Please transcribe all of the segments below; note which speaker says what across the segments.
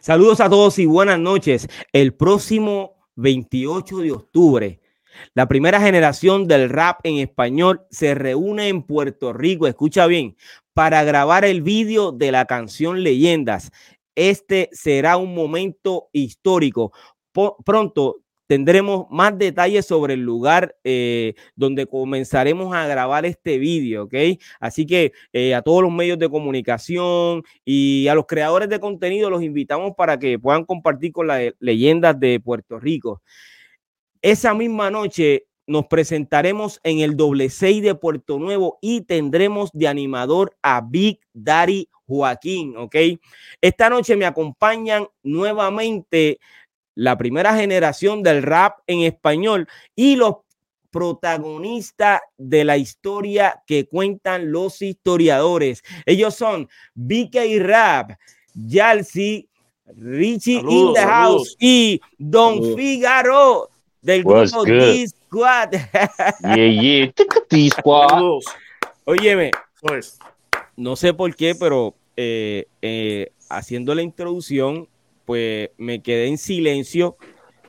Speaker 1: Saludos a todos y buenas noches. El próximo 28 de octubre, la primera generación del rap en español se reúne en Puerto Rico, escucha bien, para grabar el vídeo de la canción Leyendas. Este será un momento histórico. Pronto tendremos más detalles sobre el lugar eh, donde comenzaremos a grabar este vídeo, ¿ok? Así que eh, a todos los medios de comunicación y a los creadores de contenido los invitamos para que puedan compartir con las leyendas de Puerto Rico. Esa misma noche nos presentaremos en el doble 6 de Puerto Nuevo y tendremos de animador a Big Daddy Joaquín, ¿ok? Esta noche me acompañan nuevamente la primera generación del rap en español y los protagonistas de la historia que cuentan los historiadores. Ellos son BK Rap, Yalsi, Richie in
Speaker 2: Saludos,
Speaker 1: the house y Don
Speaker 3: Saludos.
Speaker 1: Figaro del
Speaker 3: What's
Speaker 1: grupo
Speaker 3: good?
Speaker 1: D-Squad.
Speaker 3: Yeah, yeah.
Speaker 2: Saludos.
Speaker 1: Óyeme, no sé por qué, pero eh, eh, haciendo la introducción, pues me quedé en silencio.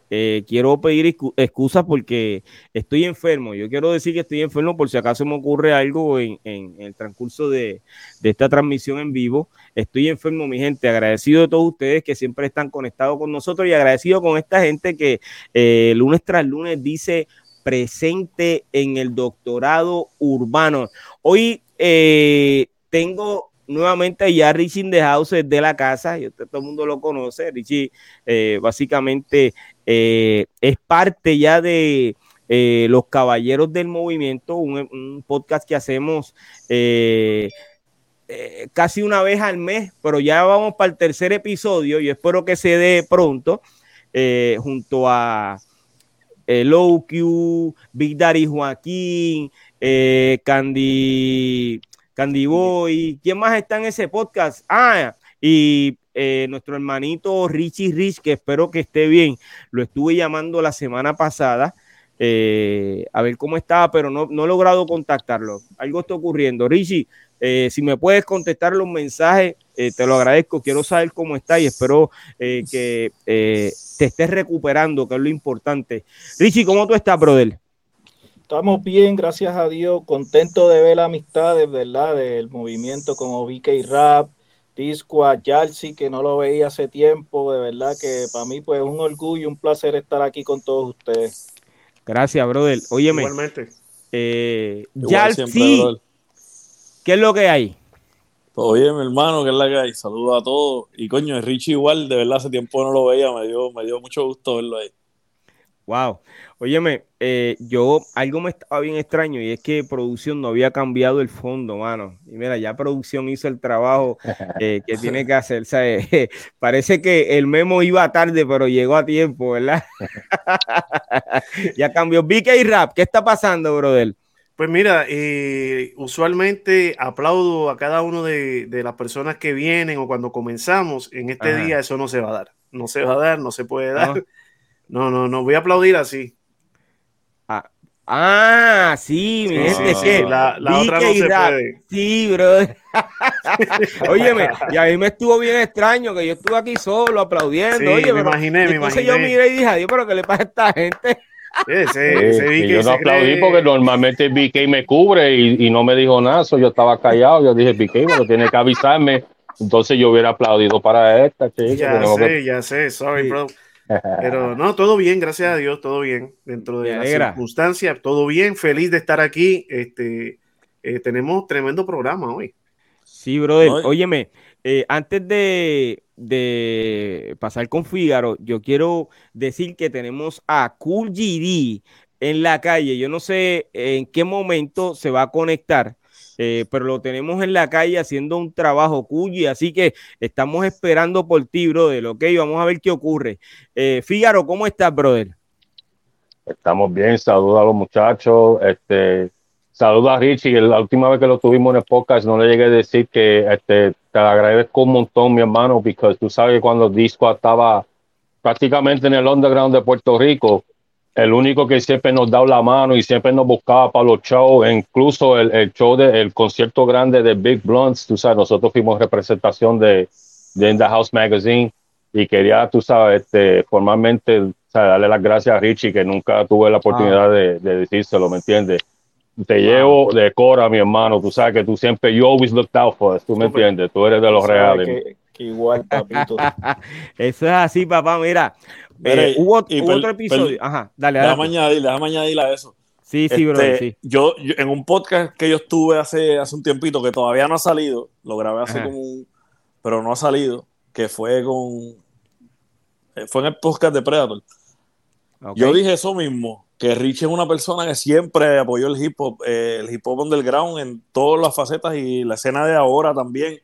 Speaker 1: Eh, quiero pedir excu- excusas porque estoy enfermo. Yo quiero decir que estoy enfermo por si acaso me ocurre algo en, en- en el transcurso de, de esta transmisión en vivo. Estoy enfermo, mi gente. Agradecido de todos ustedes que siempre están conectados con nosotros y agradecido con esta gente que eh, lunes tras lunes dice presente en el doctorado urbano. Hoy eh, tengo nuevamente ya Richie in House de la casa, y usted- todo el mundo lo conoce, Richie eh, básicamente eh, es parte ya de eh, Los Caballeros del Movimiento, un, podcast que hacemos casi una vez al mes, pero ya vamos para el tercer episodio y espero que se dé pronto junto a Low Q, Big Daddy Joaquín, Candy, Candy Boy. ¿Quién más está en ese podcast? Ah, y eh, nuestro hermanito Richie Rich, que espero que esté bien. Lo estuve llamando la semana pasada. eh, a ver cómo estaba, pero no, no he logrado contactarlo. Algo está ocurriendo. Richie, eh, si me puedes contestar los mensajes, eh, te lo agradezco. Quiero saber cómo está y espero que te estés recuperando, que es lo importante. Richie, ¿cómo tú estás, brother?
Speaker 4: Estamos bien, gracias a Dios, contento de ver la amistad, de verdad, del movimiento como VK Rap, Disco, Yalsi, que no lo veía hace tiempo, de verdad que para mí pues es un orgullo, un placer estar aquí con todos ustedes.
Speaker 1: Gracias, brother. Óyeme,
Speaker 2: Igualmente.
Speaker 1: eh,
Speaker 3: Igual
Speaker 1: ya
Speaker 3: siempre,
Speaker 1: sí,
Speaker 3: brother.
Speaker 1: ¿qué es lo que hay?
Speaker 3: Oye, mi hermano, que es la que hay. Saludos a todos. Y coño, Richie igual, de verdad, hace tiempo no lo veía, me dio, me dio mucho gusto verlo ahí.
Speaker 1: Wow. Óyeme, eh, yo algo me estaba bien extraño y es que producción no había cambiado el fondo, mano. Y mira, ya producción hizo el trabajo eh, que tiene que hacer. ¿sabes? Parece que el memo iba tarde, pero llegó a tiempo, ¿verdad? ya cambió. BK Rap, ¿qué está pasando, brother?
Speaker 2: Pues mira, eh, usualmente aplaudo a cada uno de, de las personas que vienen o cuando comenzamos. En este
Speaker 1: Ajá.
Speaker 2: día eso no se va a dar. No se va a dar, no se puede dar.
Speaker 1: No.
Speaker 2: No, no, no. Voy a aplaudir así.
Speaker 1: Ah, sí, mi
Speaker 2: Sí,
Speaker 1: gente,
Speaker 2: sí, La, la otra no se puede.
Speaker 1: Sí, brother. Óyeme, y a mí me estuvo bien extraño que yo estuve aquí solo aplaudiendo.
Speaker 2: Sí,
Speaker 1: Oye,
Speaker 2: me
Speaker 1: pero-
Speaker 2: imaginé, me
Speaker 1: entonces yo miré y dije, adiós, pero ¿qué le pasa a esta gente?
Speaker 2: Ese,
Speaker 5: Sí,
Speaker 2: ese
Speaker 5: yo no aplaudí
Speaker 2: cree-
Speaker 5: porque normalmente BK me cubre y, y no me dijo nada, so yo estaba callado, yo dije BK, pero tiene que avisarme, entonces yo hubiera aplaudido para esta, chica.
Speaker 2: Ya
Speaker 5: que-
Speaker 2: sé, ya sé, sorry,
Speaker 1: Sí.
Speaker 2: bro. Pero no, todo bien, gracias a Dios, todo bien. Dentro de las circunstancias, todo bien, feliz de estar aquí. Este, eh, tenemos tremendo programa hoy.
Speaker 1: Sí, brother.
Speaker 3: No, y-
Speaker 1: Óyeme, eh, antes de, de pasar con Fígaro, yo quiero decir que tenemos a Cool GD en la calle. Yo no sé en qué momento se va a conectar, eh, pero lo tenemos en la calle haciendo un trabajo cuyi, así que estamos esperando por ti, brother, ok, vamos a ver qué ocurre. Eh, Fígaro, ¿cómo estás, brother?
Speaker 5: Estamos bien, saluda a los muchachos, este, saluda a Richie, la última vez que lo tuvimos en el podcast no le llegué a decir que este, te agradezco un montón, mi hermano, porque tú sabes que cuando el disco estaba prácticamente en el underground de Puerto Rico, el único que siempre nos daba la mano y siempre nos buscaba para los shows, incluso el, el show del concierto grande de Big Blunts, tú sabes, nosotros fuimos representación de, de In the House Magazine y quería, tú sabes, este, formalmente darle las gracias a Richie, que nunca tuve la oportunidad ah. de, de, decírselo, ¿me entiendes? Te llevo de cora, mi hermano, tú sabes que tú siempre, you always looked out for us, tú me entiendes, tú eres de los reales.
Speaker 4: Que, igual, papito.
Speaker 1: Eso es así, papá, mira, eh, hubo, otro episodio. Ajá, dale, dale.
Speaker 3: Déjame añadir, déjame añadirle a eso.
Speaker 1: Sí, sí, bro.
Speaker 3: Este,
Speaker 1: sí.
Speaker 3: Yo, yo, en un podcast que yo estuve hace, hace un tiempito, que todavía no ha salido, lo grabé hace Ajá. como un. Pero no ha salido, que fue con. Eh, fue en el podcast de Predator. Okay. Yo dije eso mismo, que Rich es una persona que siempre apoyó el hip hop, eh, el hip hop underground en todas las facetas y la escena de ahora también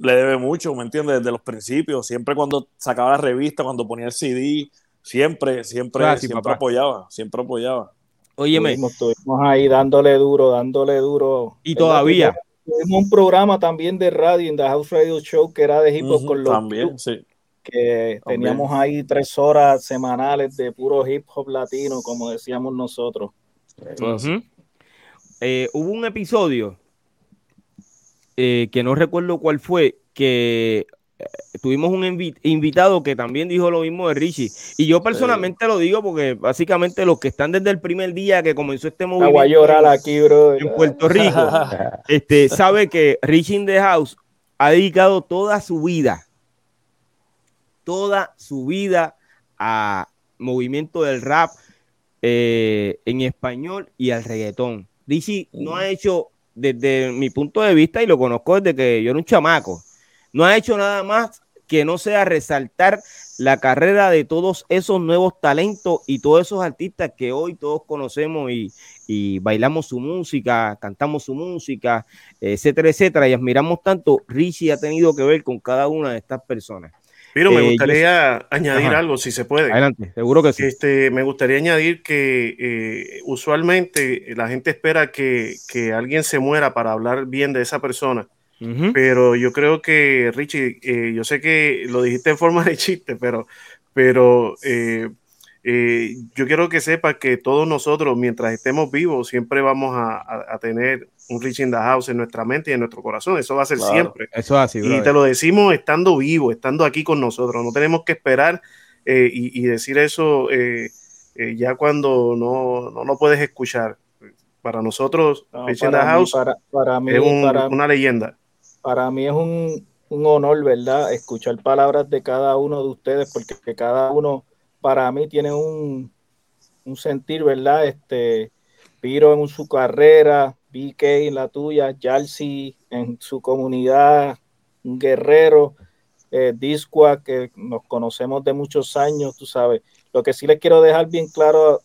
Speaker 3: le debe mucho, ¿me entiendes? Desde los principios, siempre cuando sacaba la revista, cuando ponía el CD, siempre, siempre, siempre papá. apoyaba, siempre apoyaba.
Speaker 4: Óyeme. Estuvimos, estuvimos, ahí dándole duro, dándole duro.
Speaker 1: Y todavía.
Speaker 4: Tuvimos un programa también de radio, en The House Radio Show, que era de hip hop uh -huh, con los
Speaker 3: También, clubs, sí.
Speaker 4: Que también. teníamos ahí tres horas semanales de puro hip hop latino, como decíamos nosotros.
Speaker 1: Uh -huh. eh, hubo un episodio eh, que no recuerdo cuál fue, que eh, tuvimos un invi invitado que también dijo lo mismo de Richie. Y yo personalmente sí. lo digo porque básicamente los que están desde el primer día que comenzó este movimiento
Speaker 4: llorar aquí, bro.
Speaker 1: en Puerto Rico, este, sabe que Richie in the House ha dedicado toda su vida, toda su vida a movimiento del rap eh, en español y al reggaetón. Richie no ha hecho desde mi punto de vista, y lo conozco desde que yo era un chamaco, no ha hecho nada más que no sea resaltar la carrera de todos esos nuevos talentos y todos esos artistas que hoy todos conocemos y, y bailamos su música, cantamos su música, etcétera, etcétera, y admiramos tanto. Richie ha tenido que ver con cada una de estas personas.
Speaker 2: Pero me gustaría yo... añadir Ajá. algo, si se puede.
Speaker 1: Adelante, seguro que sí.
Speaker 2: Este, me gustaría añadir que eh, usualmente la gente espera que, que, alguien se muera para hablar bien de esa persona. Uh -huh. Pero yo creo que, Richie, eh, yo sé que lo dijiste en forma de chiste, pero, pero eh, eh, yo quiero que sepa que todos nosotros, mientras estemos vivos, siempre vamos a, a, a, tener un Rich in the House en nuestra mente y en nuestro corazón. Eso va a ser claro, siempre.
Speaker 1: Eso es así.
Speaker 2: Y te lo decimos estando vivo, estando aquí con nosotros. No tenemos que esperar eh, y, y, decir eso eh, eh, ya cuando no, no lo puedes escuchar. Para nosotros, no, Rich in the House
Speaker 4: para, para mí,
Speaker 2: es un,
Speaker 4: para,
Speaker 2: una leyenda.
Speaker 4: Para mí es un, un honor, ¿verdad? Escuchar palabras de cada uno de ustedes, porque cada uno para mí tiene un, un sentir, ¿verdad? Este, Piro en su carrera, BK en la tuya, Jalsi en su comunidad, un guerrero, eh, Disqua, que nos conocemos de muchos años, tú sabes. Lo que sí les quiero dejar bien claro,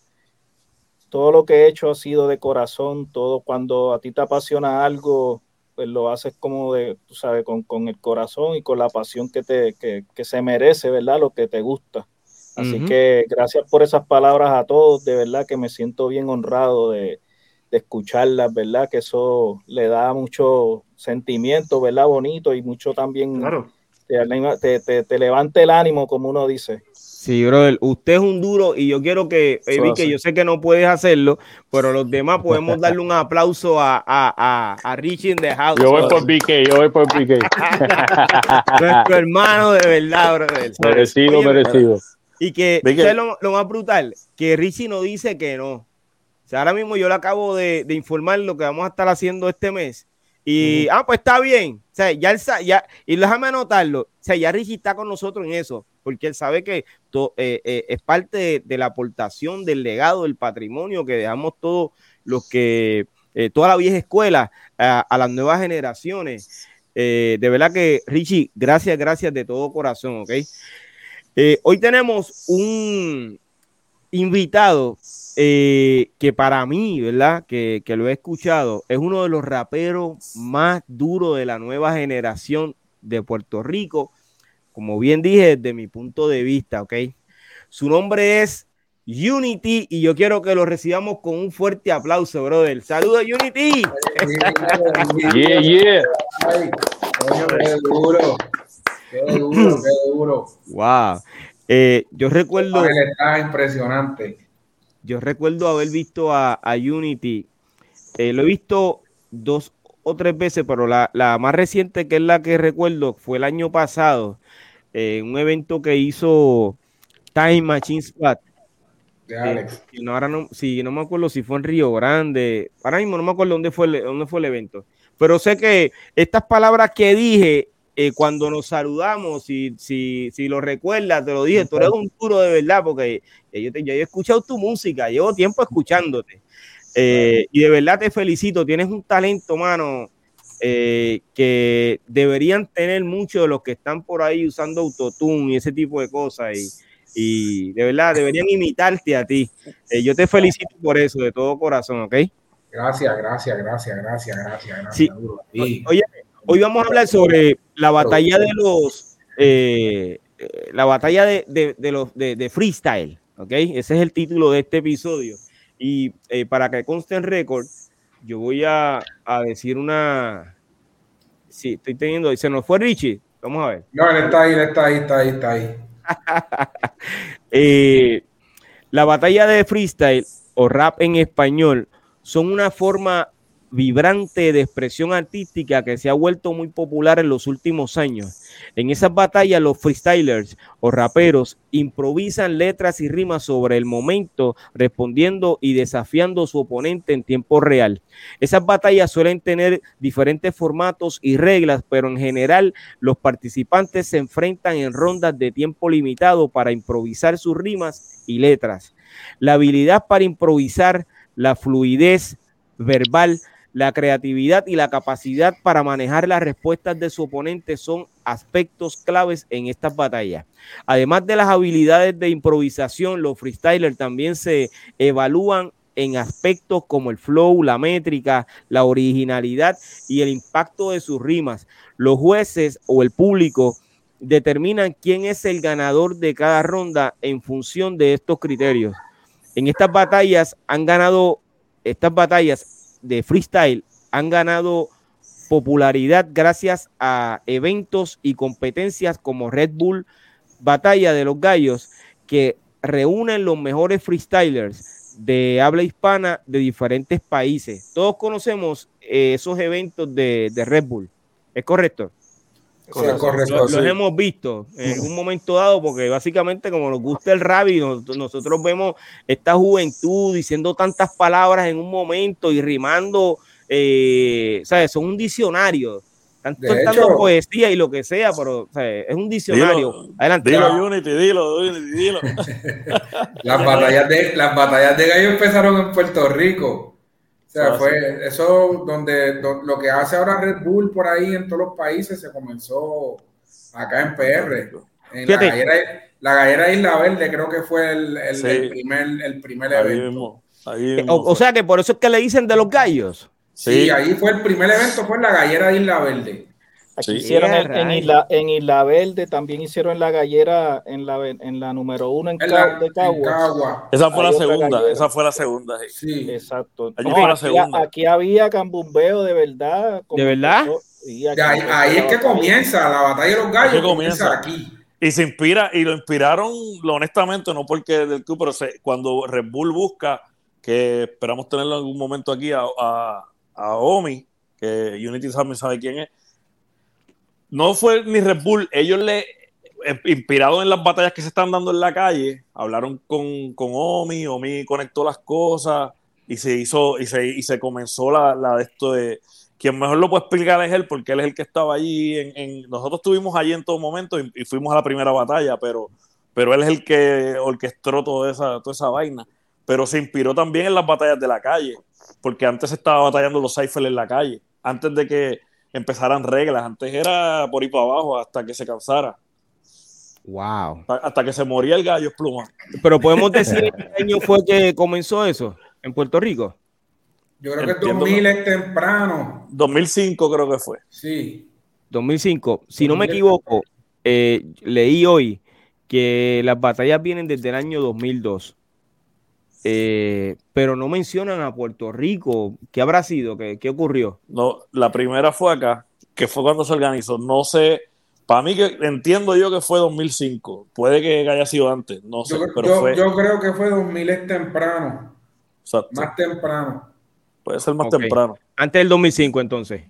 Speaker 4: todo lo que he hecho ha sido de corazón, todo cuando a ti te apasiona algo, pues lo haces como de, tú sabes, con, con el corazón y con la pasión que, te, que, que se merece, ¿verdad? Lo que te gusta. Así uh -huh. que gracias por esas palabras a todos, de verdad que me siento bien honrado de, de, escucharlas, ¿verdad? Que eso le da mucho sentimiento, ¿verdad? Bonito y mucho también
Speaker 2: claro.
Speaker 4: te, te, te, levanta el ánimo, como uno dice.
Speaker 1: Sí, brother, usted es un duro y yo quiero que, baby, que yo sé que no puedes hacerlo, pero los demás podemos darle un aplauso a, a, a, a Richie in the house.
Speaker 5: Yo voy por BK, yo voy por BK.
Speaker 1: Nuestro hermano de verdad, brother.
Speaker 5: Merecido, Oye, merecido.
Speaker 1: Y que, ¿sabes lo, lo, más brutal? Que Richie no dice que no. Sea, ahora mismo yo le acabo de, de informar lo que vamos a estar haciendo este mes. Y, uh -huh. ah, pues está bien. O sea, ya, él, ya y déjame anotarlo. O sea, ya Richie está con nosotros en eso, porque él sabe que to, eh, eh, es parte de, de, la aportación del legado, del patrimonio que dejamos todos los que, eh, toda la vieja escuela a, a las nuevas generaciones. De verdad que, Richie, gracias, gracias de todo corazón, ¿ok? Hoy tenemos un, invitado eh, que para mí, ¿verdad? Que, que, lo he escuchado, es uno de los raperos más duros de la nueva generación de Puerto Rico. Como bien dije, desde mi punto de vista, ¿ok? Su nombre es Unity y yo quiero que lo recibamos con un fuerte aplauso, brother. Saludos, Unity.
Speaker 5: yeah, yeah.
Speaker 6: qué duro. Qué duro, qué duro.
Speaker 1: Wow. Eh, yo recuerdo.
Speaker 6: Está impresionante.
Speaker 1: Yo recuerdo haber visto a, a Unity. Eh, lo he visto dos o tres veces, pero la, la, más reciente, que es la que recuerdo, fue el año pasado. Eh, un evento que hizo Time Machine Squad
Speaker 6: de Alex.
Speaker 1: Eh, no, ahora no, sí, no me acuerdo si fue en Río Grande. Ahora mismo no me acuerdo dónde fue el, dónde fue el evento. Pero sé que estas palabras que dije eh, cuando nos saludamos, si, si, si lo recuerdas, te lo dije, tú eres un duro de verdad, porque yo, te, yo he escuchado tu música, llevo tiempo escuchándote. Eh, y de verdad te felicito, tienes un talento, mano, eh, que deberían tener muchos de los que están por ahí usando autotune y ese tipo de cosas. Y, y de verdad deberían imitarte a ti. Eh, yo te felicito por eso, de todo corazón, ¿ok?
Speaker 6: Gracias, gracias, gracias, gracias, gracias. gracias
Speaker 1: sí. Oye, hoy vamos a hablar sobre la batalla de los, eh, la batalla de, de, de los de, de, freestyle, ¿ok? Ese es el título de este episodio. Y eh, para que conste en récord, yo voy a, a, decir una... Sí, estoy teniendo... Se nos fue Richie. Vamos a ver.
Speaker 6: No, él está ahí, él está ahí, está ahí, está ahí.
Speaker 1: eh, la batalla de freestyle o rap en español son una forma vibrante de expresión artística que se ha vuelto muy popular en los últimos años. En esas batallas los freestylers o raperos improvisan letras y rimas sobre el momento, respondiendo y desafiando a su oponente en tiempo real. Esas batallas suelen tener diferentes formatos y reglas, pero en general los participantes se enfrentan en rondas de tiempo limitado para improvisar sus rimas y letras. La habilidad para improvisar, la fluidez verbal, la creatividad y la capacidad para manejar las respuestas de su oponente son aspectos claves en estas batallas. Además de las habilidades de improvisación, los freestylers también se evalúan en aspectos como el flow, la métrica, la originalidad y el impacto de sus rimas. Los jueces o el público determinan quién es el ganador de cada ronda en función de estos criterios. En estas batallas han ganado estas batallas de freestyle han ganado popularidad gracias a eventos y competencias como Red Bull Batalla de los Gallos, que reúnen los mejores freestylers de habla hispana de diferentes países. Todos conocemos eh, esos eventos de, de, Red Bull, ¿es correcto?
Speaker 6: Correcto, correcto,
Speaker 1: los, los hemos visto en un momento dado porque básicamente como nos gusta el nos, nosotros vemos esta juventud diciendo tantas palabras en un momento y rimando, eh, ¿sabes? Son un diccionario. Están soltando poesía y lo que sea, pero ¿sabes? es un diccionario.
Speaker 3: Dilo,
Speaker 1: Adelante.
Speaker 3: Dilo, Unity, dilo, Unity, dilo.
Speaker 6: las, batallas de, las batallas de gallo empezaron en Puerto Rico. O sea, fue eso donde do, lo que hace ahora Red Bull por ahí en todos los países se comenzó acá en PR. En la gallera, la gallera, Isla Verde creo que fue el, el, sí. el primer, el primer
Speaker 3: ahí
Speaker 6: evento.
Speaker 3: Mismo, ahí
Speaker 1: o, o, sea que por eso es que le dicen de los gallos.
Speaker 6: Sí, sí ahí fue el primer evento, fue en la gallera Isla Verde.
Speaker 4: Aquí sí. hicieron el, en, Isla, en Isla Verde, también hicieron la gallera en la, en la número uno en,
Speaker 6: en
Speaker 4: Cagua.
Speaker 6: de Cagua.
Speaker 4: Cagua.
Speaker 3: Esa fue Hay la segunda, esa fue la segunda.
Speaker 6: Sí, sí.
Speaker 4: exacto. No,
Speaker 3: fue la
Speaker 4: aquí,
Speaker 3: segunda.
Speaker 4: aquí, había cambumbeo de verdad.
Speaker 1: ¿De verdad?
Speaker 6: Y ahí, ahí es que comienza la batalla de los gallos.
Speaker 3: comienza.
Speaker 6: comienza aquí.
Speaker 3: Y se inspira, y lo inspiraron, lo honestamente, no porque del club, pero se, cuando Red Bull busca, que esperamos tenerlo en algún momento aquí, a, a, a Omi, que Unity también sabe quién es, no fue ni Red Bull, ellos le, inspirados en las batallas que se están dando en la calle, hablaron con, con Omi, Omi conectó las cosas y se hizo, y se, y se comenzó la, la de esto de, quien mejor lo puede explicar es él, porque él es el que estaba allí, en, en, nosotros estuvimos allí en todo momento y, fuimos a la primera batalla, pero, pero él es el que orquestó toda esa, toda esa vaina, pero se inspiró también en las batallas de la calle, porque antes se estaba batallando los ciphers en la calle, antes de que empezaran reglas. Antes era por ir para abajo hasta que se cansara.
Speaker 1: Wow.
Speaker 3: Hasta, que se moría el gallo pluma.
Speaker 1: Pero podemos decir qué año fue que comenzó eso en Puerto Rico.
Speaker 7: Yo creo que 2000 es temprano.
Speaker 3: 2005 creo que fue.
Speaker 7: Sí.
Speaker 1: 2005. Si no me equivoco, eh, leí hoy que las batallas vienen desde el año 2002. Eh, pero no mencionan a Puerto Rico. ¿Qué habrá sido? ¿Qué, ¿Qué, ocurrió?
Speaker 3: No, la primera fue acá, que fue cuando se organizó. No sé, para mí que entiendo yo que fue 2005. Puede que haya sido antes, no sé.
Speaker 7: Yo,
Speaker 3: pero
Speaker 7: fue... yo creo que fue 2000 es temprano. Más temprano.
Speaker 3: Puede ser más temprano.
Speaker 1: Antes del 2005 entonces.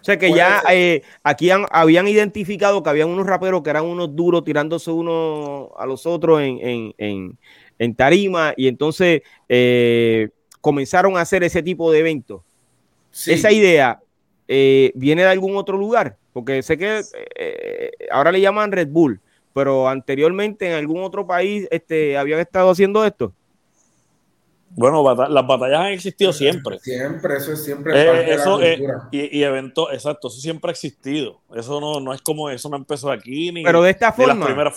Speaker 1: O sea que ya eh, aquí habían identificado que habían unos raperos que eran unos duros tirándose unos a los otros en, en, tarima y entonces eh, comenzaron a hacer ese tipo de eventos. Esa idea eh, viene de algún otro lugar, porque sé que ahora le llaman Red Bull, pero anteriormente en algún otro país este, habían estado haciendo esto.
Speaker 3: Bueno, las batallas han existido siempre.
Speaker 7: Siempre, eso es siempre.
Speaker 3: Eh, eso, y, y eventos, exacto, eso siempre ha existido. Eso no, no es como eso no empezó aquí. Ni,
Speaker 1: pero de esta forma.
Speaker 3: Las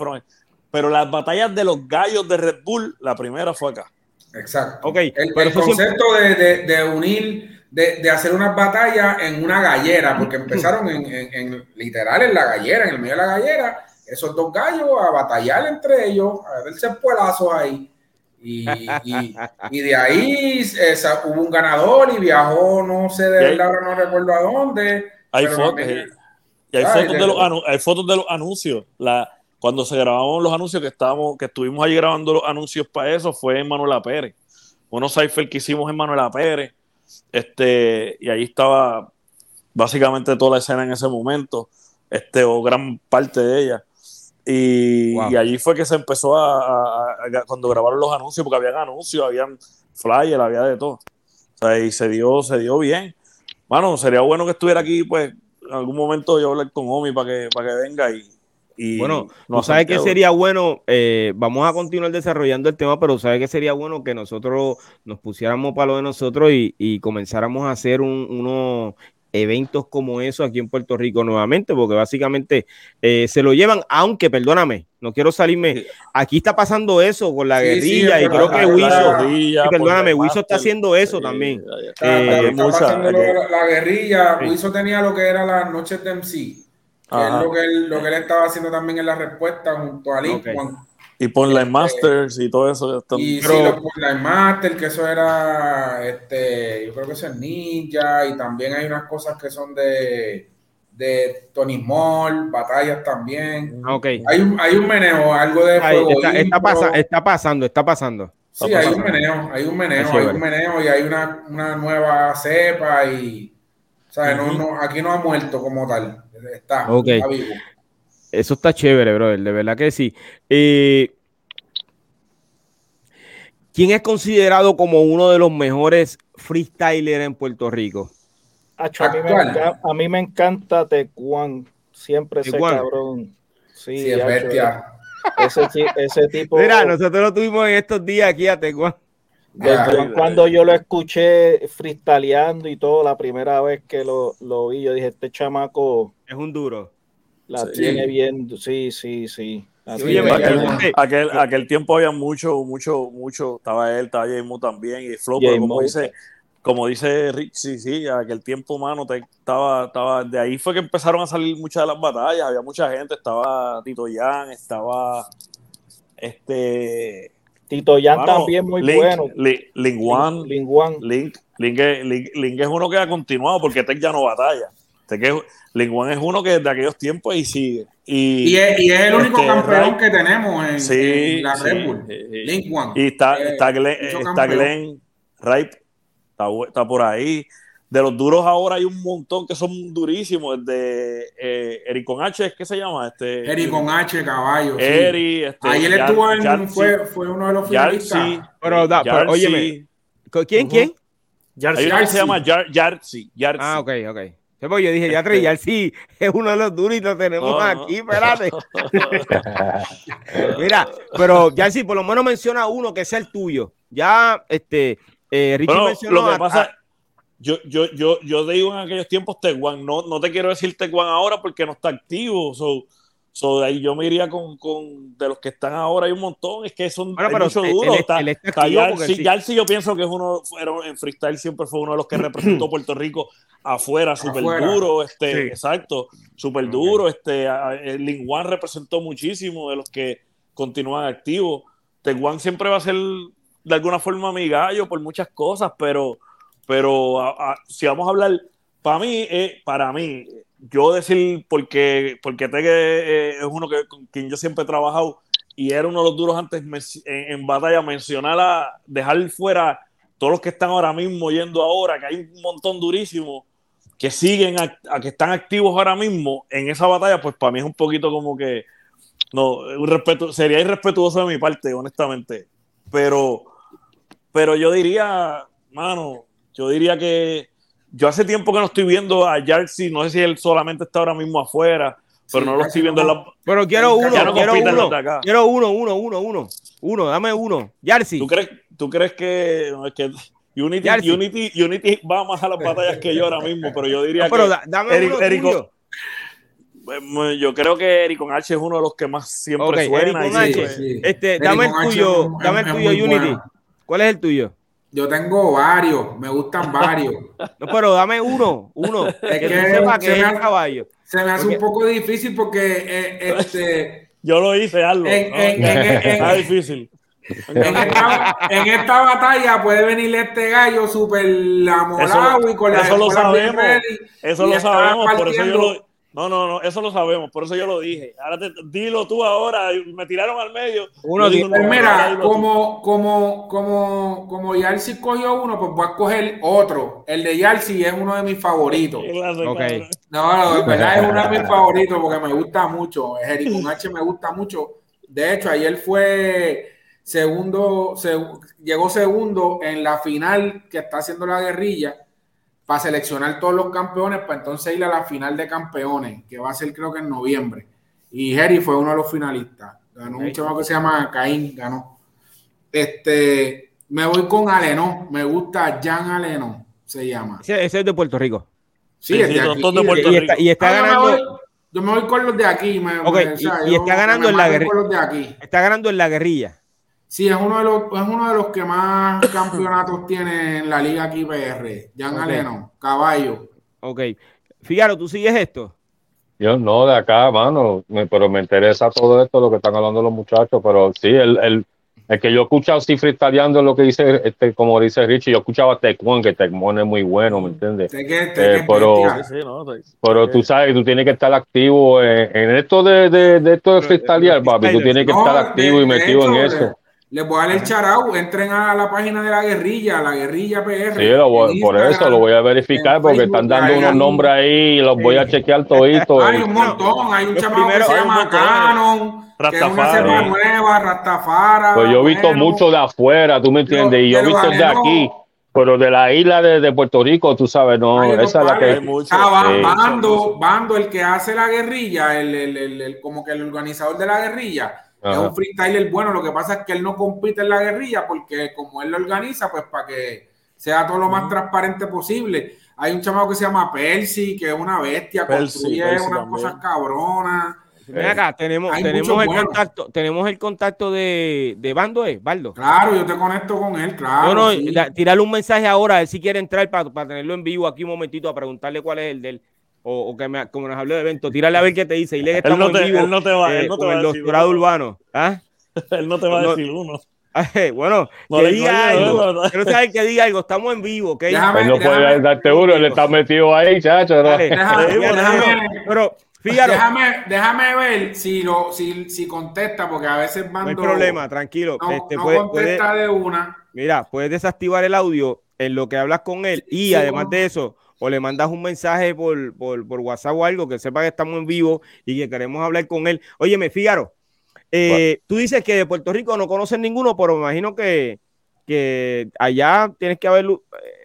Speaker 3: pero las batallas de los gallos de Red Bull, la primera fue acá.
Speaker 7: Exacto.
Speaker 1: Okay,
Speaker 7: el, concepto de, unir, de, hacer unas batallas en una gallera, porque empezaron en, en, literal en la gallera, en el medio de la gallera, esos dos gallos a batallar entre ellos, a verse puelazos ahí y, y, de ahí eh, hubo un ganador y viajó, no sé de verdad, no recuerdo a dónde.
Speaker 3: Hay fotos, y hay, fotos de los, hay fotos de los anuncios. La, cuando se grababan los anuncios que estábamos, que estuvimos ahí grabando los anuncios para eso, fue en Manuela Pérez. Unos cypher que hicimos en Manuela Pérez. Este, y ahí estaba básicamente toda la escena en ese momento, este, o gran parte de ella. Y, allí fue que se empezó a, cuando grabaron los anuncios, porque habían anuncios, habían flyers, había de todo. O sea, y se dio, se dio bien. Bueno, sería bueno que estuviera aquí, pues, en algún momento yo hablar con Omi para que, para que venga y, y
Speaker 1: bueno, no sabe que sería bueno, eh, vamos a continuar desarrollando el tema, pero sabe que sería bueno que nosotros nos pusiéramos para lo de nosotros y, y comenzáramos a hacer un, uno eventos como eso aquí en Puerto Rico nuevamente, porque básicamente eh, se lo llevan, aunque perdóname, no quiero salirme, aquí está pasando eso con la guerrilla y creo que Wiso, perdóname, Wiso está haciendo eso también.
Speaker 7: Eh, la, guerrilla, Wiso tenía lo que era las noches de MC, que es lo que, él, lo que él estaba haciendo también en la respuesta junto a Link
Speaker 3: y por la Masters y todo eso.
Speaker 7: Y sí, los Line Masters, que eso era, este, yo creo que eso es Ninja, y también hay unas cosas que son de, de Tony Moll, batallas también.
Speaker 1: Ah, okay.
Speaker 7: Hay, un, hay un meneo, algo de
Speaker 1: juego está, está, está, pasando, está pasando.
Speaker 7: Sí, hay un meneo, hay un meneo, hay un meneo y hay una, una nueva cepa y, ¿sabes? no, no, aquí no ha muerto como tal, está, está vivo.
Speaker 1: Eso está chévere, brother, de verdad que sí. Eh, ¿Quién es considerado como uno de los mejores freestylers en Puerto Rico?
Speaker 4: a, mí me encanta, a, mí me encanta, Tecuan. Siempre ese cabrón. Sí,
Speaker 7: sí es bestia.
Speaker 4: Ese, ese, tipo.
Speaker 1: Mira, nosotros lo tuvimos en estos días aquí a Tecuan.
Speaker 4: Cuando yo lo escuché freestyleando y todo, la primera vez que lo, lo vi, yo dije: Este chamaco.
Speaker 1: Es un duro.
Speaker 4: La tiene bien, sí, sí, sí.
Speaker 3: aquel, aquel, tiempo había mucho, mucho, mucho. Estaba él, estaba Jaymo también y Flow, como dice, como dice Rich, sí, sí, aquel tiempo, mano, te, estaba, estaba, de ahí fue que empezaron a salir muchas de las batallas, había mucha gente, estaba Tito Yan, estaba este
Speaker 4: Tito Yan también muy bueno.
Speaker 3: Link, Link, One, Link, Link, Link, es uno que ha continuado porque Tech ya no batalla. One es uno que de aquellos tiempos y sigue.
Speaker 7: Y, es, el único este, campeón que tenemos en, la Red Bull. Link One.
Speaker 3: Y está, eh, está Glenn, está Glenn Ripe, está, por ahí. De los duros ahora hay un montón que son durísimos. El de eh, Ericon H, ¿qué se llama? Este,
Speaker 7: Ericon H, caballo.
Speaker 3: Eri, este,
Speaker 7: Ahí él estuvo en, fue, fue, uno de los finalistas.
Speaker 1: Pero, da, pero óyeme, ¿quién? ¿Quién?
Speaker 3: Hay uno que se llama Yartzi.
Speaker 1: Ah, ok, ok. Pues yo dije, ya Trey, sí, es uno de los duros y lo tenemos aquí, espérate. Mira, pero ya sí, por lo menos menciona uno que sea el tuyo. Ya, este, eh, Richie mencionó.
Speaker 3: Lo que pasa, yo, yo, yo, yo digo en aquellos tiempos Teguan, no, no te quiero decir Teguan ahora porque no está activo. So, So, ahí yo me iría con, con, de los que están ahora, hay un montón, es que son
Speaker 1: bueno, pero
Speaker 3: mucho
Speaker 1: duro. está,
Speaker 3: Yalsi, yo pienso que es uno, en freestyle siempre fue uno de los que representó Puerto Rico afuera, súper duro, este, exacto, súper duro, este, Lin One representó muchísimo de los que continúan activos. Teguan siempre va a ser de alguna forma mi gallo por muchas cosas, pero, pero si vamos a hablar, para mí, eh, para mí, yo decir, porque, porque Tegue eh, es uno que, con quien yo siempre he trabajado y era uno de los duros antes en, batalla, mencionar a dejar fuera todos los que están ahora mismo yendo ahora, que hay un montón durísimo que siguen a, que están activos ahora mismo en esa batalla, pues para mí es un poquito como que no, sería irrespetuoso de mi parte, honestamente. Pero, pero yo diría, mano, yo diría que yo hace tiempo que no estoy viendo a Jarcy, no sé si él solamente está ahora mismo afuera, pero no lo estoy viendo en la.
Speaker 1: Pero quiero uno, quiero uno, quiero uno, uno, uno, uno, uno, dame uno. Jarcy.
Speaker 3: ¿Tú crees, tú crees que, que Unity, Unity, Unity, va más a las batallas que yo ahora mismo, pero yo diría
Speaker 1: pero que. dame
Speaker 3: Eric, uno yo creo que Eric con H es uno de los que más siempre okay, suena.
Speaker 1: Eric con H. Este, dame el tuyo, dame el tuyo, Unity. ¿Cuál es el tuyo?
Speaker 7: Yo tengo varios, me gustan varios.
Speaker 1: No, pero dame uno, uno.
Speaker 7: Es que, que, sepa que se, me, caballo. se me hace un poco difícil porque eh, este.
Speaker 3: Yo lo hice, algo.
Speaker 7: Está
Speaker 3: difícil.
Speaker 7: En esta, en esta, batalla puede venir este gallo súper amolado y con la
Speaker 3: Eso lo sabemos. Eso lo sabemos, por eso yo lo no, no, no, eso lo sabemos, por eso yo lo dije. Ahora te, dilo tú ahora, me tiraron al medio.
Speaker 7: Uno dijo, pues mira, como, como, como, como Yalsi cogió uno, pues voy a coger otro. El de Yalsi es uno de mis favoritos.
Speaker 1: Okay.
Speaker 7: No, no, en verdad es uno de mis favoritos porque me gusta mucho. Jerry H me gusta mucho. De hecho, ayer fue segundo, llegó segundo en la final que está haciendo la guerrilla para seleccionar todos los campeones, para entonces ir a la final de campeones, que va a ser creo que en noviembre. Y Jerry fue uno de los finalistas. Ganó un chaval que se llama Caín, ganó. Este, me voy con Aleno, me gusta Jan Aleno, se llama.
Speaker 1: Ese, es de Puerto Rico.
Speaker 7: Sí, es de, aquí.
Speaker 1: de Puerto Rico. Y está, ganando.
Speaker 7: Yo me, voy, con los de aquí. Me,
Speaker 1: y, está ganando en la guerrilla. Está ganando en la guerrilla.
Speaker 7: Sí, es uno de los, es uno de los que más campeonatos tiene en la liga aquí PR. Jan Aleno, caballo.
Speaker 1: Ok. Fíjalo, ¿tú sigues esto?
Speaker 5: Yo no, de acá, mano, pero me interesa todo esto, lo que están hablando los muchachos, pero sí, el, el, el que yo he escuchado sí freestyleando lo que dice, este, como dice Richie, yo escuchaba a Tecmon, que Tecmon es muy bueno, ¿me entiendes? Eh, pero pero tú sabes, tú tienes que estar activo en, esto de, de, de esto de freestylear, papi, tú tienes que estar activo y metido en eso.
Speaker 7: Les voy a dar el charao, entren a la página de la guerrilla, la guerrilla PR.
Speaker 5: Sí, por eso lo voy a verificar porque están dando unos nombres ahí y los voy a chequear toditos.
Speaker 7: Hay un montón, hay un chamao que se llama Canon, que es una cepa nueva, Rastafara.
Speaker 5: Pues yo he visto mucho de afuera, tú me entiendes, y yo he visto de aquí. Pero de la isla de, de, Puerto Rico, tú sabes, no, esa es la que.
Speaker 7: Ah, bando, bando, el que hace la guerrilla, el, el, el, el, como que el organizador de la guerrilla, es un freestyler bueno, lo que pasa es que él no compite en la guerrilla porque como él lo organiza, pues para que sea todo lo más transparente posible. Hay un chamado que se llama Percy, que es una bestia, construye unas cosas cabronas.
Speaker 1: Ven acá, tenemos, tenemos el contacto, tenemos el contacto de, de Bando, ¿eh? Baldo.
Speaker 7: Claro, yo te conecto con él, claro. No,
Speaker 1: no, tirarle un mensaje ahora, a ver si quiere entrar para, para tenerlo en vivo aquí un momentito a preguntarle cuál es el del o, o que me, como nos habló de evento, tírale a ver qué te dice. Y le
Speaker 3: él no te, él no te va, él no te va
Speaker 1: el doctorado urbano. ¿Ah?
Speaker 3: él no te va a decir uno.
Speaker 1: bueno, no que diga algo. Quiero saber que diga algo. Estamos en vivo, ¿ok?
Speaker 5: Déjame, él no puede darte uno, él está metido ahí, chacho. ¿no?
Speaker 7: Déjame, déjame, pero fíjate. Déjame, déjame ver si, lo, si, si contesta, porque a veces mando.
Speaker 1: No hay problema, tranquilo.
Speaker 7: No, este, no puede, contesta puede, de una.
Speaker 1: Mira, puedes desactivar el audio en lo que hablas con él y sí, además de eso o le mandas un mensaje por, por, por, WhatsApp o algo que sepa que estamos en vivo y que queremos hablar con él. Óyeme, Fígaro, eh, tú dices que de Puerto Rico no conocen ninguno, pero me imagino que, que allá tienes que haber eh,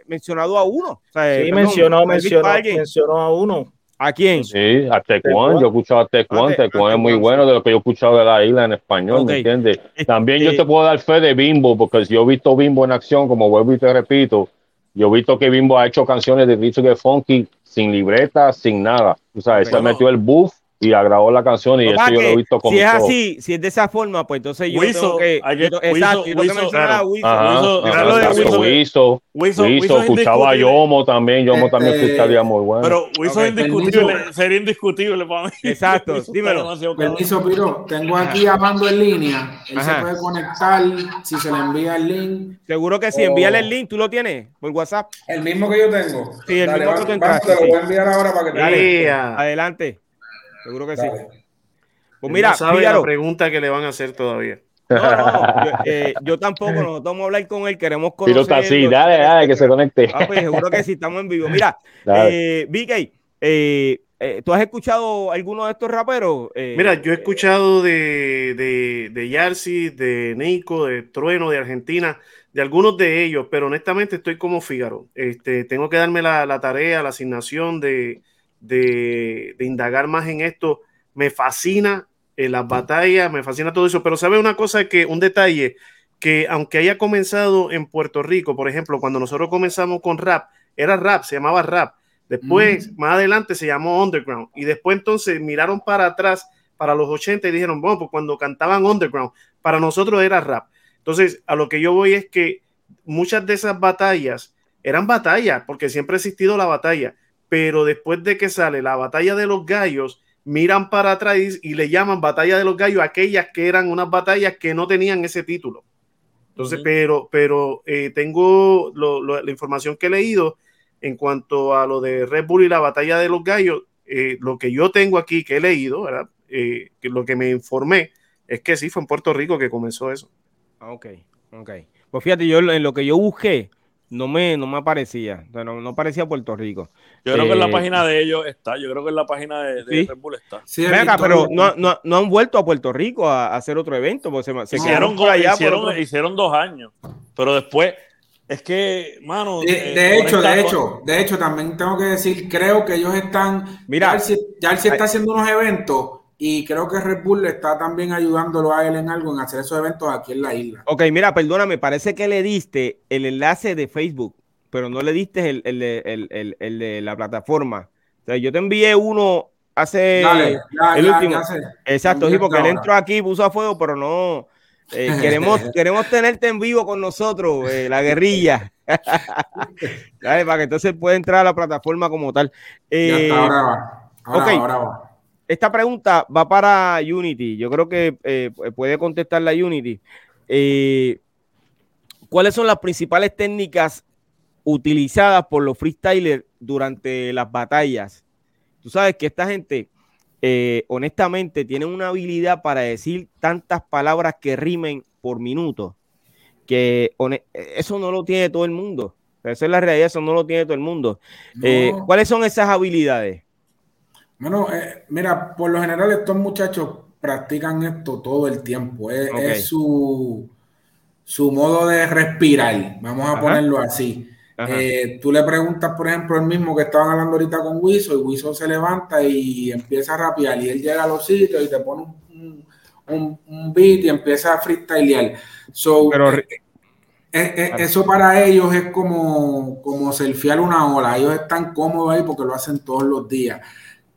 Speaker 1: mencionado a uno.
Speaker 4: O sea, sí, mencionó, mencionó, mencionó a uno.
Speaker 1: ¿A quién?
Speaker 5: Sí, a Tecuán. Yo he escuchado a Tecuán. Tecuán es muy bueno de lo que yo he escuchado de la isla en español, ¿me entiendes? También yo te puedo dar fe de Bimbo, porque si yo he visto Bimbo en acción, como vuelvo y te repito, yo he visto que Bimbo ha hecho canciones de Richard Funky sin libreta, sin nada. O sea, se metió el buff y agradó la canción y eso yo lo he visto como
Speaker 1: Si es así, si es de esa forma, pues entonces yo tengo que... exacto, yo tengo que mencionar a
Speaker 5: Wiso. Wiso, escuchaba a Yomo también, Yomo también este, escucharía muy bueno.
Speaker 3: Pero Wiso es indiscutible, sería indiscutible para mí.
Speaker 1: Exacto, dímelo.
Speaker 7: Permiso, Piro, tengo aquí a Mando en línea, él se puede conectar si se le envía el link.
Speaker 1: Seguro que si envíale el link, ¿tú lo tienes por WhatsApp?
Speaker 6: El mismo que yo tengo.
Speaker 1: Sí, el mismo que tú entraste.
Speaker 6: Te lo voy a enviar ahora para que
Speaker 1: te Adelante. Seguro que sí.
Speaker 2: Pues mira, sabe la pregunta que le van a hacer todavía.
Speaker 1: No, no, yo, eh, yo, tampoco, nosotros vamos a hablar con él, queremos conocer.
Speaker 5: Pero sí, dale, dale, que se conecte.
Speaker 1: Ah, pues seguro que sí, estamos en vivo. Mira, eh, BK, eh, eh, ¿tú has escuchado alguno de estos raperos? Eh,
Speaker 2: Mira, yo he escuchado de, de, de Yarsi, de Nico, de Trueno, de Argentina, de algunos de ellos, pero honestamente estoy como Fígaro. Este, tengo que darme la, la tarea, la asignación de, de, indagar más en esto. Me fascina eh, las batallas, me fascina todo eso, pero sabe una cosa que, un detalle, que aunque haya comenzado en Puerto Rico, por ejemplo, cuando nosotros comenzamos con rap, era rap, se llamaba rap. Después, más adelante, se llamó underground. Y después entonces miraron para atrás, para los 80, y dijeron, bueno, pues cuando cantaban underground, para nosotros era rap. Entonces, a lo que yo voy es que muchas de esas batallas eran batallas, porque siempre ha existido la batalla pero después de que sale la batalla de los gallos, miran para atrás y le llaman batalla de los gallos aquellas que eran unas batallas que no tenían ese título. Entonces, pero, pero eh, tengo la información que he leído en cuanto a lo de Red Bull y la batalla de los gallos, eh, lo que yo tengo aquí que he leído, ¿verdad? Eh, que lo que me informé es que sí fue en Puerto Rico que comenzó eso.
Speaker 1: Ah, ok, ok. Pues fíjate, yo en lo que yo busqué, no me, no me aparecía, no, no parecía Puerto Rico.
Speaker 3: Yo creo que en la eh, página de ellos está, yo creo que en la página de, Red Bull está.
Speaker 1: Sí, Venga, pero no, no, no, han vuelto a Puerto Rico a, hacer otro evento, porque se,
Speaker 3: hicieron, allá hicieron, hicieron dos años, pero después es que, mano.
Speaker 7: De, eh, hecho, de hecho, de hecho, también tengo que decir, creo que ellos están. Mira, ya él, sí está haciendo unos eventos y creo que Red Bull le está también ayudándolo a él en algo, en hacer esos eventos aquí en la isla.
Speaker 1: Ok, mira, perdóname, parece que le diste el enlace de Facebook, pero no le diste el, de la plataforma. O sea, yo te envié uno hace el último. Exacto, sí, porque él entró aquí, puso a fuego, pero no. Eh, queremos, queremos tenerte en vivo con nosotros, eh, la guerrilla. Dale, para que entonces pueda entrar a la plataforma como tal.
Speaker 7: Eh, ahora va. ahora va
Speaker 1: esta pregunta va para Unity. Yo creo que eh, puede contestar la Unity. Eh, ¿Cuáles son las principales técnicas utilizadas por los freestylers durante las batallas? Tú sabes que esta gente, eh, honestamente, tiene una habilidad para decir tantas palabras que rimen por minuto, que eso no lo tiene todo el mundo. Esa es la realidad, eso no lo tiene todo el mundo. ¿Cuáles son esas habilidades?
Speaker 7: Bueno, eh, mira, por lo general estos muchachos practican esto todo el tiempo. Es, su, su modo de respirar, vamos a ponerlo así. Eh, tú le preguntas, por ejemplo, el mismo que estaban hablando ahorita con Wiso, y Wiso se levanta y empieza a rapear, y él llega a los sitios y te pone un, un, beat y empieza a freestylear. So, eh, eso para ellos es como, como surfear una ola. Ellos están cómodos ahí porque lo hacen todos los días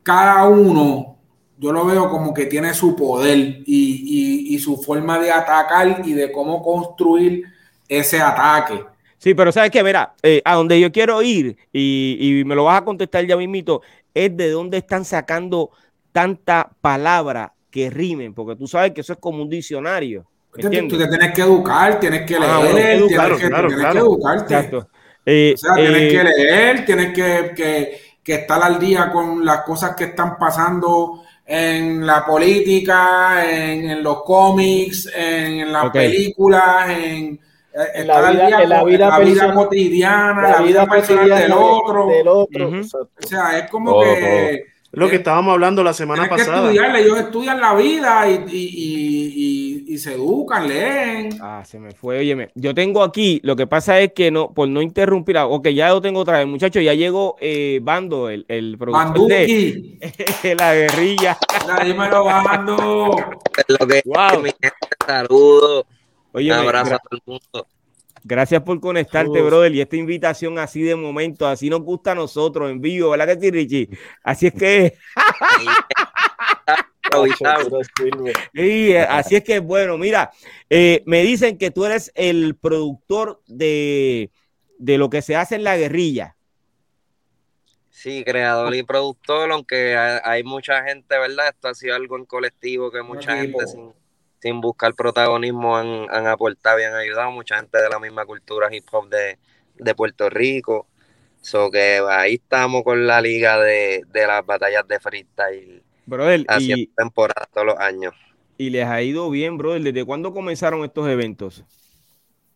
Speaker 7: cada uno, yo lo veo como que tiene su poder y, su forma de atacar y de cómo construir ese ataque.
Speaker 1: Sí, pero sabes que, verá, eh, a donde yo quiero ir, y, me lo vas a contestar ya mismito, es de dónde están sacando tanta palabra que rimen, porque tú sabes que eso es como un diccionario.
Speaker 7: Tú te tienes que educar, tienes que ah, leer, tienes, que, educarte. o sea, tienes eh, que leer, tienes que que estar al día con las cosas que están pasando en la política, en, los cómics, en, las películas, en,
Speaker 4: la vida, en la vida,
Speaker 7: cotidiana, la, vida, personal del otro. O sea, es como que
Speaker 2: lo que estábamos hablando la semana pasada.
Speaker 7: ellos estudian la vida y, se educan, leen.
Speaker 1: Ah, se me fue. Oye, yo tengo aquí, lo que pasa es que no, por no interrumpir, ok, ya lo tengo otra vez, muchachos, ya llegó eh, Bando, el, el
Speaker 7: productor de
Speaker 1: la guerrilla.
Speaker 7: dímelo, Bando.
Speaker 8: Lo que, wow. saludo. Oye, un abrazo a todo el mundo.
Speaker 1: Gracias por conectarte, brother. Y esta invitación así de momento, así nos gusta a nosotros en vivo, ¿verdad que sí, Richie? Así es que. y eh, así es que bueno, mira, eh, me dicen que tú eres el productor de, de lo que se hace en la guerrilla.
Speaker 8: Sí, creador y productor, aunque hay, mucha gente, ¿verdad? Esto ha sido algo en colectivo que mucha gente sin, sin, buscar protagonismo han, han, aportado y han ayudado. Mucha gente de la misma cultura hip hop de, de Puerto Rico. So que ahí estamos con la liga de, de las batallas de freestyle.
Speaker 1: Brother,
Speaker 8: haciendo temporada todos los años.
Speaker 1: Y les ha ido bien, brother. ¿Desde cuándo comenzaron estos eventos?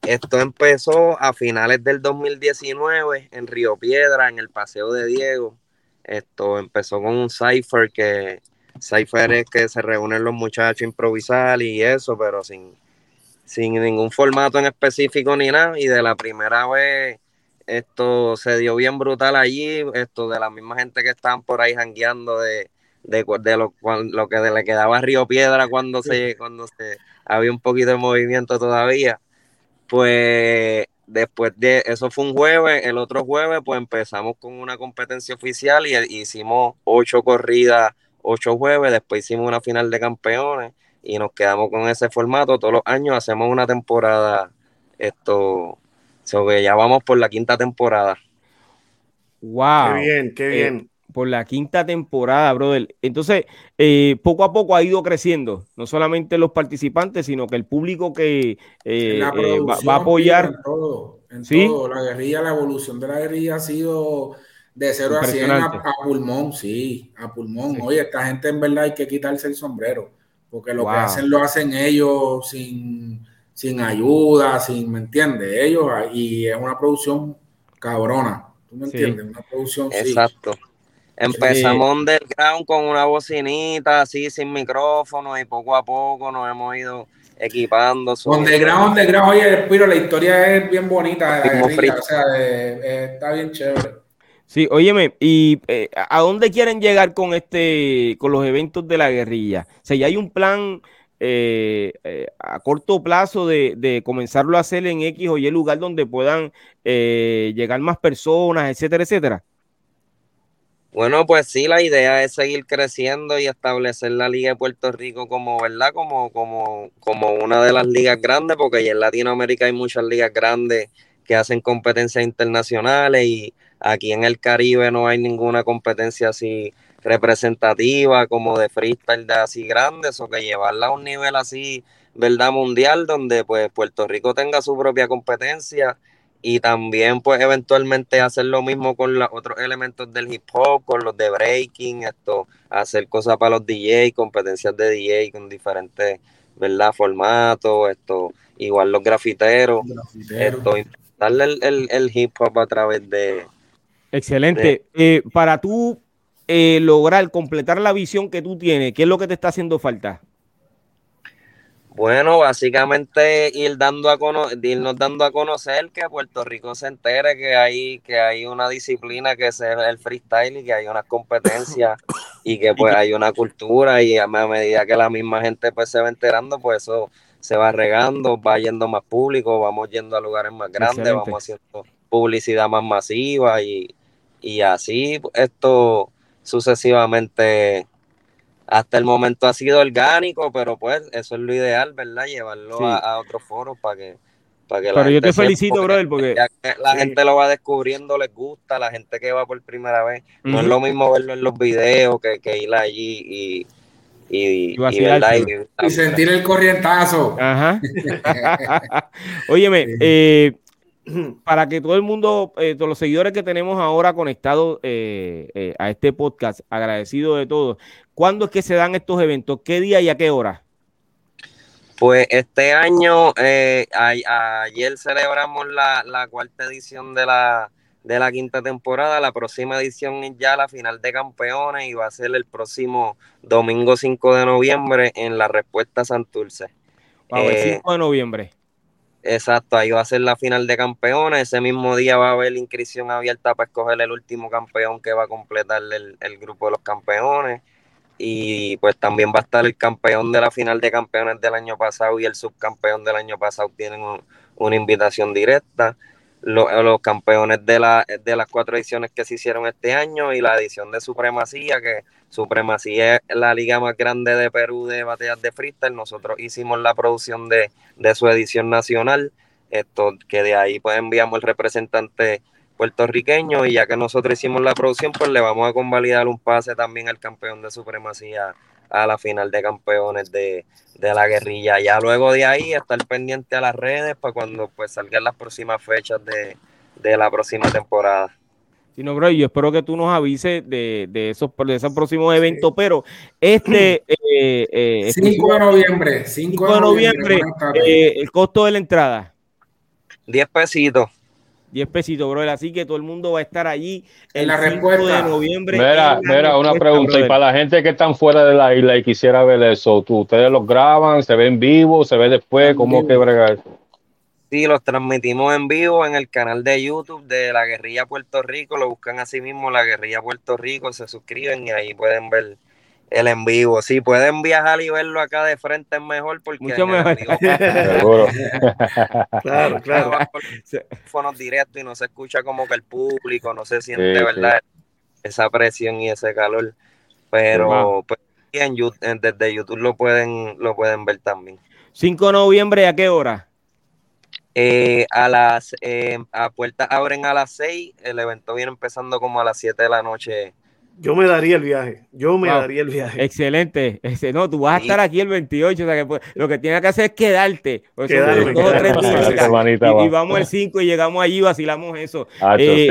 Speaker 8: Esto empezó a finales del 2019 en Río Piedra, en el Paseo de Diego. Esto empezó con un cipher que cipher es que se reúnen los muchachos a improvisar y eso, pero sin, sin ningún formato en específico ni nada. Y de la primera vez esto se dio bien brutal allí, esto de la misma gente que estaban por ahí jangueando de, de, de lo, lo, que le quedaba a Río Piedra cuando se, cuando se había un poquito de movimiento todavía pues después de eso fue un jueves, el otro jueves pues empezamos con una competencia oficial y, hicimos ocho corridas, ocho jueves, después hicimos una final de campeones y nos quedamos con ese formato. Todos los años hacemos una temporada, esto, sobre ya vamos por la quinta temporada.
Speaker 1: Wow.
Speaker 2: Qué bien, qué eh, bien
Speaker 1: por la quinta temporada, brother. Entonces, eh, poco a poco ha ido creciendo, no solamente los participantes, sino que el público que eh, eh, va, a apoyar.
Speaker 7: En todo, en todo. La guerrilla, la evolución de la guerrilla ha sido de cero a 100 a, pulmón, sí, a pulmón. Oye, esta gente en verdad hay que quitarse el sombrero, porque lo que hacen lo hacen ellos sin, sin ayuda, sin, ¿me entiendes? Ellos, y es una producción cabrona. ¿Tú me entiendes? Una producción.
Speaker 8: Exacto. Empezamos underground con una bocinita así sin micrófono y poco a poco nos hemos ido equipando.
Speaker 7: Underground, underground, oye, Piro, la historia es bien bonita o sea, está bien chévere.
Speaker 1: Sí, óyeme, ¿y eh, a dónde quieren llegar con este, con los eventos de la guerrilla? O sea, hay un plan eh, eh, a corto plazo de, de, comenzarlo a hacer en X o Y lugar donde puedan llegar más personas, etcétera, etcétera.
Speaker 8: Bueno, pues sí, la idea es seguir creciendo y establecer la Liga de Puerto Rico como, ¿verdad? Como, como, como una de las ligas grandes, porque en Latinoamérica hay muchas ligas grandes que hacen competencias internacionales y aquí en el Caribe no hay ninguna competencia así representativa como de freestyle de así grandes o que llevarla a un nivel así, ¿verdad? Mundial, donde pues Puerto Rico tenga su propia competencia y también pues eventualmente hacer lo mismo con los otros elementos del hip hop, con los de breaking, esto, hacer cosas para los DJ, competencias de DJ con diferentes, ¿verdad? Formatos, esto, igual los grafiteros, esto, darle el, hip hop a través de...
Speaker 1: Excelente. Eh, para tú eh, lograr completar la visión que tú tienes, ¿qué es lo que te está haciendo falta?
Speaker 8: Bueno, básicamente ir dando a irnos dando a conocer que Puerto Rico se entere que hay, que hay una disciplina que es el freestyle y que hay unas competencias y que pues hay una cultura y a medida que la misma gente pues se va enterando, pues eso se va regando, va yendo más público, vamos yendo a lugares más grandes, vamos haciendo publicidad más masiva y, y así esto sucesivamente hasta el momento ha sido orgánico, pero pues eso es lo ideal, ¿verdad? Llevarlo a, otros foros para que, para que
Speaker 1: Pero yo te felicito, brother, porque
Speaker 8: la gente lo va descubriendo, les gusta, la gente que va por primera vez. No es lo mismo verlo en los videos que, que ir allí y, y,
Speaker 7: y, sentir el corrientazo.
Speaker 1: Ajá. Óyeme, eh, para que todo el mundo, eh, todos los seguidores que tenemos ahora conectados eh, a este podcast, agradecido de todo, ¿Cuándo es que se dan estos eventos? ¿Qué día y a qué hora?
Speaker 8: Pues este año, eh, ayer celebramos la, cuarta edición de la, de la quinta temporada. La próxima edición es ya la final de campeones y va a ser el próximo domingo 5 de noviembre en la Respuesta Santurce.
Speaker 1: el 5 de noviembre.
Speaker 8: Exacto, ahí va a ser la final de campeones. Ese mismo día va a haber inscripción abierta para escoger el último campeón que va a completar el, el grupo de los campeones y pues también va a estar el campeón de la final de campeones del año pasado y el subcampeón del año pasado tienen una invitación directa. Los campeones de, la, de las cuatro ediciones que se hicieron este año y la edición de Supremacía, que Supremacía es la liga más grande de Perú de batallas de freestyle. Nosotros hicimos la producción de, de su edición nacional, esto que de ahí pues enviamos el representante puertorriqueño y ya que nosotros hicimos la producción, pues le vamos a convalidar un pase también al campeón de Supremacía a la final de campeones de, la guerrilla. Ya luego de ahí estar pendiente a las redes para cuando pues salgan las próximas fechas de, la próxima temporada.
Speaker 1: Sí, no, bro, yo espero que tú nos avises de, de esos, de esos próximos eventos, pero este... 5
Speaker 7: eh, eh, de noviembre. 5
Speaker 1: de noviembre, eh, el costo de la entrada.
Speaker 8: 10 pesitos.
Speaker 1: 10 pesitos, bro. Así que todo el mundo va a estar allí
Speaker 7: el la 5 de
Speaker 5: noviembre. Mira, mira, una pregunta. Y para la gente que están fuera de la isla y quisiera ver eso, ¿tú, ¿ustedes los graban? ¿Se ven vivo? ¿Se ve después? ¿Cómo que brega eso?
Speaker 8: Sí, los transmitimos en vivo en el canal de YouTube de la Guerrilla Puerto Rico. Lo buscan así mismo, la Guerrilla Puerto Rico. Se suscriben y ahí pueden ver el en vivo. Si pueden viajar y verlo acá de frente es mejor porque
Speaker 1: Mucho mejor.
Speaker 8: claro, claro. Teléfonos directos y no se escucha como que el público no se siente, ¿verdad? Esa presión y ese calor. Pero pues, en YouTube, desde YouTube lo pueden, lo pueden ver también.
Speaker 1: 5 de noviembre, ¿a qué hora?
Speaker 8: Eh, a las eh, a puertas abren a las 6, el evento viene empezando como a las 7 de la noche
Speaker 2: yo me daría el viaje. Yo me daría el viaje.
Speaker 1: Excelente. no, tú vas a estar aquí el 28. O sea que pues, lo que tienes que hacer es quedarte.
Speaker 2: Quedarme,
Speaker 1: y, vamos el 5 y llegamos allí y vacilamos eso. Eh,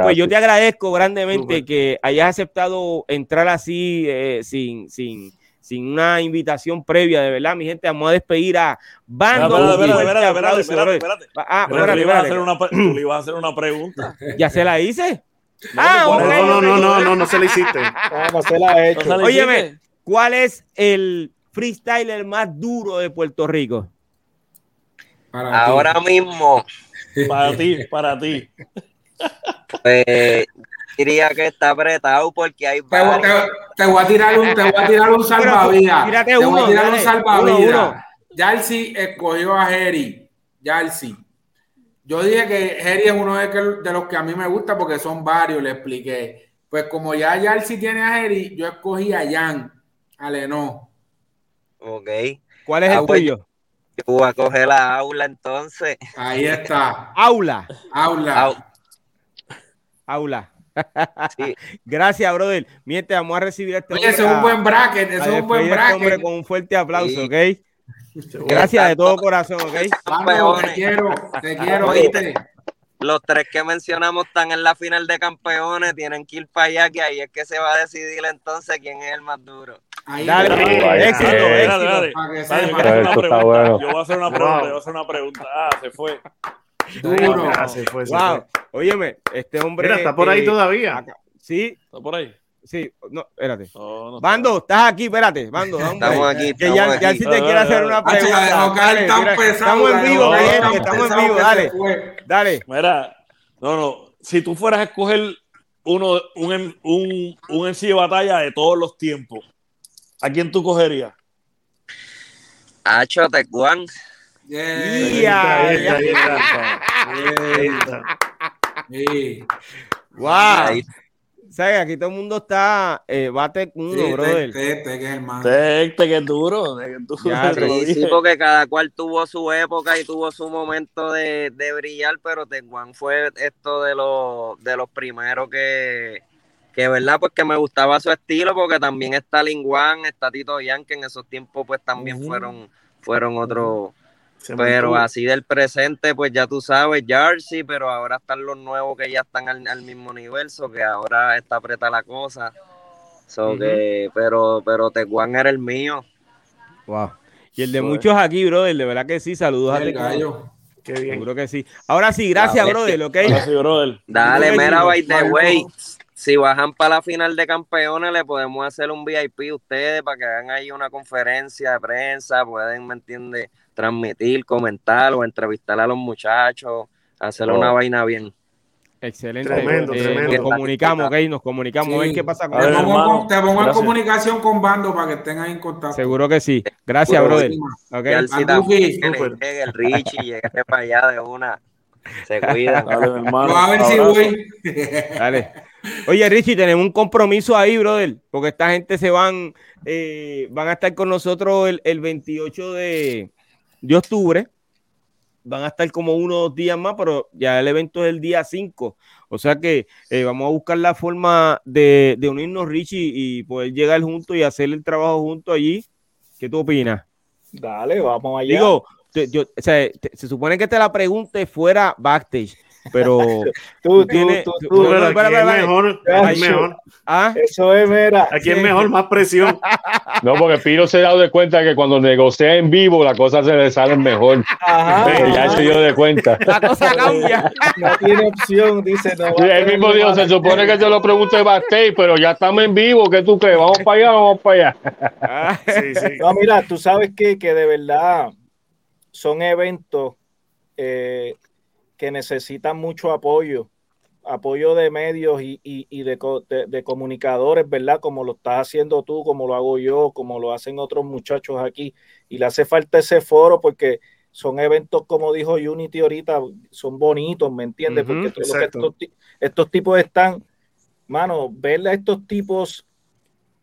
Speaker 1: pues yo te agradezco grandemente que hayas aceptado entrar así eh, sin, sin, sin una invitación previa, de verdad, mi gente. Vamos a despedir a Bando.
Speaker 3: Espérate, espérate, espérate. Ah, Tú le ibas a hacer una pregunta.
Speaker 1: Ya se la hice.
Speaker 2: Ah, no, no, no, no, no, no, se le hiciste.
Speaker 4: No, se la he hecho.
Speaker 1: Óyeme, ¿cuál es el freestyler más duro de Puerto Rico?
Speaker 8: Ahora mismo.
Speaker 3: Para ti, para ti.
Speaker 8: Pues, diría que está apretado porque hay
Speaker 7: te, voy a tirar un, te voy a tirar un salvavidas. te voy a tirar un salvavidas. Jalsi escogió a Jerry. Jalsi. Yo dije que Jerry es uno de, los que a mí me gusta porque son varios, le expliqué. Pues como ya Yalsi tiene a Jerry, yo escogí a Jan, a Leno.
Speaker 8: Ok.
Speaker 1: ¿Cuál es el ah, tuyo?
Speaker 8: Yo voy a coger la aula entonces.
Speaker 7: Ahí está.
Speaker 1: Aula.
Speaker 7: Aula.
Speaker 1: Aula. Gracias, brother. Miente, vamos a recibir este.
Speaker 7: Oye, ese es un buen bracket. Ese es un buen este bracket.
Speaker 1: con un fuerte aplauso, ¿ok? Gracias de todo corazón, ¿ok?
Speaker 7: te quiero, te quiero, ¿viste?
Speaker 8: Los tres que mencionamos están en la final de campeones, tienen que ir para allá, que ahí es que se va a decidir entonces quién es el más duro.
Speaker 1: Ahí dale, éxito,
Speaker 3: éxito. Bueno. Yo voy a hacer una pregunta, yo voy a hacer una pregunta. Ah, se fue.
Speaker 1: Duro. Ah, se fue, se wow. Fue. Óyeme, este hombre.
Speaker 2: Mira, está por ahí todavía.
Speaker 1: Sí.
Speaker 3: Está por ahí.
Speaker 1: Sí, no, espérate. Bando, estás aquí, espérate. Bando,
Speaker 8: estamos aquí.
Speaker 1: Que ya, ya si te quiere hacer una pregunta. estamos en vivo, gente, estamos en vivo, dale. Dale.
Speaker 3: Mira, no, no. Si tú fueras a escoger uno, un, un, un MC de batalla de todos los tiempos, ¿a quién tú cogerías?
Speaker 8: Hacho Tecuán.
Speaker 1: Yeah. Wow. ¿Sabes? Aquí todo el mundo está eh, bate uno, sí, brother.
Speaker 7: Es el más.
Speaker 3: Tecte, que es duro.
Speaker 8: sí, porque cada cual tuvo su época y tuvo su momento de, de brillar, pero Teguan fue esto de los, de los primeros que, que, ¿verdad? Pues que me gustaba su estilo, porque también está Linguan, está Tito Yan, que en esos tiempos pues también fueron, fueron otros pero así del presente, pues ya tú sabes, Jersey, pero ahora están los nuevos que ya están al, mismo nivel, so que ahora está apretada la cosa. So que, pero, pero Tecuán era el mío.
Speaker 1: Wow. Y el de muchos aquí, brother, de verdad que sí, saludos a Tecuán. Qué bien. Seguro que sí. Ahora sí, gracias, brother, ¿ok?
Speaker 3: Gracias, brother.
Speaker 8: Dale, mera, by the way. Si bajan para la final de campeones, le podemos hacer un VIP a ustedes para que hagan ahí una conferencia de prensa, pueden, ¿me entiendes? Transmitir, comentar o entrevistar a los muchachos, hacer una oh. vaina bien.
Speaker 1: Excelente. Tremendo, eh, tremendo. Nos comunicamos, ok, nos comunicamos. qué pasa
Speaker 7: con te, pongo, te pongo en comunicación con Bando para que estén ahí en contacto.
Speaker 1: Seguro que sí. Gracias, brother.
Speaker 8: Okay. el Richie, llegué para allá de una. Se cuida.
Speaker 3: Dale, hermano.
Speaker 7: a ver si voy.
Speaker 1: Dale. Oye, Richie, tenemos un compromiso ahí, brother, porque esta gente se van, eh, van a estar con nosotros el, el 28 de, de octubre. Van a estar como unos días más, pero ya el evento es el día 5. O sea que eh, vamos a buscar la forma de, de unirnos, Richie, y poder llegar juntos y hacer el trabajo juntos allí. ¿Qué tú opinas?
Speaker 4: Dale, vamos allá.
Speaker 1: Digo, yo- o sea, te- se supone que te la pregunte fuera backstage, pero
Speaker 4: tú, tú,
Speaker 1: tienes-
Speaker 4: tú,
Speaker 1: tú-
Speaker 4: tú.
Speaker 2: Aquí es mejor, aquí mejor.
Speaker 1: ¿ah?
Speaker 4: Eso es, mira.
Speaker 2: Aquí es mejor, más presión.
Speaker 5: No, porque Piro se ha dado de cuenta que cuando negocia en vivo las cosas se le salen mejor.
Speaker 4: Ajá,
Speaker 5: ya se dio de cuenta.
Speaker 1: La cosa cambia.
Speaker 4: No tiene opción, dice. No
Speaker 5: Sí,
Speaker 4: tener
Speaker 5: mismo dijo, se supone que se lo pregunte backstage, pero ya estamos en vivo, ¿qué tú crees? Vamos para allá, vamos para allá.
Speaker 1: Ah,
Speaker 2: Sí, sí.
Speaker 4: No, mira, tú sabes que, que de verdad son eventos eh, que necesitan mucho apoyo, apoyo de medios y, y- y de, de- de comunicadores, ¿verdad? Como lo estás haciendo tú, como lo hago yo, como lo hacen otros muchachos aquí. Y le hace falta ese foro porque son eventos, como dijo Unity ahorita, son bonitos, ¿me entiendes?
Speaker 1: Ujú,
Speaker 4: porque todo lo que
Speaker 2: exacto.
Speaker 4: estos, estos tipos están, mano, verle a estos tipos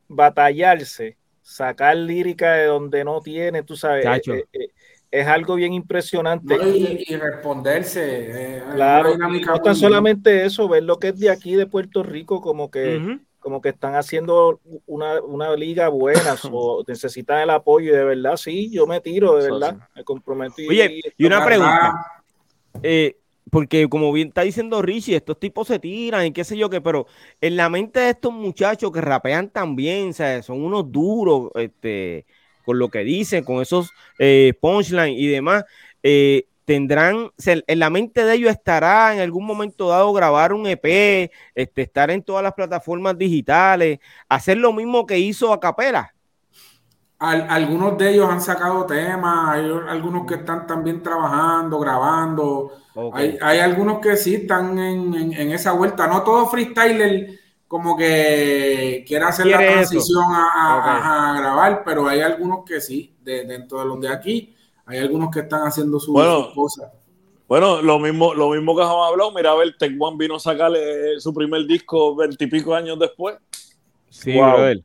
Speaker 4: batallarse, sacar lírica de donde no tiene, tú sabes,
Speaker 1: Chacho.
Speaker 4: eh, eh, es algo bien impresionante.
Speaker 7: No, y, y responderse. eh,
Speaker 4: Claro, no tan solamente eso, ver lo que es de aquí de Puerto Rico, como que, como que están haciendo una, una liga buena, o necesitan el apoyo, y de verdad, sí, yo me tiro, de verdad, me comprometo. y-
Speaker 1: Oye, y una pregunta. eh, porque como bien está diciendo Richie, estos tipos se tiran y qué sé yo qué, pero en la mente de estos muchachos que rapean también, o sea, son unos duros, este, con lo que dicen, con esos eh, punchlines y demás, eh, tendrán, en la mente de ellos estará en algún momento dado grabar un EP, este, estar en todas las plataformas digitales, hacer lo mismo que hizo Acapela.
Speaker 7: Al- algunos de ellos han sacado temas, hay algunos que están también trabajando, grabando. Hay, hay algunos que sí están en, en- en esa vuelta. No todo freestyler como que quiere hacer la
Speaker 1: Quiere
Speaker 7: transición a, grabar, pero hay algunos que sí, de, dentro de los de aquí, hay algunos que están haciendo su-
Speaker 3: Bueno.
Speaker 7: sus cosas.
Speaker 3: Bueno, lo mismo, lo mismo que hemos hablado. Mira, a ver, Tech One vino a sacarle su primer disco veintipico años después.
Speaker 1: Sí,
Speaker 4: Wow.
Speaker 1: brother.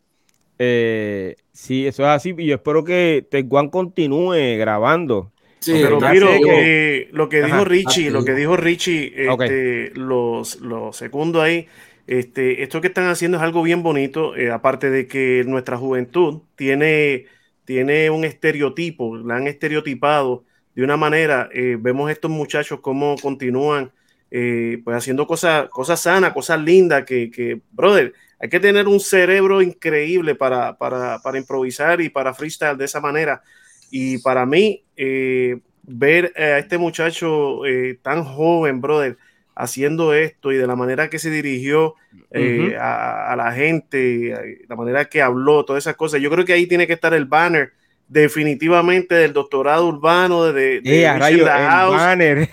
Speaker 1: Eh, sí, eso es así. Y yo espero que Teguan continúe grabando.
Speaker 7: Sí,
Speaker 2: Pero eh, lo que
Speaker 1: Ajá,
Speaker 2: dijo Richie, lo que dijo Richie, este, los, los segundo ahí, este, esto que están haciendo es algo bien bonito, eh, aparte de que nuestra juventud tiene, tiene un estereotipo, la han estereotipado de una manera, eh, vemos estos muchachos cómo continúan eh, pues haciendo cosas, cosas sanas, cosas lindas, que, brother, hay que tener un cerebro increíble para, para, para improvisar y para freestyle de esa manera. Y para mí, eh, ver a este muchacho tan joven, brother, haciendo esto y de la manera que se dirigió eh, a, a la gente, la manera que habló, todas esas cosas, yo creo que ahí tiene que estar el banner definitivamente del doctorado urbano, de, de
Speaker 1: Eh, rayo, el
Speaker 2: House.
Speaker 1: banner.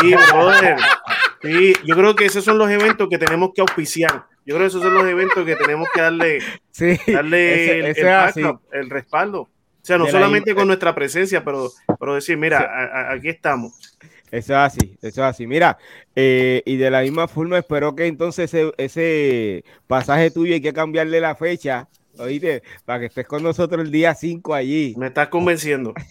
Speaker 2: Sí, brother. Sí, yo creo que esos son los eventos que tenemos que auspiciar. Yo creo que esos son los eventos que tenemos que darle,
Speaker 1: Sí,
Speaker 2: darle
Speaker 1: ese-
Speaker 2: el,
Speaker 1: ese
Speaker 2: backup, el respaldo. O sea, no solamente con nuestra presencia, pero, pero decir, mira, a- a- aquí estamos.
Speaker 1: Eso es así, eso es así. Mira, eh, y de la misma forma espero que entonces ese, ese pasaje tuyo hay que cambiarle la fecha, oíste, para que estés con nosotros el día 5 allí.
Speaker 2: Me estás convenciendo.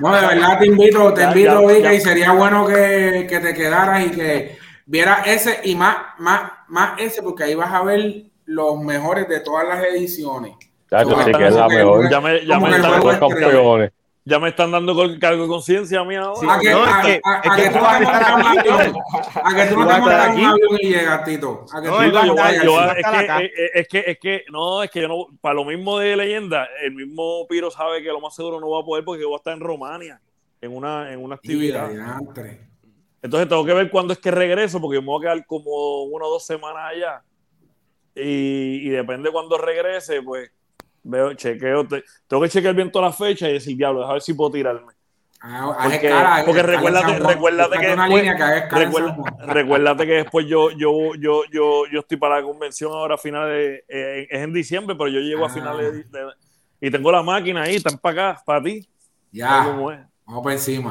Speaker 7: No, de verdad te invito, te
Speaker 3: Ya,
Speaker 7: invito,
Speaker 3: ya,
Speaker 7: y sería bueno que, que te quedaras y que vieras ese y más, más, más ese, porque ahí vas a ver los mejores de todas las ediciones.
Speaker 5: Chacho, sí
Speaker 7: que-
Speaker 5: es la mejor.
Speaker 3: Ya me, ya me están,
Speaker 5: Los campeones.
Speaker 3: Ya me están dando con cargo de conciencia a mí ahora.
Speaker 7: A que,
Speaker 1: No, es
Speaker 7: a-
Speaker 1: que-
Speaker 7: a-
Speaker 1: que
Speaker 7: que
Speaker 1: tú vas a
Speaker 7: un avión. A que tú no te montas un avión y llegas, Tito. A que
Speaker 1: No,
Speaker 7: tú
Speaker 1: va a
Speaker 3: yo-
Speaker 1: va
Speaker 3: es,
Speaker 1: estar acá.
Speaker 3: que, es, es que, es que, no, es que yo no, para lo mismo de leyenda, el mismo Piro sabe que lo más seguro no va a poder porque yo voy a estar en Romania, en una, en una actividad. Entonces tengo que ver cuándo es que regreso, porque yo me voy a quedar como una o dos semanas allá. Y, y depende cuándo regrese, pues veo, chequeo, te- tengo que chequear bien todas las fechas y decir, diablo, a ver si puedo tirarme.
Speaker 7: Ah,
Speaker 3: Porque-
Speaker 7: escala,
Speaker 3: porque
Speaker 7: escala en
Speaker 3: recuérdate- recuérdate que después-
Speaker 7: que
Speaker 3: recuérdate que después yo, yo, yo, yo, yo estoy para la convención ahora a finales, eh, es en diciembre, pero yo llego a
Speaker 7: Ah.
Speaker 3: finales de, de- y tengo la máquina ahí, están para acá, para ti.
Speaker 7: Ya, vamos por encima.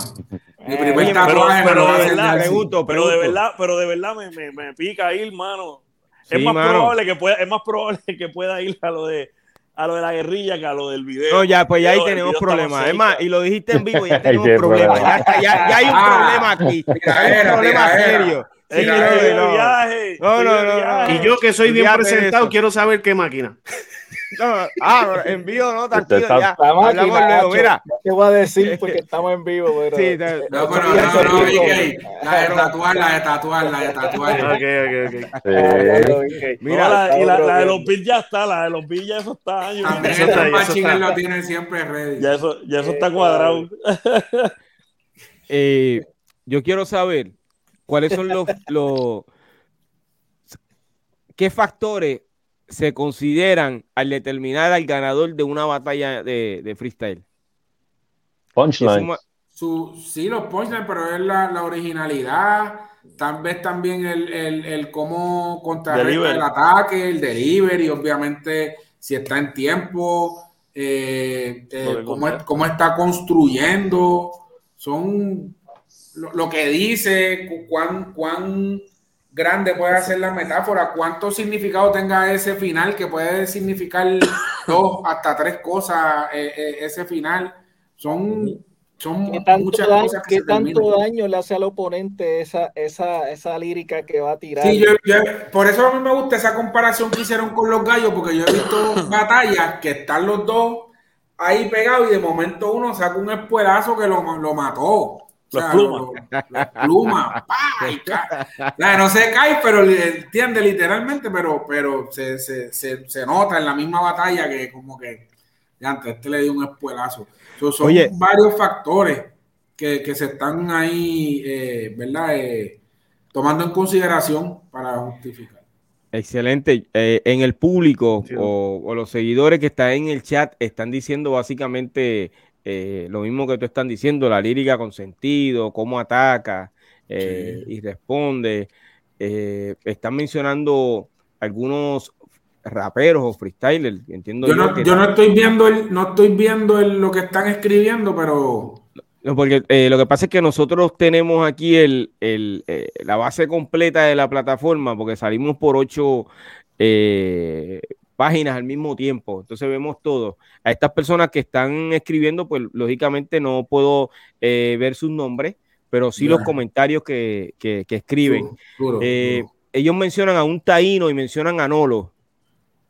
Speaker 3: Mi primer eh, pero, pero, de verdad, pregunto, pero de verdad, pero de verdad me, me, me pica ir, mano. es más probable que pueda, es más probable que pueda ir a lo de a lo de la guerrilla que a lo del video.
Speaker 1: No, ya, pues ya ahí tenemos problemas. Es más, y lo dijiste en vivo, ya tenemos problemas. Ya, ya, ya, hay un ah, problema aquí. hay un problema serio. Sí, no,
Speaker 2: no, no, no, Y yo que soy bien presentado, quiero saber qué máquina.
Speaker 1: No, ah, en vivo no, tranquilo, ya. Hablamos luego,
Speaker 4: mira. ¿Qué voy a decir? Porque estamos en vivo, pero... Sí,
Speaker 7: no, pero no, no, La de tatuar, la de tatuar, la de tatuar. Ok,
Speaker 3: ok, ok. Mira, la, y la, la, de los Bills ya está, la de los Bills ya eso está. Años.
Speaker 7: También eso está, eso está. lo tiene siempre ready.
Speaker 3: Ya eso, ya eso está cuadrado.
Speaker 1: eh, yo quiero saber cuáles son los, los qué factores se consideran al determinar al ganador de una batalla de, freestyle?
Speaker 5: Punchline.
Speaker 7: sí, los punchlines, pero es la, originalidad, tal vez también el, el, cómo contrarrestar el ataque, el delivery, obviamente si está en tiempo, eh, eh, cómo, está construyendo, son lo, lo, que dice, cuán, cuán grande puede ser la metáfora, cuánto significado tenga ese final, que puede significar dos hasta tres cosas eh, eh, ese final. Son, son muchas cosas
Speaker 4: que ¿Qué tanto daño le hace al oponente esa, esa, esa lírica que va a tirar?
Speaker 7: Sí, por eso a mí me gusta esa comparación que hicieron con los gallos, porque yo he visto batallas que están los dos ahí pegados y de momento uno saca un espuelazo que lo, lo mató.
Speaker 3: Los plumas.
Speaker 7: Los, plumas. no se cae, pero entiende literalmente, pero, pero se, se, se, nota en la misma batalla que como que ya antes este le dio un espuelazo. son varios factores que, que, se están ahí, eh, ¿verdad? Eh, tomando en consideración para justificar.
Speaker 1: Excelente. Eh, en el público o, o, los seguidores que están en el chat están diciendo básicamente eh, lo mismo que tú están diciendo, la lírica con sentido, cómo ataca eh, y responde. Eh, están mencionando algunos raperos o freestylers, entiendo
Speaker 7: yo. no, yo no estoy viendo el, no estoy viendo lo que están escribiendo, pero
Speaker 1: porque lo que pasa es que nosotros tenemos aquí el, el la base completa de la plataforma, porque salimos por ocho páginas al mismo tiempo. Entonces vemos todo. A estas personas que están escribiendo, pues lógicamente no puedo eh, ver sus nombres, pero sí los comentarios que, que, escriben. Eh, ellos mencionan a un taíno y mencionan a Nolo.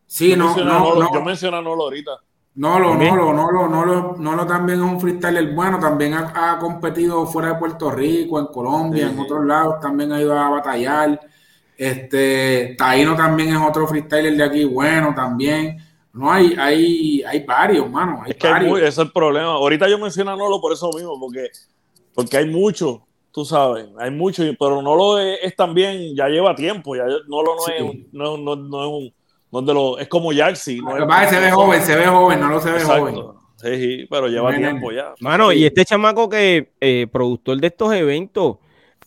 Speaker 7: Sí, no, no,
Speaker 3: no, yo menciono a Nolo ahorita.
Speaker 7: Nolo, Nolo, Nolo, Nolo, Nolo también es un freestyler bueno, también ha, competido fuera de Puerto Rico, en Colombia, en otros lados, también ha ido a batallar. Este, Taino también es otro freestyler de aquí, bueno, también. No hay, hay, hay varios, mano. Hay
Speaker 3: es que ese es el problema. Ahorita yo menciono a Nolo por eso mismo, porque, porque hay mucho, tú sabes, hay mucho, pero Nolo es, es también, ya lleva tiempo, ya Nolo no, es, no, no, no, es un, no de lo, es como Jaxi.
Speaker 7: No se ve joven, se ve joven, no lo se ve joven.
Speaker 3: Sí, pero lleva tiempo ya.
Speaker 1: Mano, y este chamaco que eh, productor de estos eventos.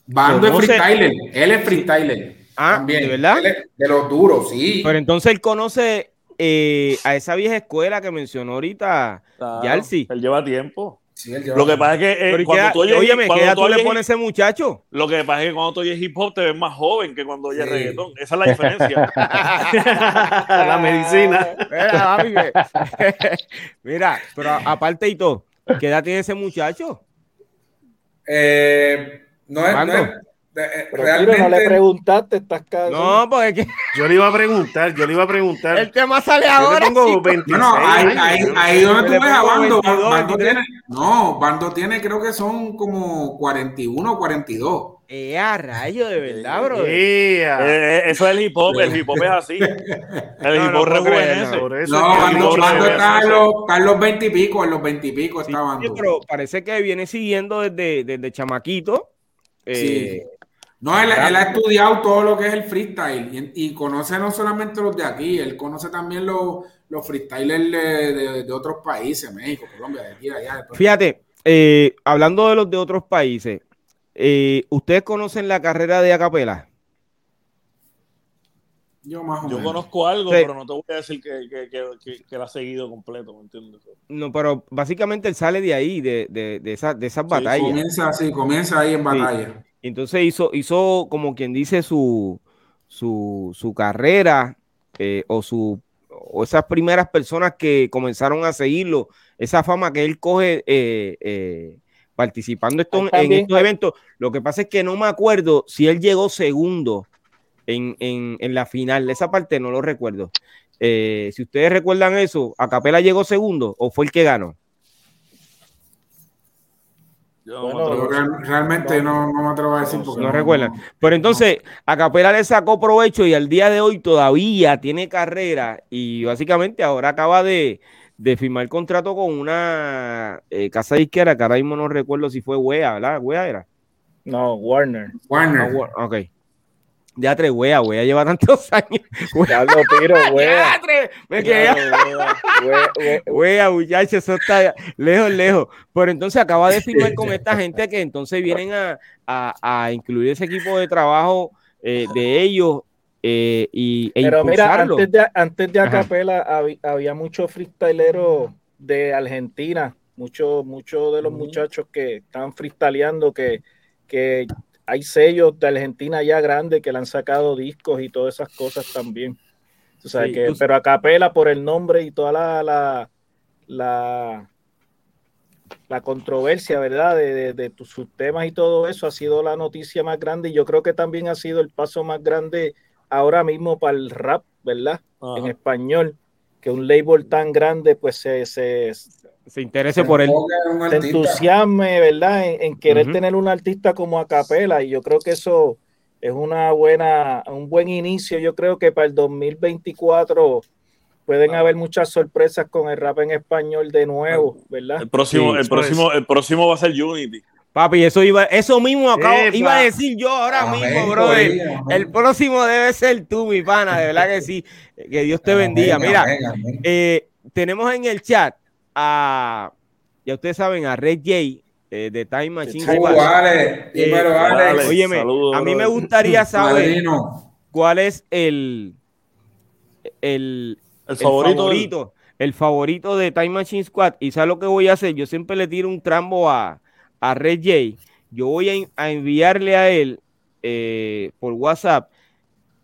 Speaker 7: Bando es freestyler, él es freestyler.
Speaker 1: Ah, ¿de verdad?
Speaker 7: De los duros, sí.
Speaker 1: Pero entonces él conoce eh, a esa vieja escuela que mencionó ahorita claro,
Speaker 3: Él lleva tiempo. Sí, él lleva lo que pasa es que eh, cuando tú oyes,
Speaker 1: óyeme, ¿qué tú le pones ese muchacho?
Speaker 3: Lo que pasa es que cuando tú oyes hip hop te ves más joven que cuando oyes reggaetón. Esa es la diferencia.
Speaker 2: la medicina.
Speaker 1: Mira, Mira, pero aparte y todo, ¿qué edad tiene ese muchacho?
Speaker 7: Eh, no es, no es, eh, realmente
Speaker 4: no le preguntaste, estás casi.
Speaker 1: No, porque
Speaker 2: yo le iba a preguntar, yo le iba a preguntar.
Speaker 1: El tema sale ahora.
Speaker 7: Tengo 26, no, ahí, ahí, ahí donde tú ves a Bando. Bando tiene, no, Bando tiene, creo que son como 41 o 42.
Speaker 1: Eh, a rayo, de verdad, bro.
Speaker 3: Eh, eh, eso es el hip hop, el hip hop es así. El hip hop rejuvenece.
Speaker 7: No, Bando, Bando está en los, está en los 20 y pico, en los 20 y pico está Bando.
Speaker 1: pero parece que viene siguiendo desde, desde chamaquito.
Speaker 7: sí. No, él, ha estudiado todo lo que es el freestyle y, conoce no solamente los de aquí, él conoce también los, los freestylers de, otros países, México, Colombia, de aquí, allá.
Speaker 1: Fíjate, eh, hablando de los de otros países, eh, ¿ustedes conocen la carrera de Acapela?
Speaker 7: Yo más o
Speaker 3: Yo
Speaker 7: menos.
Speaker 3: conozco algo,
Speaker 1: Sí.
Speaker 3: pero no te voy a decir que, que, que, que, que la ha seguido completo, ¿me entiendes?
Speaker 1: No, pero básicamente él sale de ahí, de, de, de, esa- de esas batallas.
Speaker 7: Comienza así, comienza ahí en batalla.
Speaker 1: Entonces hizo, hizo como quien dice su, su, su carrera eh, o, su, o esas primeras personas que comenzaron a seguirlo, esa fama que él coge eh, eh, participando esto- en estos eventos. Lo que pasa es que no me acuerdo si él llegó segundo en, en, en la final. Esa parte no lo recuerdo. Si ustedes recuerdan eso, ¿Acapela llegó segundo o fue el que ganó?
Speaker 3: Yo
Speaker 4: Bueno,
Speaker 3: no
Speaker 7: real- realmente no, no me atrevo a decir porque
Speaker 1: no recuerdan. Pero entonces, a Capela le sacó provecho y al día de hoy todavía tiene carrera y básicamente ahora acaba de, de firmar contrato con una eh, casa disquera que ahora mismo no recuerdo si fue Wea, ¿verdad? Wea era.
Speaker 4: No, Warner.
Speaker 1: Ah,
Speaker 7: Warner.
Speaker 1: Wa- ok. Ya tres Wea, Wea lleva tantos años. Wea,
Speaker 4: Diablo, Piro, wea.
Speaker 1: me quedé.
Speaker 4: Wea, wea,
Speaker 1: Wea, muchachos, eso está lejos, lejos. Pero entonces acaba de firmar con esta gente que entonces vienen a, a- a incluir ese equipo de trabajo eh, de ellos eh, y, e
Speaker 4: Pero mira, antes de, antes de. Acapela habi- había muchos freestyleros de Argentina, muchos muchos de los muchachos que están freestyleando, que, que hay sellos de Argentina ya grandes que le han sacado discos y todas esas cosas también. O sea,
Speaker 1: Sí,
Speaker 4: que,
Speaker 1: tú-
Speaker 4: pero Acapela por el nombre y toda la, la, la, la controversia, ¿verdad? De, de, de tus- sus temas y todo eso ha sido la noticia más grande y yo creo que también ha sido el paso más grande ahora mismo para el rap, ¿verdad?
Speaker 3: Ajá.
Speaker 4: En español, que un label tan grande pues se, se, se
Speaker 1: se interese por él.
Speaker 6: Artista.
Speaker 4: entusiasme, ¿verdad? En, en querer tener un artista como Acapela y yo creo que eso es una buena, un buen inicio. Yo creo que para el 2024 pueden haber muchas sorpresas con el rap en español de nuevo, ¿verdad?
Speaker 3: El próximo,
Speaker 1: Sí,
Speaker 3: el, próximo, el próximo va a ser Unity.
Speaker 1: Papi, eso iba, eso mismo acabo,
Speaker 2: Epa.
Speaker 1: iba a decir yo ahora
Speaker 6: Amén,
Speaker 1: mismo, brother.
Speaker 6: Amén.
Speaker 1: El próximo debe ser tú, mi pana, de verdad que sí. Que Dios te bendiga. Mira,
Speaker 6: amén, amén.
Speaker 1: eh, tenemos en el chat a, ya ustedes saben, a Red J eh, de Time Machine.
Speaker 6: Uh,
Speaker 1: Eh,
Speaker 6: Alex.
Speaker 3: Alex.
Speaker 1: Óyeme,
Speaker 3: Saludos,
Speaker 1: a mí me gustaría saber cuál es el, el,
Speaker 3: El
Speaker 1: el
Speaker 3: favorito.
Speaker 1: favorito, el favorito de Time Machine Squad. Y sabes lo que voy a hacer, yo siempre le tiro un trambo a, a Red J. Yo voy a, a enviarle a él eh, por WhatsApp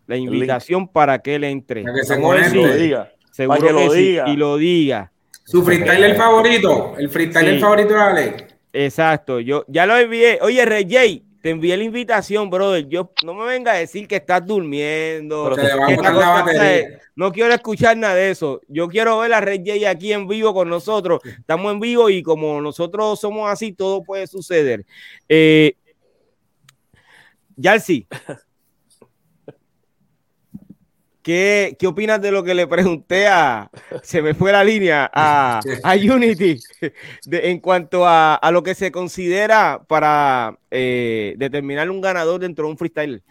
Speaker 1: la
Speaker 3: link.
Speaker 1: invitación para que él entre.
Speaker 7: Para que se
Speaker 3: lo diga.
Speaker 1: seguro
Speaker 3: para que
Speaker 1: que,
Speaker 3: lo
Speaker 1: sí,
Speaker 3: diga.
Speaker 1: y lo diga.
Speaker 7: Su freestyler favorito. El freestyler
Speaker 1: Sí.
Speaker 7: favorito de Alex.
Speaker 1: Exacto, yo ya lo envié. Oye, Red J, te envié la invitación, brother. Yo no me venga a decir que estás durmiendo.
Speaker 3: Pero
Speaker 1: que
Speaker 7: la.
Speaker 1: No quiero escuchar nada de eso. Yo quiero ver a Red J aquí en vivo con nosotros. Estamos en vivo y como nosotros somos así, todo puede suceder. Eh, Yalsi, ¿qué, ¿qué opinas de lo que le pregunté a, se me fue la línea, a, a Unity de- en cuanto a, a lo que se considera para eh, determinar un ganador dentro de un freestyle?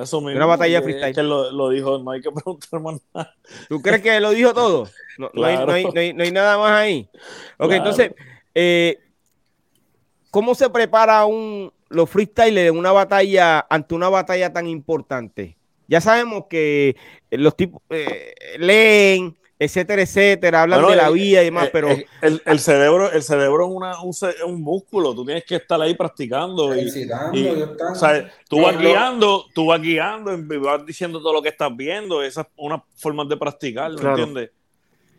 Speaker 3: Eso mismo.
Speaker 1: Una batalla freestyle.
Speaker 3: Que lo, lo dijo, no hay que preguntar más nada.
Speaker 1: ¿Tú crees que lo dijo todo? No, no hay, no hay- no hay- nada más ahí. Ok,
Speaker 3: Claro.
Speaker 1: entonces, eh, ¿cómo se prepara un, los freestylers en una batalla, ante una batalla tan importante? Ya sabemos que los tipos eh, leen, etcétera, etcétera, hablan
Speaker 3: Bueno,
Speaker 1: de la
Speaker 3: el-
Speaker 1: vida y demás, pero
Speaker 3: el, el- el cerebro, el cerebro es una, un, un músculo. Tú tienes que estar ahí practicando. Y, y- o sea, tú vas guiando, tú vas guiando vas diciendo todo lo que estás viendo. Esa es una forma de practicar, ¿me
Speaker 2: Claro.
Speaker 3: entiendes?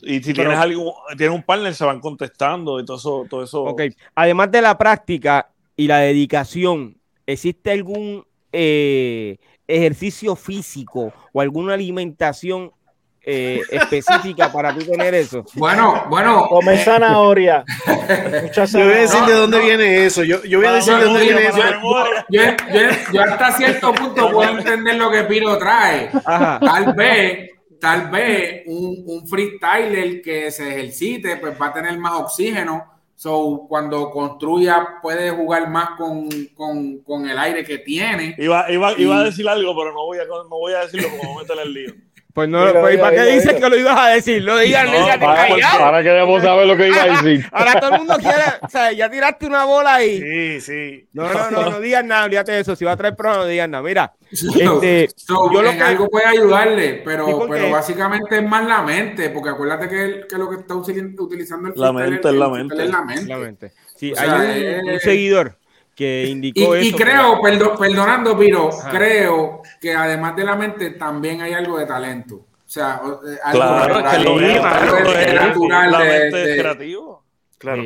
Speaker 3: Y si
Speaker 1: Pero-
Speaker 3: tienes algo, tienes un partner, se van contestando y todo eso, todo eso.
Speaker 1: Ok, además de la práctica y la dedicación, ¿existe algún eh, ejercicio físico o alguna alimentación eh, específica para tú tener eso?
Speaker 7: Bueno, bueno.
Speaker 4: Come zanahoria. Mucha
Speaker 2: Yo voy a decir
Speaker 4: zanahoria.
Speaker 2: de dónde viene eso. Yo, yo voy a decir de dónde viene eso.
Speaker 7: Yo, yo- yo hasta cierto punto puedo entender lo que Piro trae.
Speaker 1: Ajá.
Speaker 7: Tal vez, tal vez un, un freestyler que se ejercite, pues va a tener más oxígeno. So, cuando construya, puede jugar más con, con- con el aire que tiene.
Speaker 3: Iba, iba, iba a decir algo, pero no voy a, no voy a decirlo porque me voy a meter en el lío.
Speaker 1: Pues no, pues, ¿para qué dices que lo ibas a decir? Lo digas, no,
Speaker 5: para, para, que debemos saber lo que iba a decir.
Speaker 1: Ahora todo el mundo quiere, o sea, ya tiraste una bola ahí.
Speaker 2: Sí, sí.
Speaker 1: No, no, no, no digas nada, olvídate de eso. Si va a traer pruebas, no digas nada. Mira,
Speaker 7: este, yo lo que algo puede ayudarle, pero, pero básicamente es más la mente, porque acuérdate que, que lo que está utilizando el
Speaker 3: la mente, es la mente.
Speaker 7: Es la mente.
Speaker 1: La mente. Sí, hay un, un seguidor que indicó
Speaker 7: y,
Speaker 1: eso.
Speaker 7: Y creo, perdonando, Piro, creo que además de la mente también hay algo de talento. O sea,
Speaker 3: eh, algo claro, natural, que lo es natural la mente de, creativo.
Speaker 2: Claro.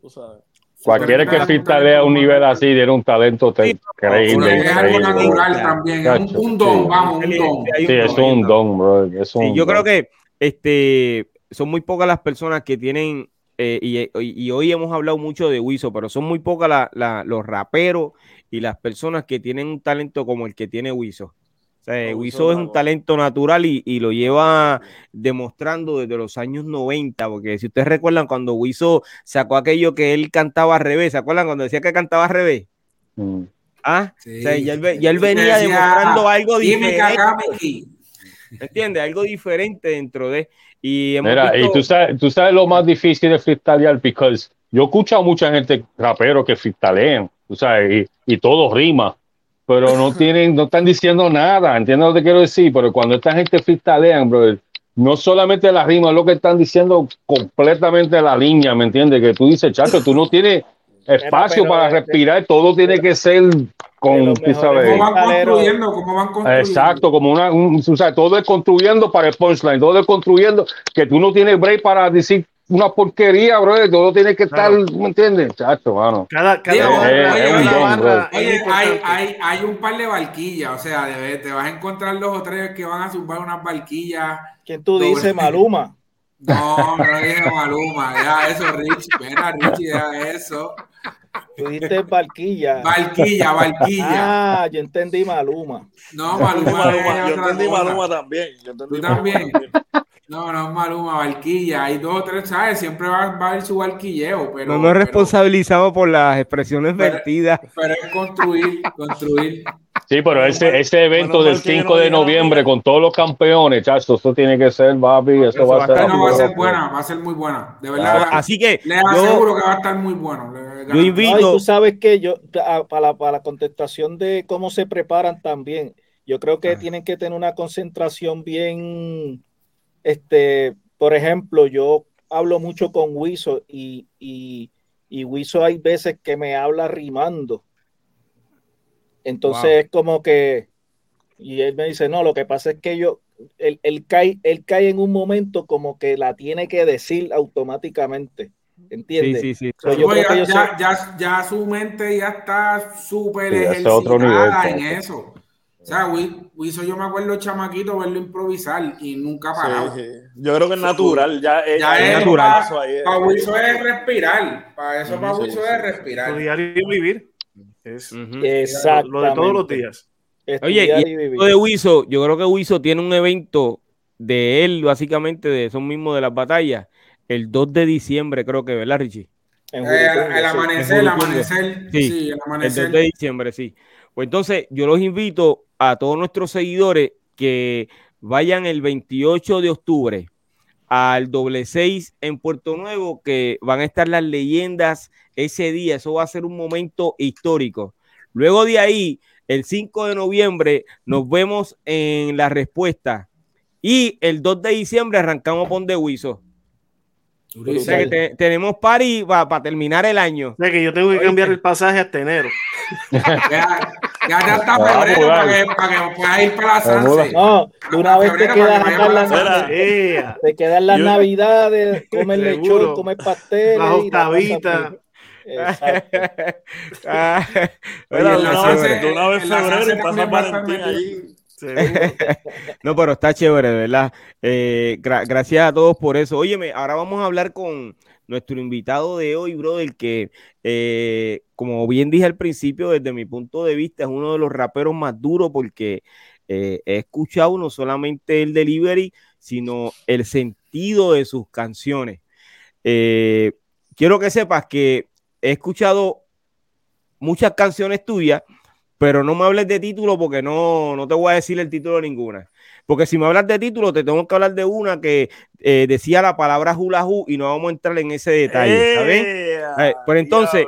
Speaker 3: Tú sabes.
Speaker 5: Cualquiera que fistalea a un nivel así tiene un talento increíble.
Speaker 7: Es algo natural también, un, un, don, vamos, un don.
Speaker 5: Sí, es un don, bro. Es un
Speaker 1: sí, yo creo que este, son muy pocas las personas que tienen eh, y, hoy hemos hablado mucho de Wiso, pero son muy pocas los raperos y las personas que tienen un talento como el que tiene Wiso. O sea, Wiso es un talento natural y, lo lleva demostrando desde los años 90, porque si ustedes recuerdan cuando Wiso sacó aquello que él cantaba al revés, ¿se acuerdan cuando decía que cantaba al revés? Mm. Ah, ya, él, venía demostrando algo diferente. ¿Entiendes? Algo diferente dentro de... Y,
Speaker 5: Mira, y tú sabes, tú sabes lo más difícil de freestylear, porque yo escucho a mucha gente rapero que freestylean, tú sabes, y, y todo rima, pero no tienen, no están diciendo nada, entiendo lo que quiero decir, pero cuando esta gente freestylean, bro, no solamente la rima, es lo que están diciendo completamente la línea, ¿me entiendes? Que tú dices, chacho, tú no tienes espacio para respirar, todo tiene que ser con,
Speaker 7: ¿sabes? ¿Cómo van construyendo? ¿Cómo van construyendo?
Speaker 5: Exacto, como una, o sea, todo es construyendo para el punchline, todo es construyendo que tú no tienes break para decir una porquería, bro, todo tiene que estar, ¿me entiendes? Chacho, mano.
Speaker 7: Cada, cada es, un don, Oye, hay, hay, hay, un par de barquillas, o sea, te vas a encontrar dos o tres que van a subir unas barquillas.
Speaker 4: ¿Quién tú dices, Maluma?
Speaker 7: No, no dije Maluma, ya eso, Rich, espera, Rich, ya eso.
Speaker 4: Tú dijiste Barquilla.
Speaker 7: Barquilla, Barquilla.
Speaker 4: Ah, yo entendí Maluma.
Speaker 7: No, Maluma.
Speaker 3: Maluma yo entendí Maluma también. Yo
Speaker 7: entendí ¿Tú también? No, no, Maluma, Barquilla. Hay dos o tres, ¿sabes? Siempre va, va a haber su barquilleo. Pero,
Speaker 1: no nos responsabilizamos por las expresiones vertidas.
Speaker 7: Pero es construir, construir.
Speaker 5: Sí, pero ese, ese evento del 5 de noviembre con todos los campeones, chacho, eso tiene que ser, papi, eso, va a ser.
Speaker 7: No, va a ser buena, va a ser muy buena. De verdad.
Speaker 1: Así que.
Speaker 7: Le aseguro que va a estar muy bueno.
Speaker 1: Yo invito.
Speaker 4: tú sabes que yo, para la, para la contestación de cómo se preparan también, yo creo que tienen que tener una concentración bien. Este, por ejemplo, yo hablo mucho con Wiso y, y, y Wiso hay veces que me habla rimando entonces es como que, y él me dice, no, lo que pasa es que yo, él, él, cae, él cae en un momento como que la tiene que decir automáticamente. ¿Entiendes?
Speaker 1: Sí, sí, sí.
Speaker 7: ya, ya, ya, su mente ya está súper ejercitada en eso. O sea, Wiso, yo me acuerdo chamaquito verlo improvisar y nunca parado.
Speaker 3: Yo creo que es natural, ya,
Speaker 7: ya es, natural. Para, Wiso es respirar, para eso para Wiso es respirar.
Speaker 2: Diario vivir. Es,
Speaker 4: Lo,
Speaker 2: de todos los días.
Speaker 1: Oye, y de Wiso, yo creo que Wiso tiene un evento de él, básicamente, de esos mismos de las batallas, el 2 de diciembre, creo que, ¿verdad, Richie?
Speaker 7: Eh, el, amanecer, el amanecer.
Speaker 1: Sí, el amanecer. El 2 de diciembre, sí. Pues entonces, yo los invito a todos nuestros seguidores que vayan el 28 de octubre al doble 6 en Puerto Nuevo, que van a estar las leyendas ese día. Eso va a ser un momento histórico. Luego de ahí, el 5 de noviembre, nos vemos en la respuesta. Y el 2 de diciembre arrancamos con The Wiso. tenemos party para terminar el año.
Speaker 2: O que yo tengo que cambiar el pasaje hasta enero.
Speaker 7: Ya, ya febrero para que, para que puedas ir para la Sanse.
Speaker 4: No, de una vez te quedas acá en la Te quedan las navidades, comer lechón, comer pasteles.
Speaker 2: La octavita.
Speaker 4: Exacto.
Speaker 3: ah, bueno, una vez febrero y pasa Valentín ahí.
Speaker 1: no, pero está chévere, ¿verdad? Eh, gracias a todos por eso. Óyeme, ahora vamos a hablar con nuestro invitado de hoy, brother, que eh, como bien dije al principio, desde mi punto de vista es uno de los raperos más duros porque eh, he escuchado no solamente el delivery, sino el sentido de sus canciones. Eh, quiero que sepas que he escuchado muchas canciones tuyas, pero no me hables de título porque no, no te voy a decir el título de ninguna. porque si me hablas de título, te tengo que hablar de una que eh, decía la palabra hula y no vamos a entrar en ese detalle, ¿sabes? Eh, pues entonces,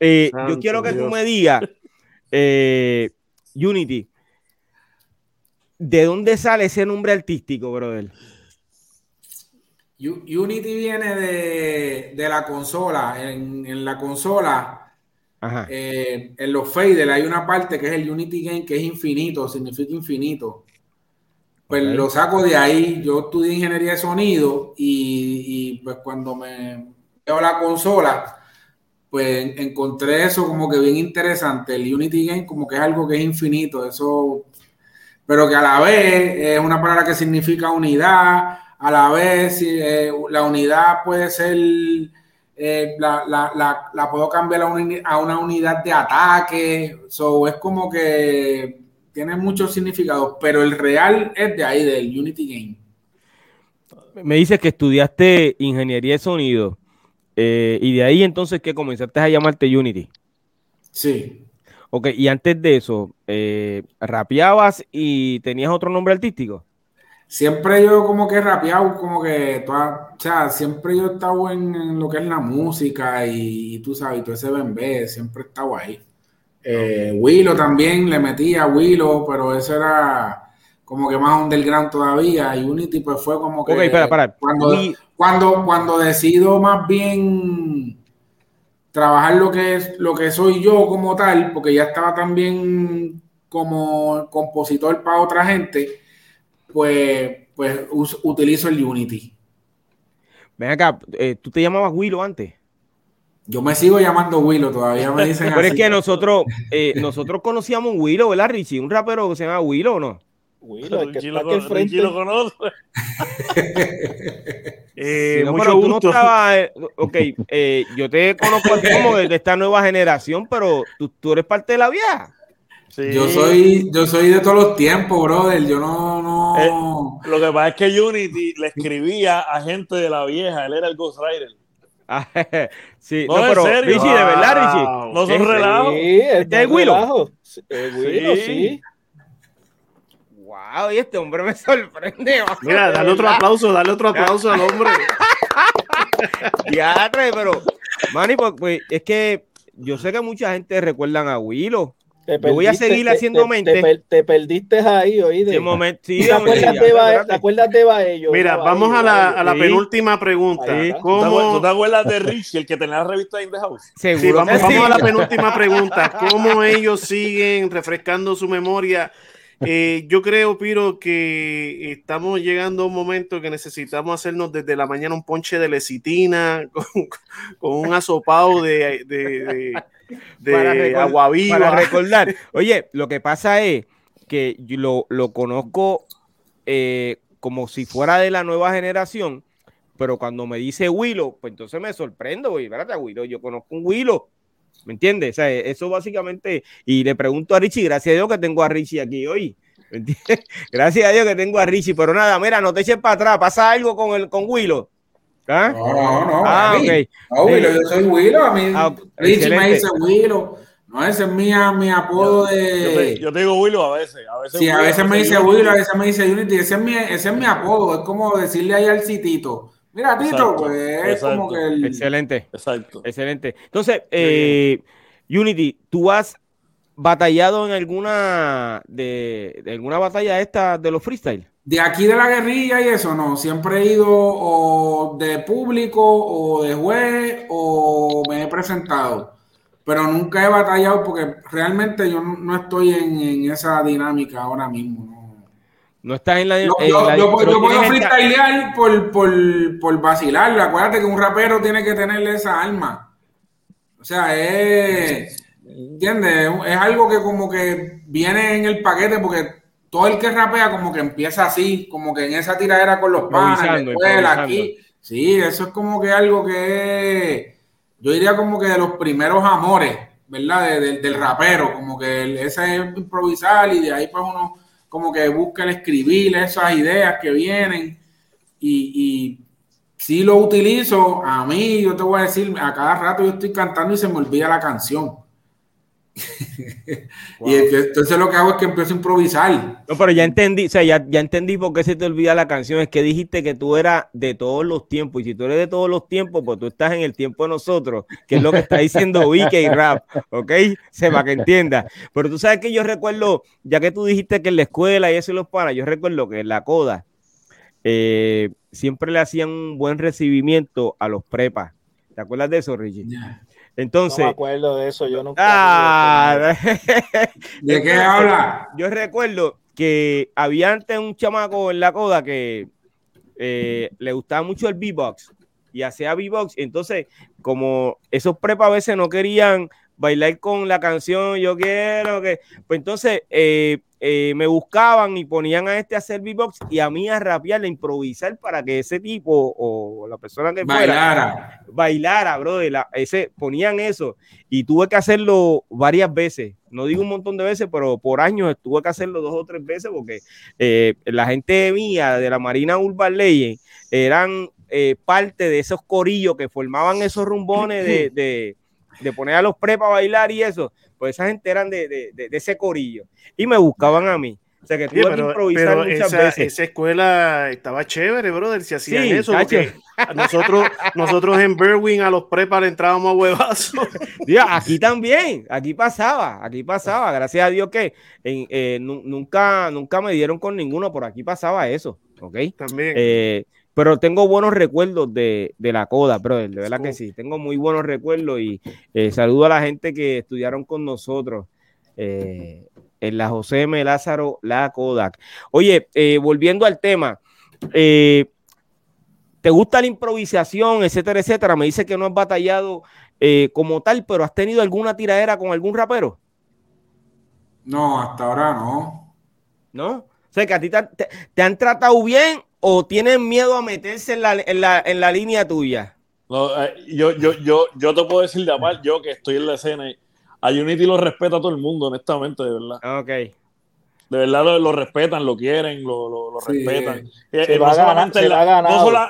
Speaker 1: eh, yo quiero que tú me digas, Unity, ¿de dónde sale ese nombre artístico, brother?
Speaker 7: Unity viene de, la consola. En, la consola, eh, en los faders hay una parte que es el Unity Game que es infinito, significa infinito. Pues lo saco de ahí. Yo estudié ingeniería de sonido y, pues cuando me veo la consola, pues encontré eso como que bien interesante. El Unity Game como que es algo que es infinito, eso, pero que a la vez es una palabra que significa unidad a la vez eh, la unidad puede ser, eh, la, puedo cambiar a una, unidad de ataque, so, es como que tiene muchos significados, pero el real es de ahí, del Unity Game.
Speaker 1: Me dices que estudiaste ingeniería de sonido eh, y de ahí entonces que comenzaste a llamarte Unity.
Speaker 7: Sí.
Speaker 1: Ok, y antes de eso, ¿rapeabas y tenías otro nombre artístico?
Speaker 7: Siempre yo como que rapeado, como que, toda, o sea, siempre yo he estado en, lo que es la música y, tú sabes, todo ese bembé, siempre he estado ahí. Eh, Willow también le metía a Willow, pero eso era como que más underground todavía. Y Unity pues fue como que...
Speaker 1: Para.
Speaker 7: Cuando, cuando, cuando decido más bien trabajar lo que es lo que soy yo como tal, porque ya estaba también como compositor para otra gente, pues, pues utilizo el Unity.
Speaker 1: Ven acá, eh, ¿tú te llamabas Willow antes?
Speaker 7: Yo me sigo llamando Willow, todavía me dicen
Speaker 1: Pero es que nosotros, eh, nosotros conocíamos un Willow, ¿verdad, Richie? Un rapero que se llama Willow, ¿no?
Speaker 4: Willow, el que está aquí enfrente. lo conoce.
Speaker 1: eh, no, pero tú no estabas, eh, ok, yo te conozco como de esta nueva generación, pero tú, tú eres parte de la vieja.
Speaker 7: Yo soy, yo soy de todos los tiempos, brother. Yo no, no.
Speaker 3: Eh, lo que pasa es que Unity le escribía a gente de la vieja. Él era el Ghost Rider.
Speaker 1: sí, no, pero Richie, de verdad, Richie.
Speaker 3: No son relajos.
Speaker 4: Sí, es de Willow. Willow, sí.
Speaker 1: Wow, y este hombre me sorprende.
Speaker 2: Mira, dale otro aplauso, dale otro aplauso al hombre.
Speaker 1: ya, pero, Manny, pues, pues, es que yo sé que mucha gente recuerdan a Willow te voy a seguir haciendo mente.
Speaker 4: Te, perdiste ahí, oí. De,
Speaker 1: momento, sí,
Speaker 4: ¿Te, acuerdas de, Baello?
Speaker 2: Mira, vamos a la, a la penúltima pregunta.
Speaker 3: ¿Cómo... ¿Tú te acuerdas de Richie, el que tenía la revista In the House?
Speaker 2: Sí, vamos, vamos a la penúltima pregunta. ¿Cómo ellos siguen refrescando su memoria? Eh, yo creo, Piro, que estamos llegando a un momento que necesitamos hacernos desde la mañana un ponche de lecitina con, con un asopado de, de de agua viva.
Speaker 1: Para recordar. Oye, lo que pasa es que yo lo, conozco eh, como si fuera de la nueva generación, pero cuando me dice Willow, pues entonces me sorprendo, güey, espérate, Willow, yo conozco un Willow, ¿me entiendes? O sea, eso básicamente, y le pregunto a Richie, gracias a Dios que tengo a Richie aquí hoy, ¿me entiendes? Gracias a Dios que tengo a Richie, pero nada, mira, no te eches para atrás, pasa algo con, el, con Willow.
Speaker 7: ¿Ah? No, no, no.
Speaker 1: Ah, ok.
Speaker 7: No, Willow, yo soy Willow. A mí, ah, Richie me dice Willow. No, ese es mi, mi apodo
Speaker 3: de. Yo te, digo Willow a veces. A veces
Speaker 7: sí, a veces me dice Willow, a veces me dice Unity. Ese es mi, ese es mi apodo. Es como decirle ahí al citito. Mira, Tito, pues es como que. El...
Speaker 1: Excelente.
Speaker 3: Exacto.
Speaker 1: Excelente. Entonces, eh, Unity, ¿tú has batallado en alguna de, de alguna batalla esta de los freestyle?
Speaker 7: De aquí de la guerrilla y eso, no. Siempre he ido o de público o de juez o me he presentado. Pero nunca he batallado porque realmente yo no estoy en, esa dinámica ahora mismo. No,
Speaker 1: no estás en la,
Speaker 7: yo, yo, puedo freestylear por, por, por vacilar. Acuérdate que un rapero tiene que tenerle esa alma. O sea, es. ¿Entiendes? Es algo que como que viene en el paquete porque todo el que rapea como que empieza así, como que en esa tiradera con los panas, aquí. Sí, eso es como que algo que yo diría como que de los primeros amores, ¿verdad? del rapero, como que ese es improvisar y de ahí pues uno como que busca el escribir esas ideas que vienen y, y si lo utilizo, a mí yo te voy a decir, a cada rato yo estoy cantando y se me olvida la canción. y entonces lo que hago es que empiezo a improvisar.
Speaker 1: No, pero ya entendí, o sea, ya, ya entendí por qué se te olvida la canción. Es que dijiste que tú eras de todos los tiempos. Y si tú eres de todos los tiempos, pues tú estás en el tiempo de nosotros, que es lo que está diciendo Vicky y Rap, ¿ok? Se va que entienda. Pero tú sabes que yo recuerdo, ya que tú dijiste que en la escuela y eso y los panas, yo recuerdo que en la coda eh, siempre le hacían un buen recibimiento a los prepas. ¿Te acuerdas de eso, Richie? Entonces. No
Speaker 4: me acuerdo de eso, yo nunca.
Speaker 1: Ah,
Speaker 7: ¿De qué habla?
Speaker 1: Yo recuerdo que había antes un chamaco en la coda que eh, le gustaba mucho el B-Box y hacía B-Box. Entonces, como esos prepa a veces no querían bailar con la canción Yo quiero que. Pues entonces eh, eh, me buscaban y ponían a este a hacer beatbox y a mí a rapear, a improvisar para que ese tipo o la persona que
Speaker 7: bailara,
Speaker 1: bailara, bro. ese, ponían eso y tuve que hacerlo varias veces. No digo un montón de veces, pero por años tuve que hacerlo dos o tres veces porque eh, la gente mía de la Marina Urban Legend eran parte de esos corillos que formaban esos rumbones de de poner a los prepa a bailar y eso, pues esa gente eran de, de, de, ese corillo y me buscaban a mí. O sea que tuve que improvisar muchas
Speaker 2: esa,
Speaker 1: veces.
Speaker 2: Esa escuela estaba chévere, brother, si hacían eso. nosotros, nosotros en Berwin a los prepa le entrábamos a huevazos.
Speaker 1: aquí también, aquí pasaba, aquí pasaba. Gracias a Dios que eh, nunca, nunca me dieron con ninguno, por aquí pasaba eso. ¿ok?
Speaker 2: También.
Speaker 1: Eh, pero tengo buenos recuerdos de, la coda, brother, de verdad que sí, tengo muy buenos recuerdos y eh, saludo a la gente que estudiaron con nosotros eh, en la José M. Lázaro, la Kodak. Oye, eh, volviendo al tema, ¿te gusta la improvisación, etcétera, etcétera? Me dice que no has batallado como tal, pero ¿has tenido alguna tiradera con algún rapero?
Speaker 7: No, hasta ahora no.
Speaker 1: ¿No? O sea, que a ti te han tratado bien o tienen miedo a meterse en la, en la, en la línea tuya?
Speaker 3: Eh, yo, yo, yo, yo te puedo decir de aparte, yo que estoy en la escena, a Unity lo respeta a todo el mundo, honestamente, de verdad.
Speaker 1: Ok.
Speaker 3: De verdad lo, respetan, lo quieren, lo, lo, respetan.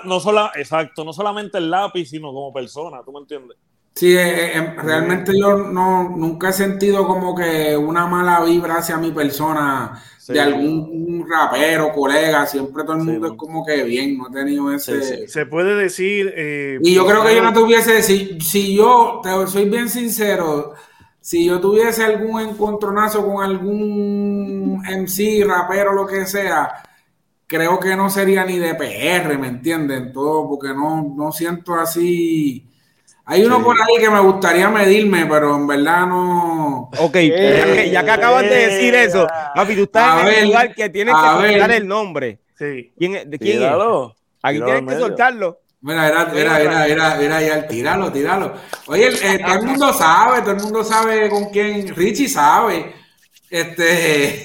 Speaker 3: no, solo, exacto, no solamente el lápiz, sino como persona, ¿tú me entiendes?
Speaker 7: Sí, eh, eh, realmente yo no, nunca he sentido como que una mala vibra hacia mi persona de algún rapero, colega, siempre todo el mundo es como que bien, no he tenido ese...
Speaker 2: Se puede decir... Eh,
Speaker 7: y yo creo que yo no tuviese, si, si yo, te soy bien sincero, si yo tuviese algún encontronazo con algún MC, rapero, lo que sea, creo que no sería ni de PR, ¿me entienden? Todo, porque no, no siento así hay uno por ahí que me gustaría medirme, pero en verdad no.
Speaker 1: Ok, ya, que, acabas de decir eso, papi, tú estás en el lugar que tienes que soltar el nombre.
Speaker 2: Sí.
Speaker 1: ¿Quién, ¿De quién es? Aquí tienes que soltarlo.
Speaker 7: Mira, mira, mira, mira, mira, ya, tíralo, tíralo. Oye, eh, todo el mundo sabe, todo el mundo sabe con quién, Richie sabe. Este.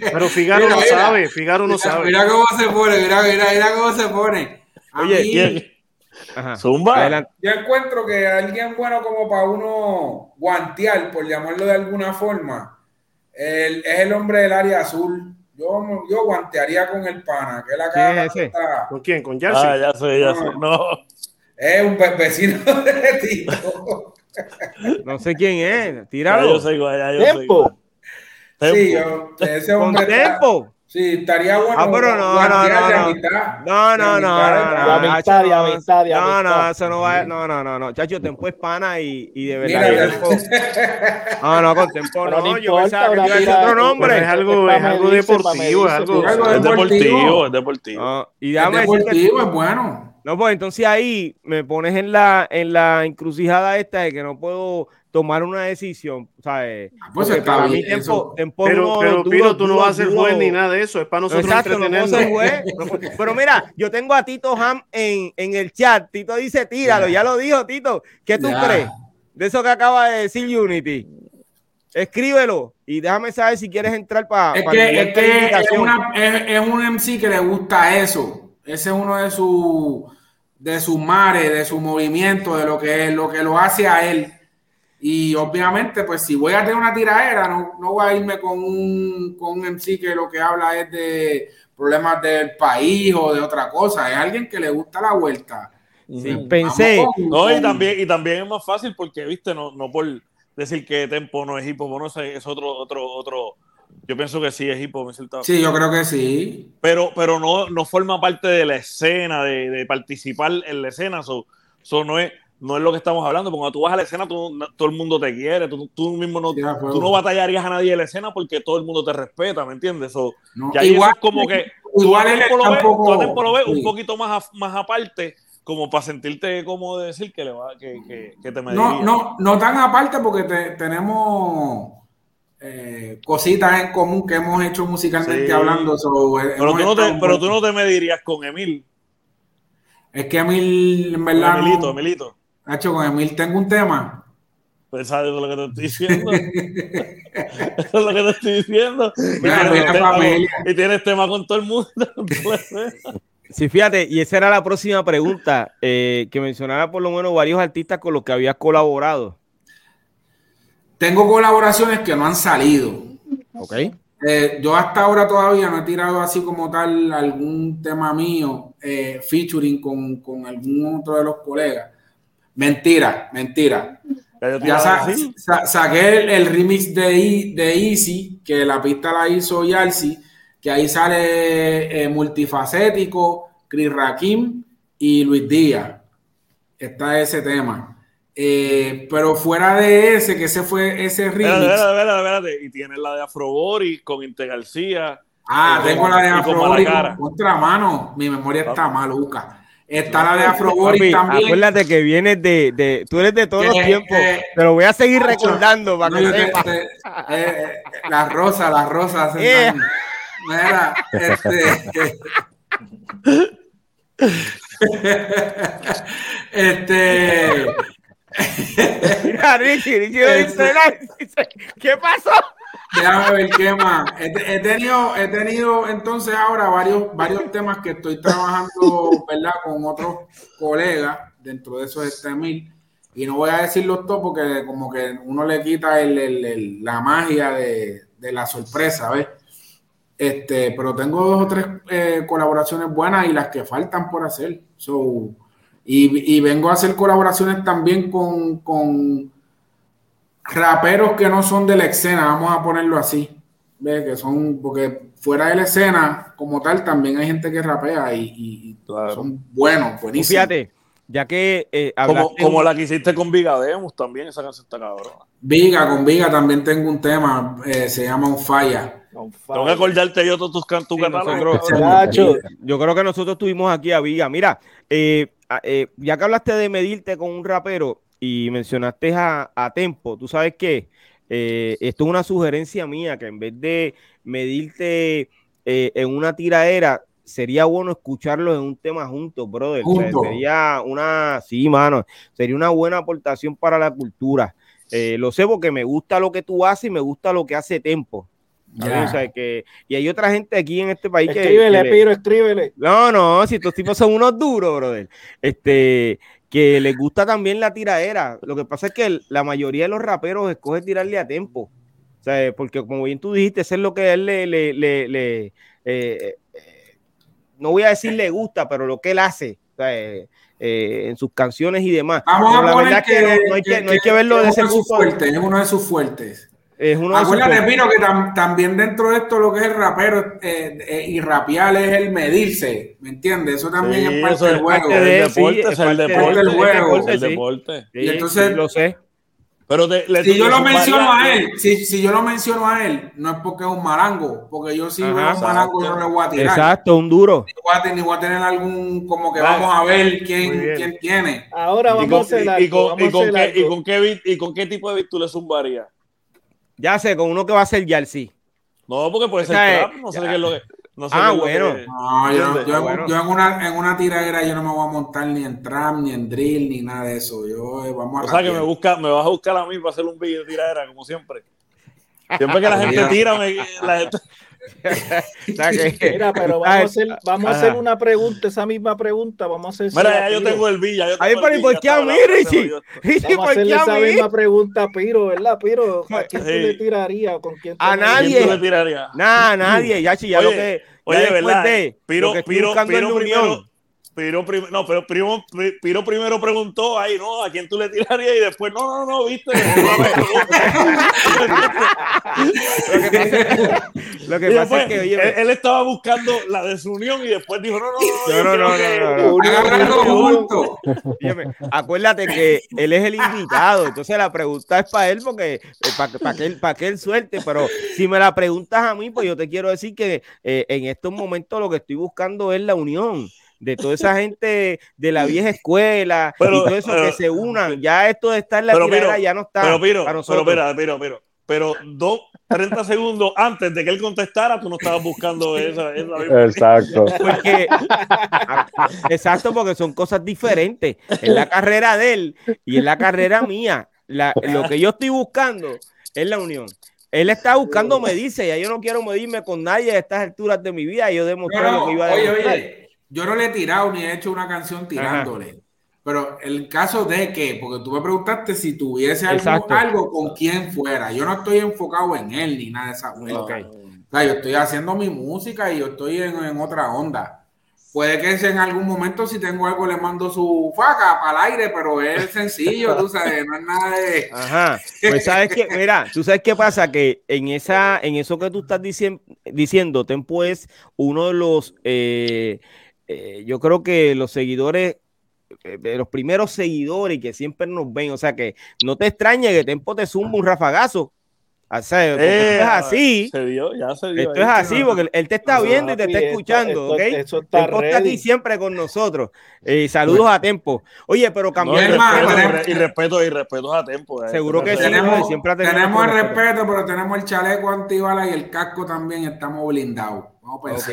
Speaker 2: Pero Figaro no sabe, Figaro no sabe.
Speaker 7: Mira cómo se pone, mira, mira, mira cómo se pone.
Speaker 3: Oye, Zumba.
Speaker 7: Yo encuentro que alguien bueno como para uno guantear, por llamarlo de alguna forma, es el hombre del área azul. Yo, yo guantearía con el pana, que la cara
Speaker 2: ¿Con quién? ¿Con Jersey?
Speaker 3: Ah, ya sé, ya sé. No.
Speaker 7: Es un vecino de Tito.
Speaker 1: no sé quién es. Tíralo.
Speaker 3: Ya yo sé, ya yo
Speaker 1: Tempo.
Speaker 7: Sí, yo, ese hombre.
Speaker 1: Con Tempo.
Speaker 7: Sí, estaría bueno.
Speaker 1: Ah, pero no, no, no. No, no, no, no. No,
Speaker 4: no,
Speaker 1: eso no va. No, no, no, no. Chacho, Tempo es pana y, y de verdad. No, no, con Tempo no. Yo pensaba que tenía otro nombre.
Speaker 2: Es algo, es algo deportivo, es algo.
Speaker 3: Es deportivo, es deportivo.
Speaker 1: Y
Speaker 7: deportivo, es bueno.
Speaker 1: No, pues entonces ahí me pones en la, en la encrucijada esta de que no puedo tomar una decisión, ¿sabes?
Speaker 7: Ah, pues para mí
Speaker 2: tiempo, tiempo pero, pero Piro, tú no vas a ser juez ni nada de eso, es para nosotros
Speaker 1: Exacto, no ser juez. pero mira, yo tengo a Tito Ham en, en el chat. Tito dice, tíralo, ya, lo dijo Tito. ¿Qué tú crees de eso que acaba de decir Unity? Escríbelo y déjame saber si quieres entrar para.
Speaker 7: Es, que, es, que es, es, un MC que le gusta eso. Ese es uno de sus de sus mares, de su movimiento, de lo que, lo que lo hace a él y obviamente, pues si voy a tener una tiradera, no, no voy a irme con un, con un MC que lo que habla es de problemas del país o de otra cosa. Es alguien que le gusta la vuelta.
Speaker 1: Sí, pensé.
Speaker 3: no, y también, y también es más fácil porque, viste, no, no por decir que Tempo no es hip hop, no es, es otro, otro, otro. Yo pienso que sí es hip hop.
Speaker 7: Sí, yo creo que sí.
Speaker 3: Pero, pero no, no forma parte de la escena, de, de participar en la escena. Eso no es, no es lo que estamos hablando, porque cuando tú vas a la escena, tú, todo el mundo te quiere, tú, tú mismo no, tú no batallarías a nadie en la escena porque todo el mundo te respeta, ¿me entiendes? So, igual, es como que igual tú, lo ves, lo ves un poquito más, más aparte, como para sentirte como decir que, le va, que, que, que te
Speaker 7: No, no, no tan aparte porque tenemos eh, cositas en común que hemos hecho musicalmente hablando.
Speaker 3: pero, tú no te, pero tú no te medirías con Emil.
Speaker 7: Es que Emil, en verdad.
Speaker 3: Emilito, Emilito.
Speaker 7: Hacho, con Emil tengo un tema.
Speaker 3: Pues sabes lo que te estoy diciendo. Eso es lo que te estoy diciendo. y, tienes tema, con todo el mundo.
Speaker 1: sí, fíjate, y esa era la próxima pregunta, eh, que mencionara por lo menos varios artistas con los que habías colaborado.
Speaker 7: Tengo colaboraciones que no han salido.
Speaker 1: Ok.
Speaker 7: Eh, yo hasta ahora todavía no he tirado así como tal algún tema mío eh, featuring con, con algún otro de los colegas Mentira, mentira. Ya saqué el, remix de, de Easy, que la pista la hizo Yalsi, que ahí sale eh, multifacético, Chris Rakim y Luis Díaz. Está ese tema. Eh, pero fuera de ese, que ese fue ese remix.
Speaker 3: Y tienes la de Afrobori con Inte García.
Speaker 7: Ah, tengo la de Afrobori contra mano. Mi memoria está maluca. Está la de Afroboris también.
Speaker 1: Acuérdate que vienes de, de, Tú eres de todos los tiempos. pero voy a seguir recordando para que sepa.
Speaker 7: Eh, eh, la rosa, la rosa. Yeah. Mira, este. este.
Speaker 1: Mira, Richie, Richie este, ¿Qué pasó?
Speaker 7: Déjame ver qué más. He, tenido, he tenido entonces ahora varios, varios temas que estoy trabajando, ¿verdad? Con otros colegas dentro de esos este mil. Y no voy a decirlos todos porque como que uno le quita el, la magia de, la sorpresa, ¿ves? Este, pero tengo dos o tres eh, colaboraciones buenas y las que faltan por hacer. So, y, y vengo a hacer colaboraciones también con, con raperos que no son de la escena, vamos a ponerlo así, ¿ve? que son, porque fuera de la escena como tal también hay gente que rapea y, son buenos, buenísimos.
Speaker 1: Fíjate, ya que
Speaker 3: eh, como, la que hiciste con Viga Demos también, esa canción está cabrón.
Speaker 7: Viga, con Viga también tengo un tema, eh, se llama Un Falla.
Speaker 3: Tengo que acordarte yo todos tus cantos
Speaker 1: Yo creo que nosotros tuvimos aquí a Viga. Mira, eh, ya que hablaste de medirte con un rapero, y mencionaste a, Tempo, tú sabes que eh, esto es una sugerencia mía, que en vez de medirte eh, en una tiraera, sería bueno escucharlos en un tema juntos, brother. sería una, sí, mano, sería una buena aportación para la cultura. Eh, lo sé porque me gusta lo que tú haces y me gusta lo que hace Tempo. que, y hay otra gente aquí en este país
Speaker 4: que. Escríbele, Piro, escríbele.
Speaker 1: No, no, si estos tipos son unos duros, brother. Este, que les gusta también la tiraera. Lo que pasa es que la mayoría de los raperos escoge tirarle a tiempo. O sea, porque como bien tú dijiste, eso es lo que a él le, le, le, eh, eh, no voy a decir le gusta, pero lo que él hace. O sea, eh, en sus canciones y demás.
Speaker 7: Vamos a la verdad que, no, hay que, no hay que verlo de ese grupo. es uno de sus fuertes. Es uno Acuérdate, Pino, que también dentro de esto lo que es el rapero eh, eh, y rapear es el medirse, ¿me entiendes? Eso también es parte del juego. el deporte, es el deporte, del juego. El deporte. Y entonces,
Speaker 1: lo sé.
Speaker 7: Pero si yo lo menciono a él, si, si, yo lo menciono a él, no es porque es un marango, porque yo si veo un marango yo no le voy a tirar.
Speaker 1: Exacto, un duro.
Speaker 7: Ni voy a, ni voy a tener algún, como que vamos a ver quién, quién tiene.
Speaker 4: Ahora vamos a hacer algo.
Speaker 3: Y con, qué, y, con qué, y con qué tipo de tú le zumbarías?
Speaker 1: Ya sé, con uno que va a ser Yalsi.
Speaker 3: No, porque puede ser trap, no sé qué es lo que. No sé
Speaker 1: ah, bueno.
Speaker 7: No, yo, yo, yo, en, una, en una tiradera yo no me voy a montar ni en trap, ni en drill, ni nada de eso. Yo eh, vamos a.
Speaker 3: O sea que me, busca, me vas a buscar a mí para hacer un video de tiradera, como siempre. Siempre que la gente tira, me, la gente,
Speaker 4: Mira, pero vamos, a hacer, vamos a hacer una pregunta, esa misma pregunta, vamos a hacer.
Speaker 3: Mira, ya yo tengo el Villa. Yo
Speaker 1: Ay, pero ¿por qué a mí, Richie?
Speaker 4: Vamos a hacerle esa misma pregunta Piro, ¿verdad, Piro? ¿A quién tú le tirarías? ¿Con quién
Speaker 1: a nadie. le tiraría? Nah, a nadie. Ya, ya lo que.
Speaker 3: Oye, ¿verdad? Piro, Piro, Piro, primero, Piro, no, pero Piro, Piro, primero preguntó ahí, ¿no? ¿A quién tú le tirarías? Y después, no, no, no, viste. lo que pasa, es que oye, él, estaba buscando la desunión y después dijo, no, no, no,
Speaker 1: no, no, no, Acuérdate que él es el invitado, entonces la pregunta es para él porque para, para que él, para que él suelte, pero si me la preguntas a mí, pues yo te quiero decir que eh, en estos momentos lo que estoy buscando es la unión de toda esa gente de la vieja escuela y todo eso que se unan. Ya esto de estar en la pero, ya no está.
Speaker 3: Pero, pero, pero, pero, pero, pero, dos, 30 segundos antes de que él contestara, tú no estabas buscando esa. esa
Speaker 5: exacto.
Speaker 1: Porque, exacto, porque son cosas diferentes. En la carrera de él y en la carrera mía, la, lo que yo estoy buscando es la unión. Él está buscando medirse, ya yo no quiero medirme con nadie a estas alturas de mi vida. Yo demostré lo que iba a demostrar. Oye, oye,
Speaker 7: yo no le he tirado ni he hecho una canción tirándole. Pero el caso de que, porque tú me preguntaste si tuviese algo, algo, con quien fuera. Yo no estoy enfocado en él ni nada de esa okay. O sea, yo estoy haciendo mi música y yo estoy en, en, otra onda. Puede que en algún momento si tengo algo le mando su faca para el aire, pero es sencillo, tú sabes, no es nada de...
Speaker 1: Ajá, pues sabes que, mira, tú sabes qué pasa, que en esa, en eso que tú estás diciendo, diciendo Tempo es uno de los... Eh, eh, yo creo que los seguidores, eh, de los primeros seguidores que siempre nos ven, o sea que no te extrañe que Tempo te zumba un rafagazo. O sea, esto es eh, así.
Speaker 3: Se dio, ya se
Speaker 1: dio esto es así, porque él te está viendo y te está escuchando, ¿ok? Eso está, está aquí siempre con nosotros. saludos a Tempo. Oye, pero
Speaker 3: y, respeto, y, respeto, y respeto a Tempo.
Speaker 1: Seguro que
Speaker 7: tenemos,
Speaker 1: sí, siempre
Speaker 7: tenemos el respeto, pero tenemos el chaleco antibala y el casco también estamos blindados. Vamos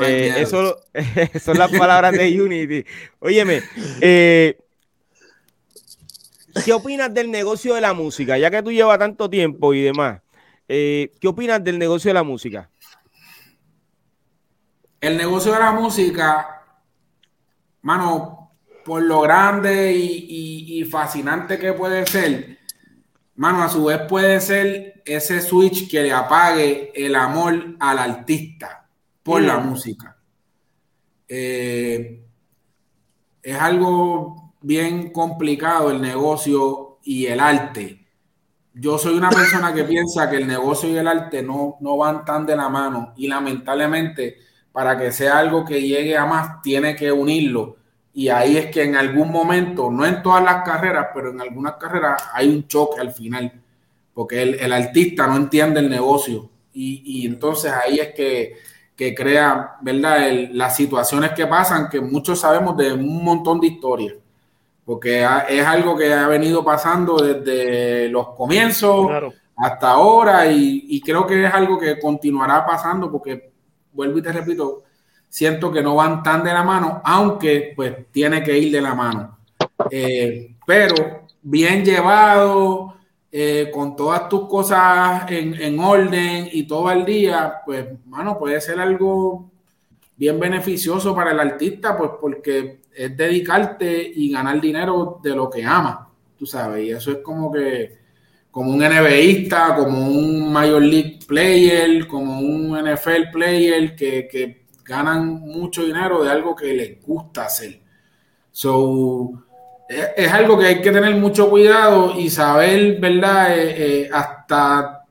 Speaker 1: eh, eso son las palabras de Unity. Óyeme, eh, ¿qué opinas del negocio de la música? Ya que tú llevas tanto tiempo y demás, eh, ¿qué opinas del negocio de la música?
Speaker 7: El negocio de la música, mano, por lo grande y fascinante que puede ser, mano, a su vez puede ser ese switch que le apague el amor al artista por la mm. música. Eh, es algo bien complicado el negocio y el arte. Yo soy una persona que piensa que el negocio y el arte no, no van tan de la mano y lamentablemente para que sea algo que llegue a más tiene que unirlo y ahí es que en algún momento, no en todas las carreras, pero en algunas carreras hay un choque al final, porque el, artista no entiende el negocio y, entonces ahí es que, crea, ¿verdad? las situaciones que pasan, que muchos sabemos de un montón de historias, porque es algo que ha venido pasando desde los comienzos hasta ahora y, y creo que es algo que continuará pasando porque, vuelvo y te repito, siento que no van tan de la mano, aunque pues tiene que ir de la mano. Eh, pero bien llevado, eh, con todas tus cosas en, orden y todo al día, pues, mano, puede ser algo bien beneficioso para el artista, pues porque es dedicarte y ganar dinero de lo que ama, tú sabes, y eso es como que, como un NBAista, como un Major League Player, como un NFL Player que ganan mucho dinero de algo que les gusta hacer. So, es, algo que hay que tener mucho cuidado y saber, ¿verdad? Eh, eh, hasta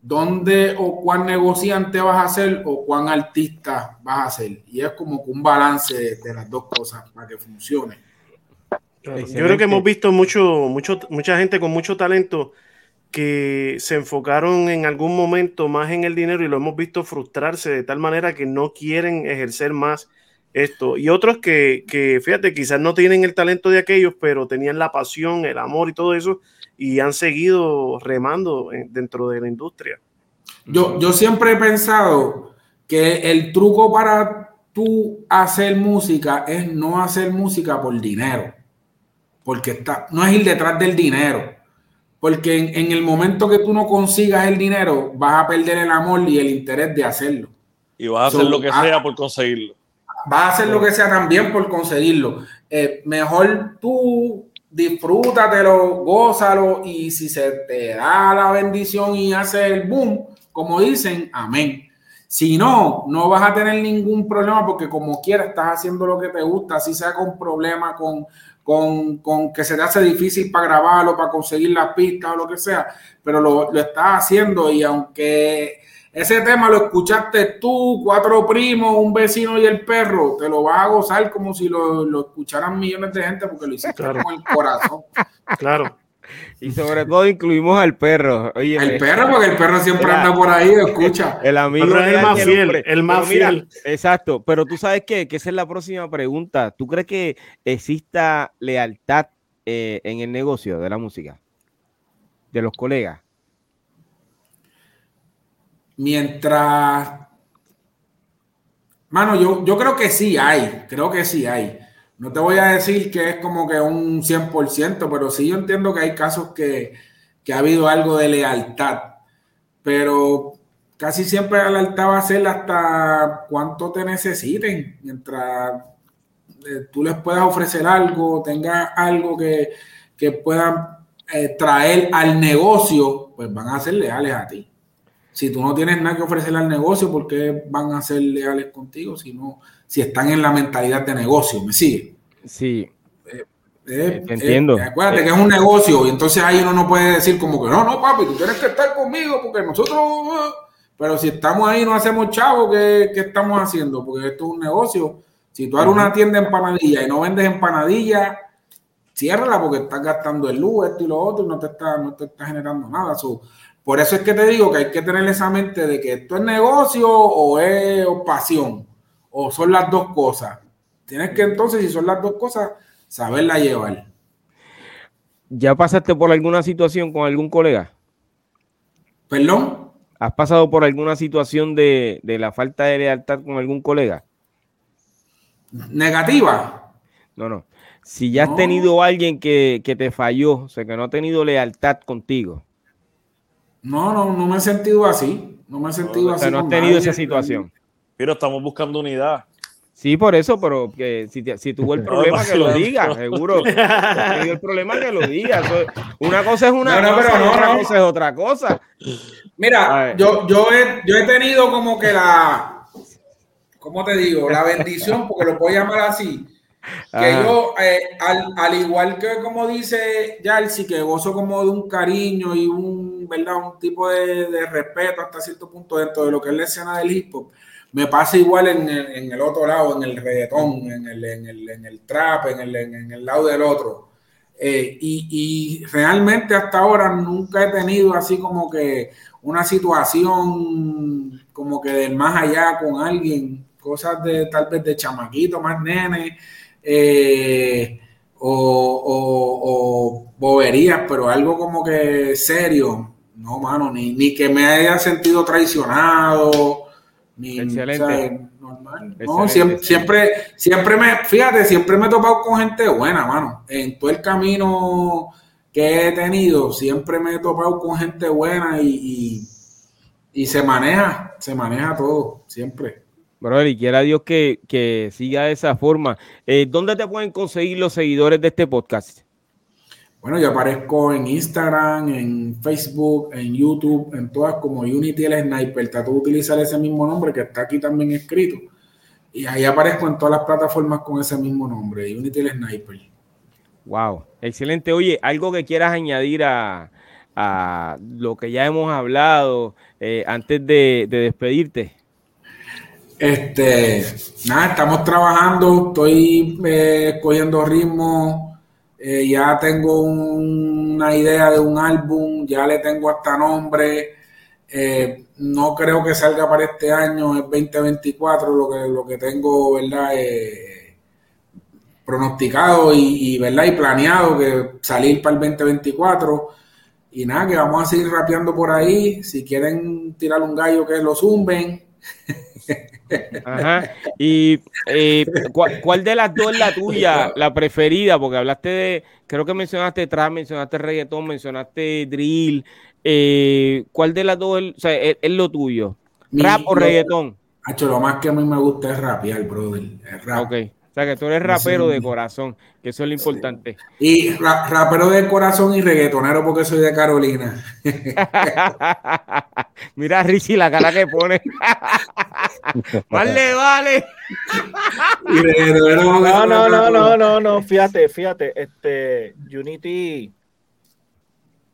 Speaker 7: dónde o cuán negociante vas a ser o cuán artista vas a ser. Y es como un balance de, las dos cosas para que funcione.
Speaker 2: Yo creo que hemos visto mucho, mucho, mucha gente con mucho talento que se enfocaron en algún momento más en el dinero y lo hemos visto frustrarse de tal manera que no quieren ejercer más esto. Y otros que, que, fíjate, quizás no tienen el talento de aquellos, pero tenían la pasión, el amor y todo eso, y han seguido remando dentro de la industria.
Speaker 7: Yo, yo siempre he pensado que el truco para tú hacer música es no hacer música por dinero, porque está, no es ir detrás del dinero porque en, el momento que tú no consigas el dinero, vas a perder el amor y el interés de hacerlo.
Speaker 3: Y vas a hacer lo que ah, sea por conseguirlo.
Speaker 7: Vas a hacer lo que sea también por conseguirlo. Eh, mejor tú disfrútatelo, gózalo y si se te da la bendición y hace el boom, como dicen, amén. Si no, no vas a tener ningún problema porque como quieras estás haciendo lo que te gusta, así sea con problemas, con, con, con, que se te hace difícil para grabarlo, para conseguir las pistas o lo que sea, pero lo, lo estás haciendo y aunque ese tema lo escuchaste tú, cuatro primos, un vecino y el perro, te lo vas a gozar como si lo, lo escucharan millones de gente porque lo hiciste con el corazón.
Speaker 2: Claro.
Speaker 1: Y sobre todo incluimos al perro. Oye,
Speaker 7: el perro, porque el perro siempre anda por ahí, escucha.
Speaker 1: El amigo
Speaker 2: es el más fiel, el más fiel.
Speaker 1: Exacto, pero tú sabes qué, que esa es la próxima pregunta. ¿Tú crees que exista lealtad eh, en el negocio de la música? De los colegas.
Speaker 7: Mientras... Mano, yo, yo creo que sí hay, creo que sí hay. No te voy a decir que es como que un 100%, pero sí yo entiendo que hay casos que, ha habido algo de lealtad, pero casi siempre la lealtad va a ser hasta cuánto te necesiten, mientras eh, tú les puedas ofrecer algo, tengas algo que, que puedan eh, traer al negocio, pues van a ser leales a ti. Si tú no tienes nada que ofrecerle al negocio, ¿por qué van a ser leales contigo si no si están en la mentalidad de negocio, ¿me sigue?
Speaker 1: Sí.
Speaker 7: Eh, eh, entiendo.
Speaker 1: Eh,
Speaker 7: acuérdate que es un negocio y entonces ahí uno no puede decir como que no, no, papi, tú tienes que estar conmigo porque nosotros... Pero si estamos ahí no hacemos chavo, ¿qué, estamos haciendo? Porque esto es un negocio. Si tú eres una tienda de empanadilla y no vendes empanadilla, ciérrala porque estás gastando el luz, esto y lo otro, y no te está, no te está generando nada. por eso es que te digo que hay que tener esa mente de que esto es negocio o es pasión o son las dos cosas. Tienes que entonces, si son las dos cosas, saberla llevar.
Speaker 1: ¿Ya pasaste por alguna situación con algún colega?
Speaker 7: ¿Perdón?
Speaker 1: ¿Has pasado por alguna situación de, la falta de lealtad con algún colega?
Speaker 7: ¿Negativa?
Speaker 1: No, no. Si ya has tenido alguien que, te falló, o sea, que no ha tenido lealtad contigo.
Speaker 7: No, no, no me he sentido así. No me he sentido así. O sea,
Speaker 1: no has tenido esa situación.
Speaker 3: Pero estamos buscando unidad.
Speaker 1: Sí, por eso, pero que si, si tuvo el problema, que lo diga, seguro. Si tuvo el problema, que lo diga. Una cosa es una cosa, otra cosa es otra cosa.
Speaker 7: Mira, yo, yo, he, yo he tenido como que la, ¿cómo te digo? La bendición, porque lo puedo llamar así. Que yo, eh, al, al, igual que como dice Yalsi, que gozo como de un cariño y un, ¿verdad? un tipo de, de respeto hasta cierto punto dentro de lo que es la escena del hip hop me pasa igual en el, en el otro lado, en el reggaetón, en el, en el, en el trap, en el, en el lado del otro. Eh, y, y, realmente hasta ahora nunca he tenido así como que una situación como que del más allá con alguien, cosas de tal vez de chamaquito, más nene, eh, o, o, boberías, pero algo como que serio, no, mano, ni, ni que me haya sentido traicionado
Speaker 1: Excelente.
Speaker 7: No, siempre, siempre, siempre me, fíjate, siempre me he topado con gente buena, mano. En todo el camino que he tenido, siempre me he topado con gente buena y, y, se maneja, se maneja todo, siempre.
Speaker 1: Brother, y quiera Dios que, que siga de esa forma. Eh, ¿Dónde te pueden conseguir los seguidores de este podcast?
Speaker 7: Bueno, yo aparezco en Instagram, en Facebook, en YouTube, en todas como Unity el Sniper. Trato de utilizar ese mismo nombre que está aquí también escrito. Y ahí aparezco en todas las plataformas con ese mismo nombre, Unity el Sniper.
Speaker 1: Wow, excelente. Oye, algo que quieras añadir a, lo que ya hemos hablado eh, antes de, despedirte.
Speaker 7: Este, nada, estamos trabajando, estoy eh, cogiendo ritmo eh, ya tengo una idea de un álbum, ya le tengo hasta nombre. Eh, no creo que salga para este año, es 2024 lo que, lo que tengo, ¿verdad? Eh, pronosticado y, ¿verdad? y planeado que salir para el 2024. Y nada, que vamos a seguir rapeando por ahí. Si quieren tirar un gallo, que lo zumben.
Speaker 1: Ajá. Y eh, ¿cuál, de las dos es la tuya, la preferida? Porque hablaste de, creo que mencionaste trap, mencionaste reggaetón, mencionaste drill. Eh, ¿Cuál de las dos es, lo tuyo? ¿Rap o reggaetón?
Speaker 7: Hacho, lo más que a mí me gusta es rapear, brother. rap.
Speaker 1: Ok. sea, que tú eres rapero de corazón, que eso es lo importante.
Speaker 7: Y rapero de corazón y reggaetonero porque soy de Carolina.
Speaker 1: Mira, Richie, la cara que pone. vale, vale.
Speaker 4: no, no, no, no, no, no, fíjate, fíjate, este, Unity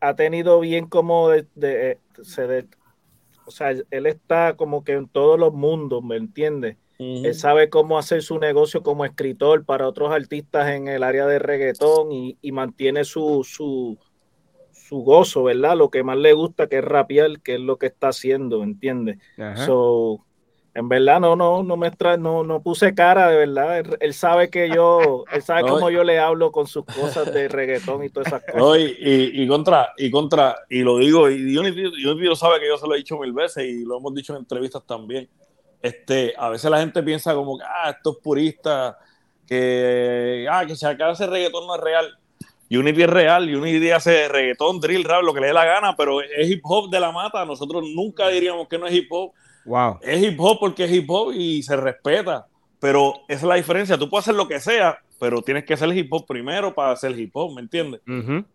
Speaker 4: ha tenido bien como de, de, se de, o sea, él está como que en todos los mundos, ¿me entiendes? Él sabe cómo hacer su negocio como escritor para otros artistas en el área de reggaetón y, y mantiene su, su, su, gozo, ¿verdad? Lo que más le gusta, que es rapear, que es lo que está haciendo, ¿entiendes? So, en verdad no, no, no me extra, no, no puse cara, de verdad. Él, sabe que yo, él sabe cómo yo le hablo con sus cosas de reggaetón y todas esas cosas.
Speaker 3: y, y, contra, y contra, y lo digo, y yo yo sabe que yo se lo he dicho mil veces y lo hemos dicho en entrevistas también. Este, a veces la gente piensa como que, ah, estos puristas, que, ah, que se acaba ese reggaetón no es real. Unity es real, Unity hace reggaetón, drill, rap, lo que le dé la gana, pero es hip hop de la mata. Nosotros nunca diríamos que no es hip hop
Speaker 1: Wow.
Speaker 3: Es hip hop porque es hip hop y se respeta. Pero esa es la diferencia. Tú puedes hacer lo que sea, pero tienes que hacer el hip hop primero para hacer hip hop, ¿me entiendes?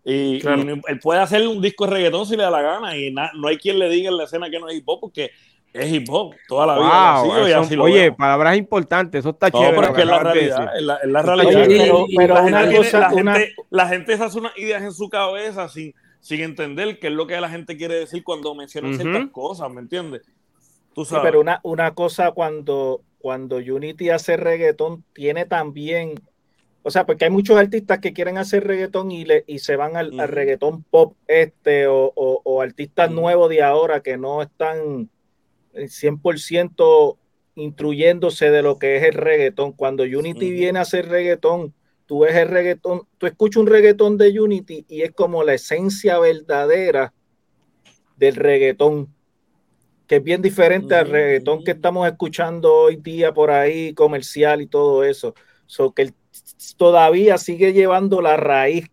Speaker 3: y, él puede hacer un disco de reggaetón si le da la gana y no hay quien le diga en la escena que no es hip hop porque es hip hop toda la vida.
Speaker 1: oye, palabras importantes, eso está chévere.
Speaker 3: Pero es que es la realidad. Es la, realidad. pero, la, gente, la, gente, hace unas ideas en su cabeza sin, sin entender qué es lo que la gente quiere decir cuando menciona ciertas cosas, ¿me entiendes?
Speaker 4: pero una, una cosa cuando, cuando Unity hace reggaetón tiene también, o sea, porque hay muchos artistas que quieren hacer reggaetón y, le, y se van al, reggaetón pop este o, o, artistas nuevos de ahora que no están 100% instruyéndose de lo que es el reggaetón. Cuando Unity viene a hacer reggaetón, tú ves el reggaetón, tú escuchas un reggaetón de Unity y es como la esencia verdadera del reggaetón que es bien diferente al reggaetón que estamos escuchando hoy día por ahí, comercial y todo eso. So que él todavía sigue llevando la raíz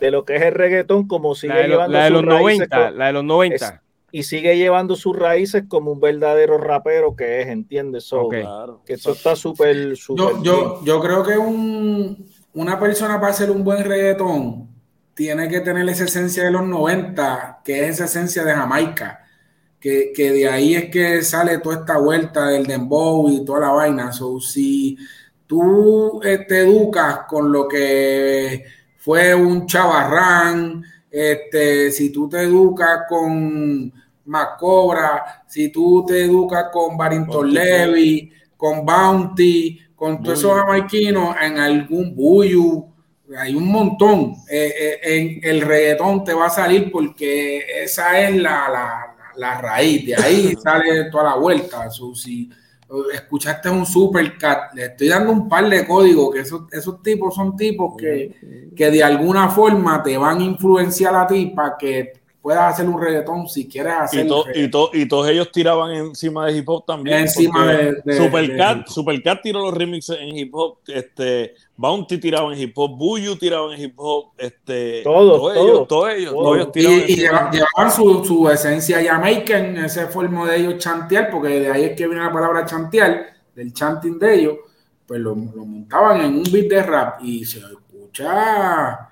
Speaker 4: de lo que es el reggaetón, como sigue llevando
Speaker 1: la de los 90, la de los 90.
Speaker 4: Y sigue llevando sus raíces como un verdadero rapero que es, ¿entiendes? Que eso está súper...
Speaker 7: Yo, yo, yo, creo que un, una persona para hacer un buen reggaetón tiene que tener esa esencia de los 90, que es esa esencia de Jamaica que, de ahí es que sale toda esta vuelta del dembow y toda la vaina. So, si tú eh, te educas con lo que fue un chavarrán, este, si tú te educas con Macobra, si tú te educas con Barrington Levy, con Bounty, con todos esos jamaiquinos en algún buyu, hay un montón. Eh, eh, en el reggaetón te va a salir porque esa es la, la raíz, de ahí sale toda la vuelta. si escuchaste un supercat, le estoy dando un par de códigos, que esos, esos tipos son tipos que, que de alguna forma te van a influenciar a ti para que puedas hacer un reggaetón si quieres hacer.
Speaker 3: Y, y, todos ellos tiraban encima de hip hop también.
Speaker 7: Encima de,
Speaker 3: Supercat, Supercat tiró los remixes en hip hop, este, Bounty tiraba en hip hop, Buyu tiraba en hip hop, este,
Speaker 4: todos,
Speaker 3: ellos, todos ellos, todos ellos tiraban.
Speaker 7: Y, llevaban su, su, esencia en ese forma de ellos chantear, porque de ahí es que viene la palabra chantear, del chanting de ellos, pues lo, lo montaban en un beat de rap y se escucha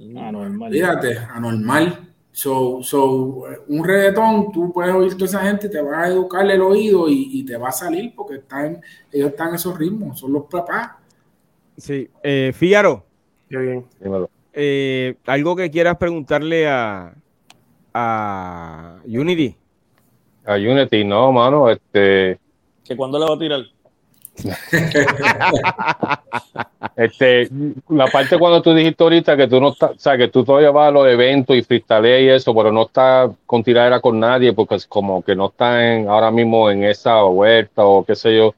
Speaker 7: anormal. Fíjate, anormal. So, so, un reggaetón, tú puedes oír toda esa gente, te va a educar el oído y, te va a salir porque están, ellos están en esos ritmos, son los papás.
Speaker 1: Sí, eh, Fígaro.
Speaker 2: bien.
Speaker 1: Eh, algo que quieras preguntarle a, a Unity.
Speaker 5: A Unity, no, mano, este.
Speaker 3: ¿Que cuándo le va a tirar?
Speaker 5: este, la parte cuando tú dijiste ahorita que tú no estás, o sea, que tú todavía vas a los eventos y freestyle y eso, pero no estás con tiradera con nadie porque es como que no estás en, ahora mismo en esa vuelta o qué sé yo.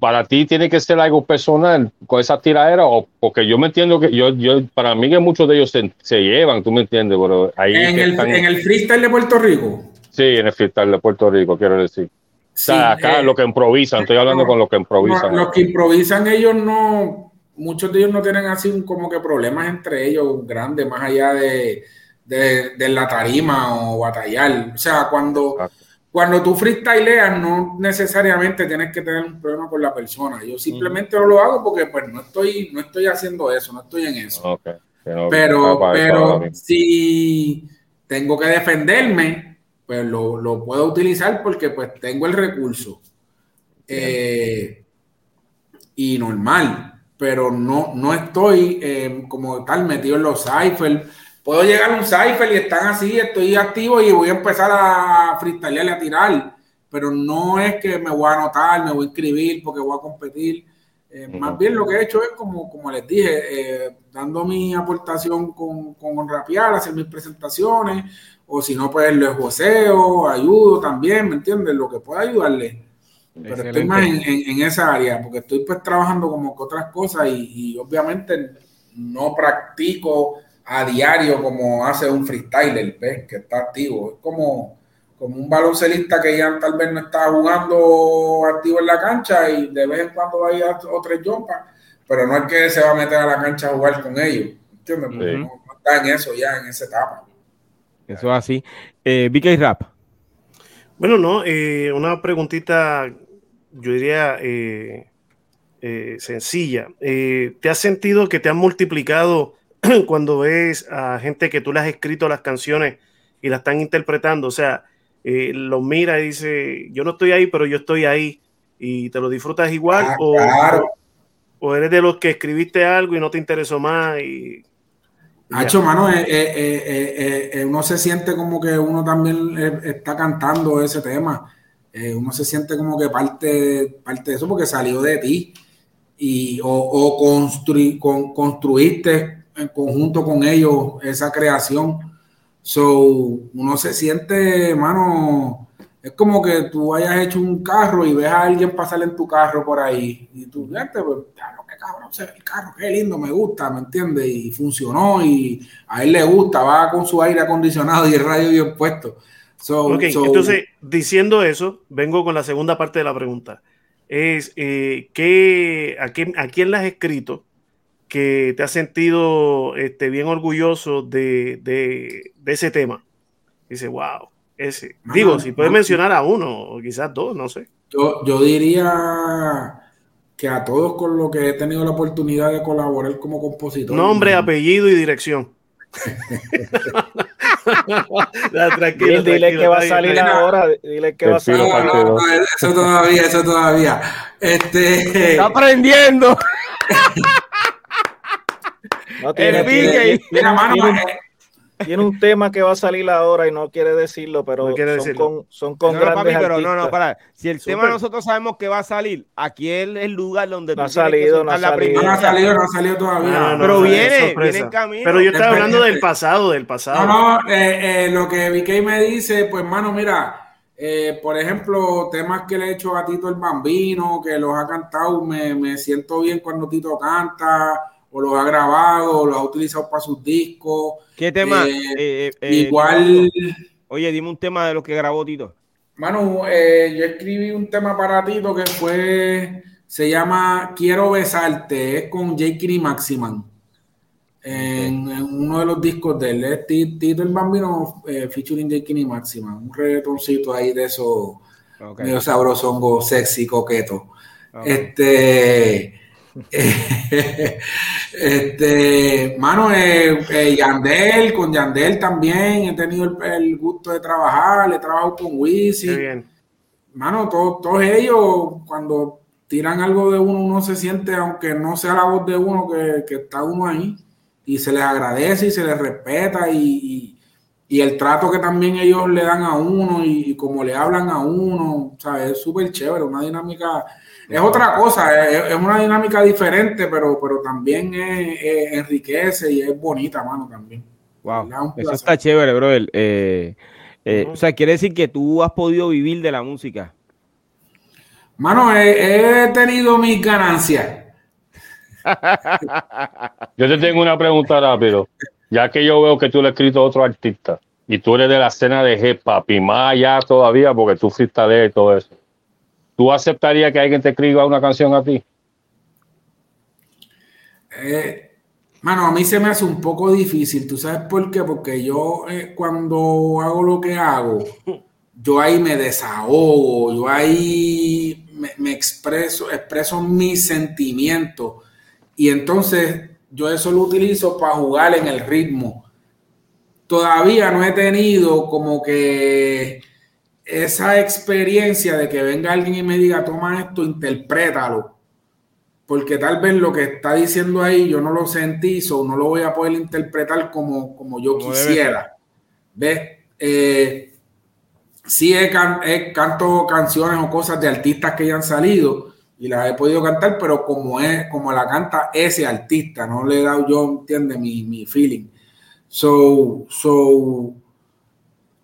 Speaker 5: para ti tiene que ser algo personal con esa tiradera o porque yo me entiendo que yo, yo para mí que muchos de ellos se, llevan, tú me entiendes, pero ahí
Speaker 7: en el, en el freestyle de Puerto Rico.
Speaker 5: Sí, en el freestyle de Puerto Rico, quiero decir sea, acá lo que improvisan, estoy hablando con los que improvisan.
Speaker 7: los que improvisan ellos no, muchos de ellos no tienen así como que problemas entre ellos grandes, más allá de, de, la tarima o batallar. O sea, cuando, cuando tú freestyleas no necesariamente tienes que tener un problema con la persona. Yo simplemente no lo hago porque pues no estoy, no estoy haciendo eso, no estoy en eso. pero pero si tengo que defenderme, pues lo, puedo utilizar porque pues tengo el recurso. Eh, y normal, pero no, no estoy eh, como tal metido en los ciphers puedo llegar a un cipher y están así, estoy activo y voy a empezar a freestylear y a tirar, pero no es que me voy a anotar, me voy a inscribir porque voy a competir. Eh, más bien lo que he hecho es, como, como les dije, eh, dando mi aportación con, con rapear, hacer mis presentaciones, o si no, pues les joseo, ayudo también, ¿me entiendes? Lo que pueda ayudarle. Pero estoy más en, en, esa área, porque estoy pues trabajando como que otras cosas y, y obviamente no practico a diario como hace un freestyler, ¿ves? Que está activo. Es como, como un baloncelista que ya tal vez no está jugando activo en la cancha y de vez en cuando va a ir a otros jumpas, pero no es que se va a meter a la cancha a jugar con ellos. ¿Entiendes? No, está en eso ya, en esa etapa.
Speaker 1: Eso es así. Eh, BK Rap.
Speaker 2: Bueno, no, eh, una preguntita, yo diría eh, eh, sencilla. ¿Te has sentido que te han multiplicado cuando ves a gente que tú le has escrito las canciones y las están interpretando, o sea, eh, los mira y dice, yo no estoy ahí, pero yo estoy ahí y te lo disfrutas igual ah, o, o, eres de los que escribiste algo y no te interesó más y...
Speaker 7: Hacho, mano, eh, eh, uno se siente como que uno también está cantando ese tema. uno se siente como que parte, parte de eso porque salió de ti y, o, o con, construiste en conjunto con ellos esa creación. So, uno se siente, hermano, es como que tú hayas hecho un carro y ves a alguien pasar en tu carro por ahí y tú, fíjate, pues, qué cabrón se el carro, qué lindo, me gusta, ¿me entiendes? Y funcionó y a él le gusta, va con su aire acondicionado y el radio bien puesto.
Speaker 2: So, entonces, diciendo eso, vengo con la segunda parte de la pregunta. Es, eh, ¿qué, a, quién, ¿a quién la has escrito? que te has sentido este, bien orgulloso de, de, ese tema. Dice, wow, ese. Digo, si puedes mencionar a uno o quizás dos, no sé.
Speaker 7: Yo, yo diría que a todos con lo que he tenido la oportunidad de colaborar como compositor.
Speaker 2: Nombre, apellido y dirección.
Speaker 4: tranquilo, dile que va a salir ahora. Dile que va a salir.
Speaker 7: eso todavía, eso todavía. Este...
Speaker 1: Está aprendiendo.
Speaker 4: tiene, tiene, un tema que va a salir ahora y no quiere decirlo, pero son, Con, son con, grandes pero no, no,
Speaker 1: para. Si el tema nosotros sabemos que va a salir, aquí es el lugar donde
Speaker 4: no ha salido, no ha salido.
Speaker 7: no ha salido, no ha salido todavía.
Speaker 1: pero viene, viene en camino.
Speaker 2: Pero yo estaba hablando del pasado, del pasado.
Speaker 7: No, no, eh, eh, lo que VK me dice, pues, mano, mira. Eh, por ejemplo, temas que le he hecho a Tito el Bambino, que los ha cantado, me, me siento bien cuando Tito canta o los ha grabado, o los ha utilizado para sus discos.
Speaker 1: ¿Qué tema? Eh,
Speaker 7: eh, eh, igual.
Speaker 1: Oye, dime un tema de los que grabó Tito.
Speaker 7: Manu, yo escribí un tema para Tito que fue, se llama Quiero besarte, es con Jake y Maximan. En, uno de los discos de él, es Tito el Bambino featuring Jake y Maximan, un reggaetoncito ahí de eso, medio sabrosongo, sexy, coqueto. Este este, mano, eh, eh, Yandel, con Yandel también he tenido el, gusto de trabajar, he trabajado con Wisi. Mano, todos, ellos, cuando tiran algo de uno, uno se siente, aunque no sea la voz de uno, que, está uno ahí, y se les agradece y se les respeta, y, el trato que también ellos le dan a uno, y, y como le hablan a uno, ¿sabes? Es súper chévere, una dinámica es otra cosa, es, una dinámica diferente, pero, pero también enriquece y es bonita, mano, también.
Speaker 1: Wow, eso está chévere, bro. Eh, eh, o sea, quiere decir que tú has podido vivir de la música.
Speaker 7: Mano, he, tenido mis ganancias.
Speaker 5: yo te tengo una pregunta rápido. Ya que yo veo que tú le has escrito a otro artista y tú eres de la escena de hip hop y todavía porque tú de todo eso. ¿Tú aceptarías que alguien te escriba una canción a ti?
Speaker 7: Eh, mano, a mí se me hace un poco difícil. ¿Tú sabes por qué? Porque yo eh, cuando hago lo que hago, yo ahí me desahogo, yo ahí me, expreso, expreso mis sentimientos y entonces yo eso lo utilizo para jugar en el ritmo. Todavía no he tenido como que esa experiencia de que venga alguien y me diga, toma esto, interprétalo. Porque tal vez lo que está diciendo ahí yo no lo sentí, o no lo voy a poder interpretar como, como yo quisiera. ¿Ves? Eh, sí he, canto canciones o cosas de artistas que ya han salido y las he podido cantar, pero como es, como la canta ese artista, no le he dado yo, entiende, mi, mi feeling. So, so,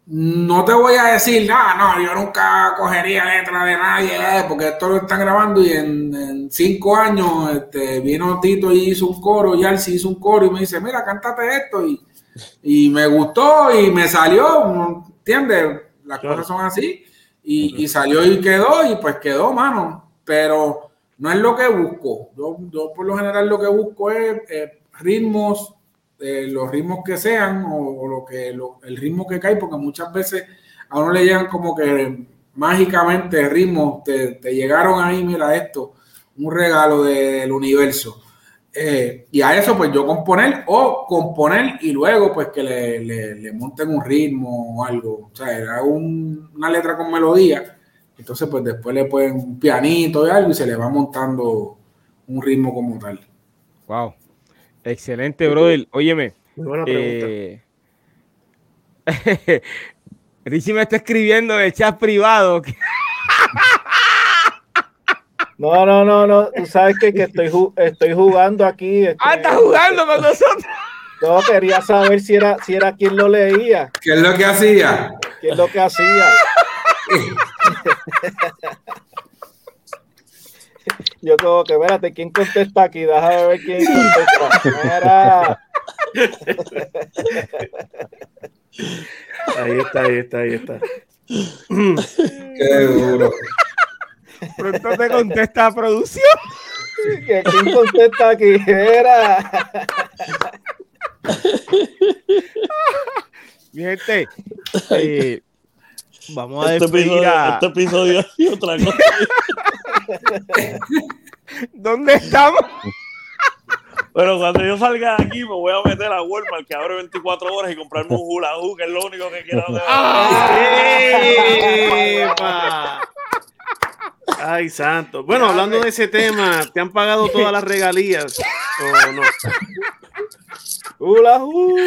Speaker 7: no te voy a decir, ah, no, yo nunca cogería letra de nadie, eh, porque esto lo están grabando y en, cinco años este, vino Tito y hizo un coro, y Alci hizo un coro y me dice, mira, cántate esto, y, y me gustó y me salió, ¿entiendes? Las cosas son así, y, y, salió y quedó, y pues quedó, mano, pero no es lo que busco. Yo, por lo general lo que busco es eh, ritmos los ritmos que sean o, lo que el ritmo que cae, porque muchas veces a uno le llegan como que mágicamente ritmos, te, llegaron ahí, mira esto, un regalo del universo. Eh, y a eso pues yo componer o componer y luego pues que le, monten un ritmo o algo, o sea, era una letra con melodía, entonces pues después le ponen un pianito y algo y se le va montando un ritmo como tal.
Speaker 1: Wow. Excelente, brother. Óyeme. Muy buena pregunta. Eh, Richie me está escribiendo de chat privado.
Speaker 4: No, no, no, no. Tú sabes que, que estoy, estoy jugando aquí.
Speaker 1: Este, ah, estás jugando con nosotros.
Speaker 4: No, quería saber si era, si era quien lo leía.
Speaker 7: ¿Qué es lo que hacía?
Speaker 4: ¿Qué es lo que hacía? Yo como que, espérate, ¿quién contesta aquí? Déjame ver quién contesta.
Speaker 2: Ahí está, ahí está, ahí está.
Speaker 7: Qué duro.
Speaker 1: Pronto te contesta a producción.
Speaker 4: ¿Quién contesta aquí? Era.
Speaker 1: Mi gente, eh, Vamos a este despedir a...
Speaker 3: Este episodio y otra cosa.
Speaker 1: ¿Dónde estamos?
Speaker 3: Pero cuando yo salga de aquí me voy a meter a Walmart que abre 24 horas y comprarme un hula hoop, que es lo único que quiero hacer.
Speaker 2: Ay, santo. Bueno, hablando de ese tema, ¿te han pagado todas las regalías o no?
Speaker 4: Hula hoop.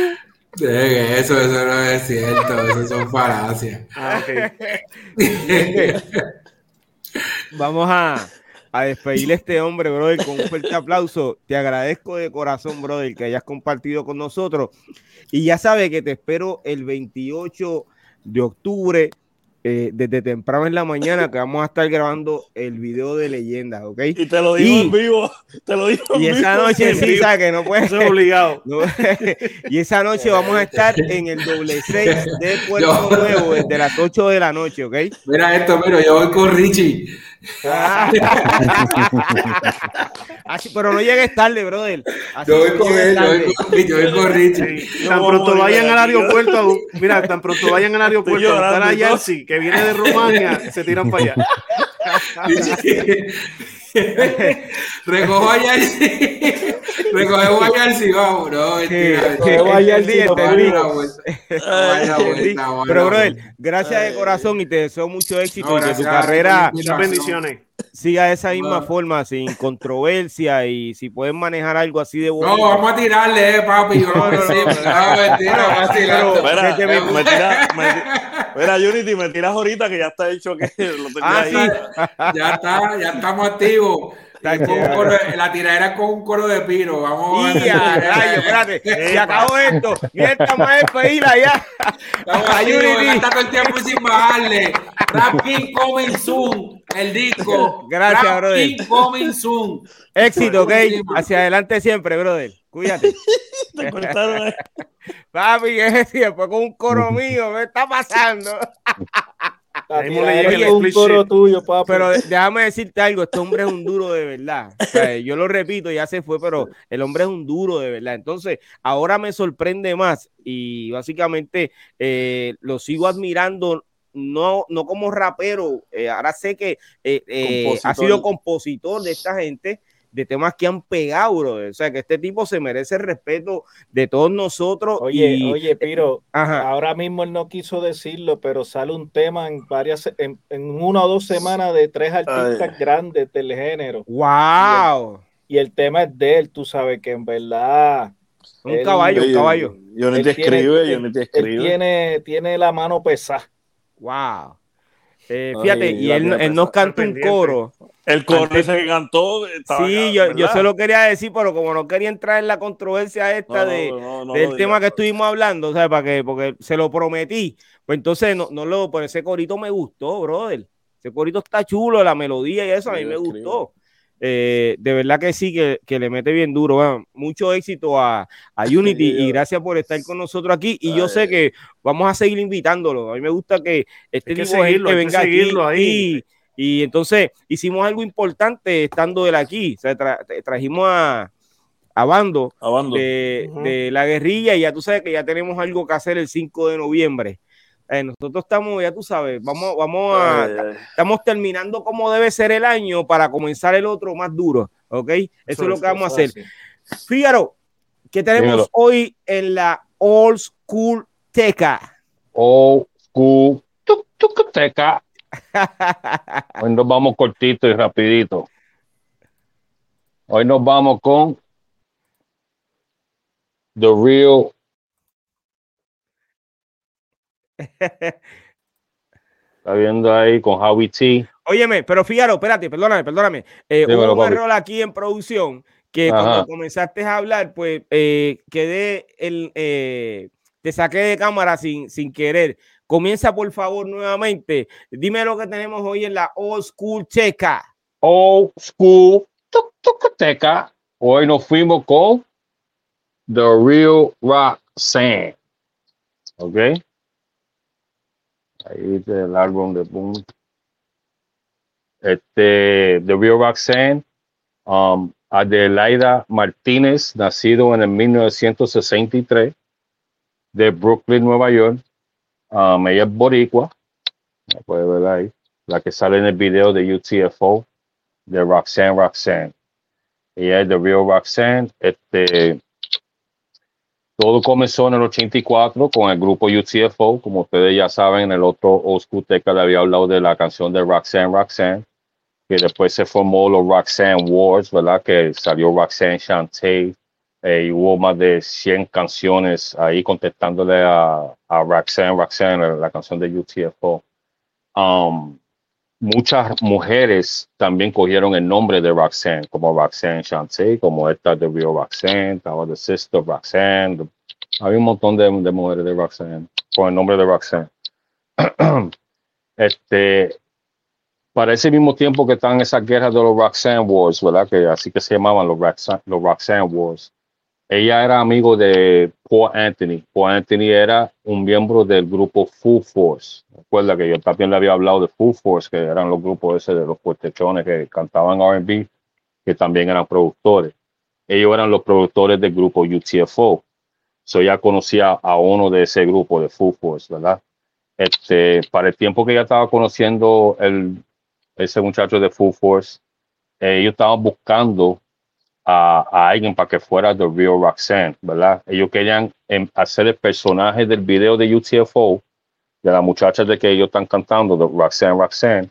Speaker 7: Eso, eso no es cierto, eso son falacias.
Speaker 2: Ah,
Speaker 1: Vamos a, a despedir a este hombre, brother, con un fuerte aplauso. Te agradezco de corazón, brother, que hayas compartido con nosotros. Y ya sabes que te espero el 28 de octubre eh, desde temprano en la mañana que vamos a estar grabando el video de leyendas, ¿ok?
Speaker 3: Y te lo digo en vivo, te lo digo
Speaker 1: Y esa noche sí, sabes que no puedes
Speaker 2: ser obligado.
Speaker 1: y esa noche vamos a estar en el doble 6 de Puerto Nuevo desde las 8 de la noche, ¿ok?
Speaker 7: Mira esto, mira, yo voy con Richie.
Speaker 1: Así, pero no llegues tarde, brother.
Speaker 7: yo voy con él, yo voy con, Richie.
Speaker 2: tan pronto vayan al aeropuerto, mira, tan pronto vayan al aeropuerto a estar a que viene de Rumania, se tiran para allá.
Speaker 7: Recojo a Yarsi. Recojo a Yarsi, vamos, no,
Speaker 1: Recojo a Yarsi, Pero, brother, gracias de corazón y te deseo mucho éxito en tu carrera.
Speaker 2: Muchas bendiciones.
Speaker 1: Siga de esa misma forma, sin controversia y si puedes manejar algo así de
Speaker 7: bueno. No, vamos a tirarle, eh, papi. Yo no, no, no,
Speaker 3: Mira, Unity, me tiras ahorita que ya está hecho que lo
Speaker 7: ah, ahí. Ya está, ya estamos activos. la tiradera con un coro de piro. Vamos
Speaker 1: a ver. rayo, espérate. Si acabo esto, mientras más despedida ya.
Speaker 7: Está todo el tiempo sin bajarle. Rap King coming soon. El disco.
Speaker 1: Gracias, Rap brother.
Speaker 7: King coming soon.
Speaker 1: Éxito, ok. Hacia adelante siempre, brother. Cuídate.
Speaker 3: Te cortaron.
Speaker 1: Papi, es después con un coro mío, me está pasando.
Speaker 4: un coro tuyo, papi.
Speaker 1: Pero déjame decirte algo, este hombre es un duro de verdad. yo lo repito, ya se fue, pero el hombre es un duro de verdad. Entonces, ahora me sorprende más y básicamente eh, lo sigo admirando no, no como rapero, eh, ahora sé que eh, eh, ha sido compositor de esta gente de temas que han pegado, bro. O sea, que este tipo se merece el respeto de todos nosotros.
Speaker 4: Oye, oye, Piro, ahora mismo él no quiso decirlo, pero sale un tema en varias, en, una o dos semanas de tres artistas grandes del género.
Speaker 1: ¡Wow!
Speaker 4: Y el, tema es de él, tú sabes que en verdad.
Speaker 1: Un caballo, un caballo.
Speaker 3: Yo no te escribe, yo no te escribe.
Speaker 4: Él tiene, tiene la mano pesada.
Speaker 1: ¡Wow! Eh, fíjate, y él, él nos canta un coro
Speaker 3: el coro ese que cantó.
Speaker 1: Sí, yo, yo, se lo quería decir, pero como no quería entrar en la controversia esta de, del tema que estuvimos hablando, ¿sabes? Para que, porque se lo prometí. Pues entonces, no, no lo, por ese corito me gustó, brother. Ese corito está chulo, la melodía y eso a mí me gustó. Eh, de verdad que sí, que, que, le mete bien duro. mucho éxito a, a Unity y gracias por estar con nosotros aquí. Y yo sé que vamos a seguir invitándolo. A mí me gusta que este tipo de gente venga aquí ahí. Y entonces hicimos algo importante estando él aquí. trajimos a, a Bando, De, la guerrilla y ya tú sabes que ya tenemos algo que hacer el 5 de noviembre. Eh, nosotros estamos, ya tú sabes, vamos, vamos a, estamos terminando como debe ser el año para comenzar el otro más duro, ¿ok? Eso, es lo que vamos a hacer. Fíjaro, ¿qué tenemos hoy en la Old School Teca?
Speaker 5: Old School Teca. Hoy nos vamos cortito y rapidito. Hoy nos vamos con The Real. Está viendo ahí con Howie T.
Speaker 1: Óyeme, pero fíjalo, espérate, perdóname, perdóname. Eh, hubo un error aquí en producción que cuando comenzaste a hablar, pues eh, quedé el, eh, te saqué de cámara sin, sin querer. Comienza por favor nuevamente. Dime lo que tenemos hoy en la Old School Checa.
Speaker 5: Old School Teca. Hoy nos fuimos con The Real Rock Sand. ¿Ok? Ahí dice el álbum de Boom. Este, The Real Rock Sand. Um, Adelaida Martínez, nacido en el 1963, de Brooklyn, Nueva York Um, ella es boricua, la puede ver ahí, la que sale en el video de UTFO de Roxanne Roxanne. Ella es The Real Roxanne. Este, todo comenzó en el 84 con el grupo UTFO, como ustedes ya saben, en el otro Oscuteca le había hablado de la canción de Roxanne Roxanne, que después se formó los Roxanne Wars, ¿verdad? Que salió Roxanne Chantey, eh, y hubo más de 100 canciones ahí contestándole a, a Roxanne, Roxanne, la canción de UTFO. Um, muchas mujeres también cogieron el nombre de Roxanne, como Roxanne Shantay, como esta de Real Roxanne, estaba The Sister Roxanne. había un montón de, de, mujeres de Roxanne con el nombre de Roxanne. este, para ese mismo tiempo que están esas guerras de los Roxanne Wars, ¿verdad? Que así que se llamaban los los Roxanne Wars ella era amigo de Paul Anthony. Paul Anthony era un miembro del grupo Full Force. Recuerda que yo también le había hablado de Full Force, que eran los grupos ese de los puertechones que cantaban RB, que también eran productores. Ellos eran los productores del grupo UTFO. So ya conocía a uno de ese grupo de Full Force, ¿verdad? Este, para el tiempo que ella estaba conociendo el, ese muchacho de Full Force, ellos estaban buscando a, alguien para que fuera The Real Roxanne, ¿verdad? Ellos querían em, hacer el personaje del video de UTFO, de la muchacha de que ellos están cantando, de Roxanne Roxanne.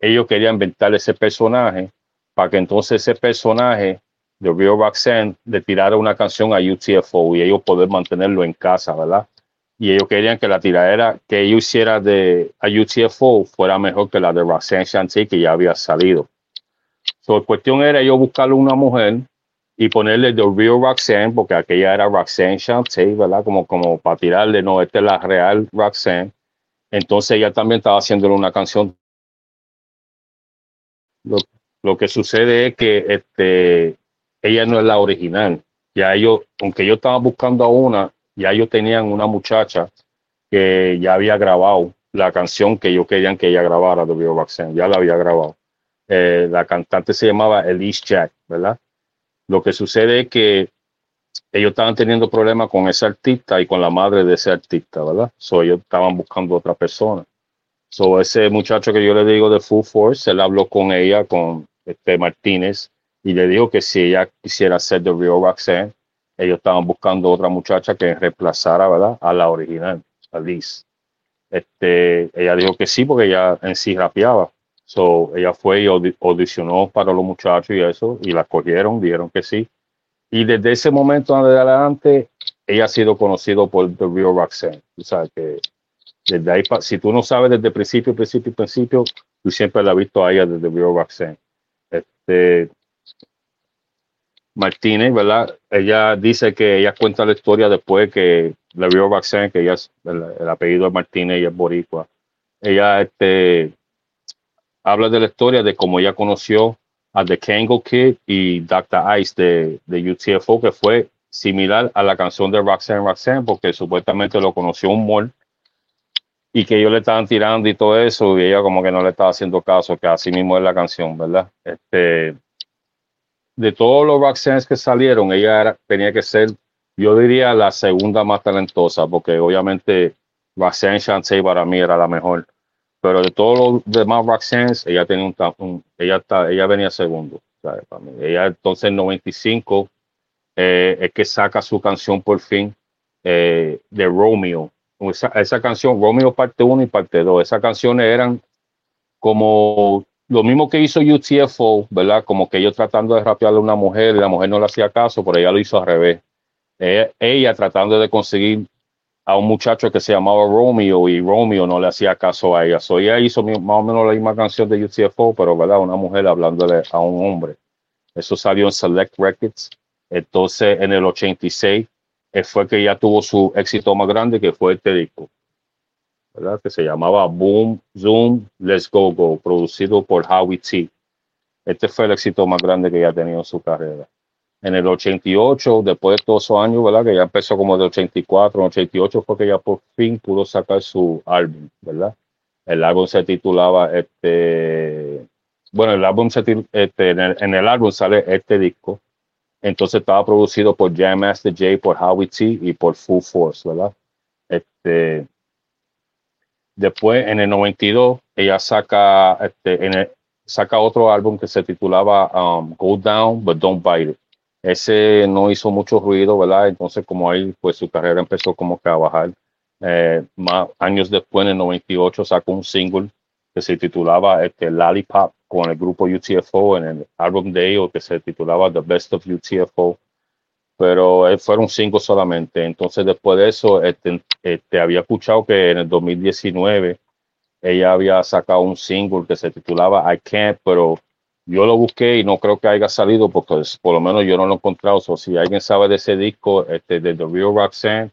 Speaker 5: Ellos querían inventar ese personaje para que entonces ese personaje de Real Roxanne le tirara una canción a UTFO y ellos poder mantenerlo en casa, ¿verdad? Y ellos querían que la tiradera que ellos hiciera de a UTFO fuera mejor que la de Roxanne Shanty que ya había salido. So, la cuestión era yo buscarle una mujer y ponerle The Real Roxanne, porque aquella era Roxanne Chantey, ¿verdad? Como, como para tirarle, no, esta es la real Roxanne. Entonces ella también estaba haciéndole una canción. Lo, que sucede es que este, ella no es la original. Ya ellos, aunque yo estaba buscando a una, ya ellos tenían una muchacha que ya había grabado la canción que ellos querían que ella grabara de Real Roxanne, ya la había grabado. Eh, la cantante se llamaba Elise Jack, ¿verdad? Lo que sucede es que ellos estaban teniendo problemas con ese artista y con la madre de ese artista, ¿verdad? So, ellos estaban buscando otra persona. So, ese muchacho que yo le digo de Full Force, él habló con ella, con este Martínez, y le dijo que si ella quisiera ser The Real Roxanne, ellos estaban buscando otra muchacha que reemplazara, ¿verdad? A la original, a Liz. Este, ella dijo que sí, porque ella en sí rapeaba. So, ella fue y audicionó para los muchachos y eso, y la cogieron, dijeron que sí. Y desde ese momento adelante, ella ha sido conocido por The Real Roxanne. O sea, que desde ahí, si tú no sabes desde principio, principio, principio, tú siempre la has visto a ella desde The Real Roxanne. Este, Martínez, ¿verdad? Ella dice que ella cuenta la historia después que la Real Roxanne, que ella el, apellido de Martínez y es boricua. Ella este, habla de la historia de cómo ella conoció a The Kango Kid y Dr. Ice de, de UTFO, que fue similar a la canción de Roxanne Roxanne, porque supuestamente lo conoció un mall y que ellos le estaban tirando y todo eso, y ella como que no le estaba haciendo caso, que así mismo es la canción, ¿verdad? Este, de todos los Roxanne que salieron, ella tenía que ser, yo diría, la segunda más talentosa, porque obviamente Roxanne Shantay para mí era la mejor. Pero de todos los demás Roxanne, ella tenía un, ella, ella venía segundo. Ella entonces en 95 eh, es que saca su canción por fin eh, de Romeo. Esa, esa, canción, Romeo parte 1 y parte 2, esas canciones eran como lo mismo que hizo UTFO, ¿verdad? Como que ellos tratando de rapearle a una mujer y la mujer no le hacía caso, pero ella lo hizo al revés. Ella tratando de conseguir a un muchacho que se llamaba Romeo y Romeo no le hacía caso a ella. So ella hizo más o menos la misma canción de UTFO, pero ¿verdad? Una mujer hablándole a un hombre. Eso salió en Select Records. Entonces, en el 86 eh, fue que ella tuvo su éxito más grande, que fue este disco, ¿verdad? Que se llamaba Boom, Zoom, Let's Go Go, producido por Howie T. Este fue el éxito más grande que ella ha tenido en su carrera en el 88, después de todos esos años, ¿verdad? Que ya empezó como de 84, 88 fue que ya por fin pudo sacar su álbum, ¿verdad? El álbum se titulaba, este, bueno, el álbum se este, en, el, álbum sale este disco, entonces estaba producido por Jam Master J, por Howie T y por Full Force, ¿verdad? Este, después, en el 92, ella saca, este, en saca otro álbum que se titulaba um, Go Down, But Don't Bite It ese no hizo mucho ruido, ¿verdad? Entonces, como ahí, pues su carrera empezó como que a bajar. Eh, más años después, en el 98, sacó un single que se titulaba este, Lollipop con el grupo UTFO en el álbum de ellos que se titulaba The Best of UTFO. Pero eh, fueron cinco solamente. Entonces, después de eso, este, este, había escuchado que en el 2019 ella había sacado un single que se titulaba I Can't, pero yo lo busqué y no creo que haya salido porque por lo menos yo no lo he encontrado. O si alguien sabe de ese disco, este, de The Real Roxanne,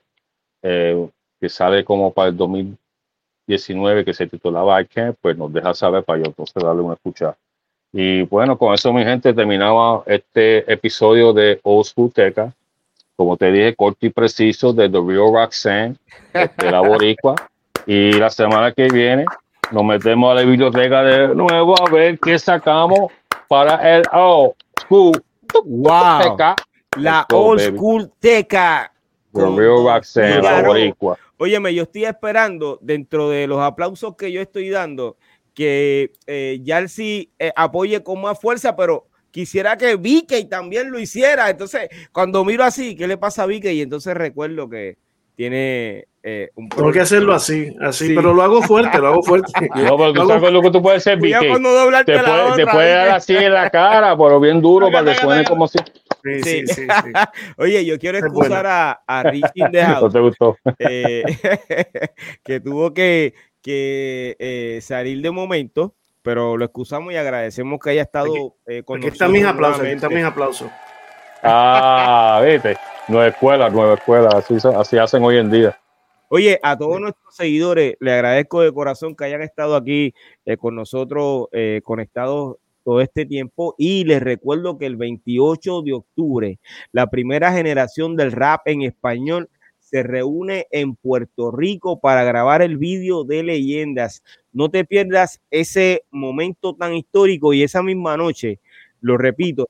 Speaker 5: eh, que sale como para el 2019, que se titulaba I pues nos deja saber para yo entonces darle una escucha. Y bueno, con eso, mi gente, terminaba este episodio de Old School Teca. Como te dije, corto y preciso de The Real Roxanne, de la Boricua. Y la semana que viene nos metemos a la biblioteca de nuevo a ver qué sacamos para el old school.
Speaker 1: Wow. Teca. La old school teca. Óyeme, yo estoy esperando dentro de los aplausos que yo estoy dando que eh, Yalsi eh, apoye con más fuerza, pero quisiera que Vicky también lo hiciera. Entonces, cuando miro así, ¿qué le pasa a Vicky? Y entonces recuerdo que tiene eh, un
Speaker 2: Tengo que hacerlo así, así, pero lo hago fuerte, lo hago fuerte.
Speaker 5: No, pero tú sabes lo que tú puedes hacer, Vicky. Te, puede, puede dar así en la cara, pero bien duro para que suene como si.
Speaker 1: Sí, sí, sí, Oye, yo quiero excusar a, a Richie Dejado.
Speaker 5: ¿No te gustó?
Speaker 1: Eh, que tuvo que, que eh, salir de momento, pero lo excusamos y agradecemos que haya estado
Speaker 2: eh, con aquí nosotros. Están mis aplausos, aquí están mis aplausos.
Speaker 5: Ah, viste. Nueva escuela, nueva escuela, así, así hacen hoy en día.
Speaker 1: Oye, a todos nuestros seguidores, le agradezco de corazón que hayan estado aquí eh, con nosotros eh, conectados todo este tiempo y les recuerdo que el 28 de octubre la primera generación del rap en español se reúne en Puerto Rico para grabar el vídeo de leyendas. No te pierdas ese momento tan histórico y esa misma noche, lo repito,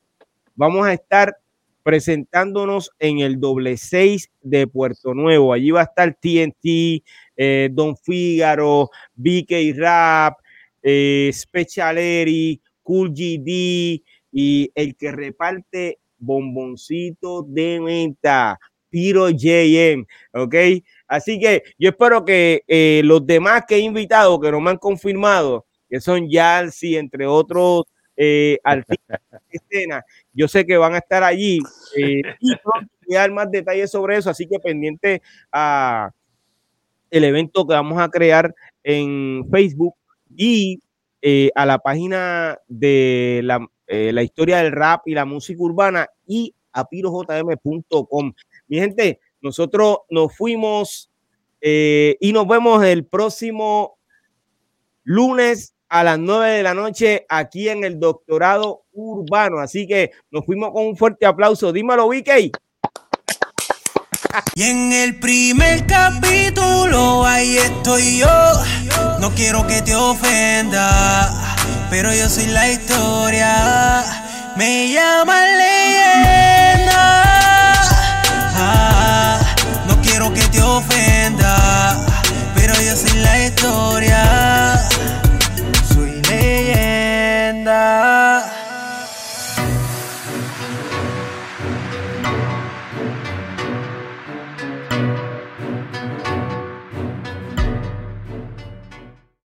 Speaker 1: vamos a estar presentándonos en el doble 6 de Puerto Nuevo. Allí va a estar TNT, eh, Don Fígaro, BK Rap, eh, Specialeri, Cool GD y el que reparte bomboncito de menta, Piro JM, ¿ok? Así que yo espero que eh, los demás que he invitado, que no me han confirmado, que son Yalsi, entre otros eh, artistas de escena, yo sé que van a estar allí eh, y y dar más detalles sobre eso, así que pendiente a el evento que vamos a crear en Facebook y eh, a la página de la, eh, la, historia del rap y la música urbana y a pirojm.com. Mi gente, nosotros nos fuimos eh, y nos vemos el próximo lunes a las 9 de la noche aquí en el doctorado urbano. Así que nos fuimos con un fuerte aplauso. Dímelo, Vicky.
Speaker 9: Y en el primer capítulo ahí estoy yo. No quiero que te ofenda, pero yo soy la historia. Me llaman leyenda. Ah, no quiero que te ofenda, pero yo soy la historia.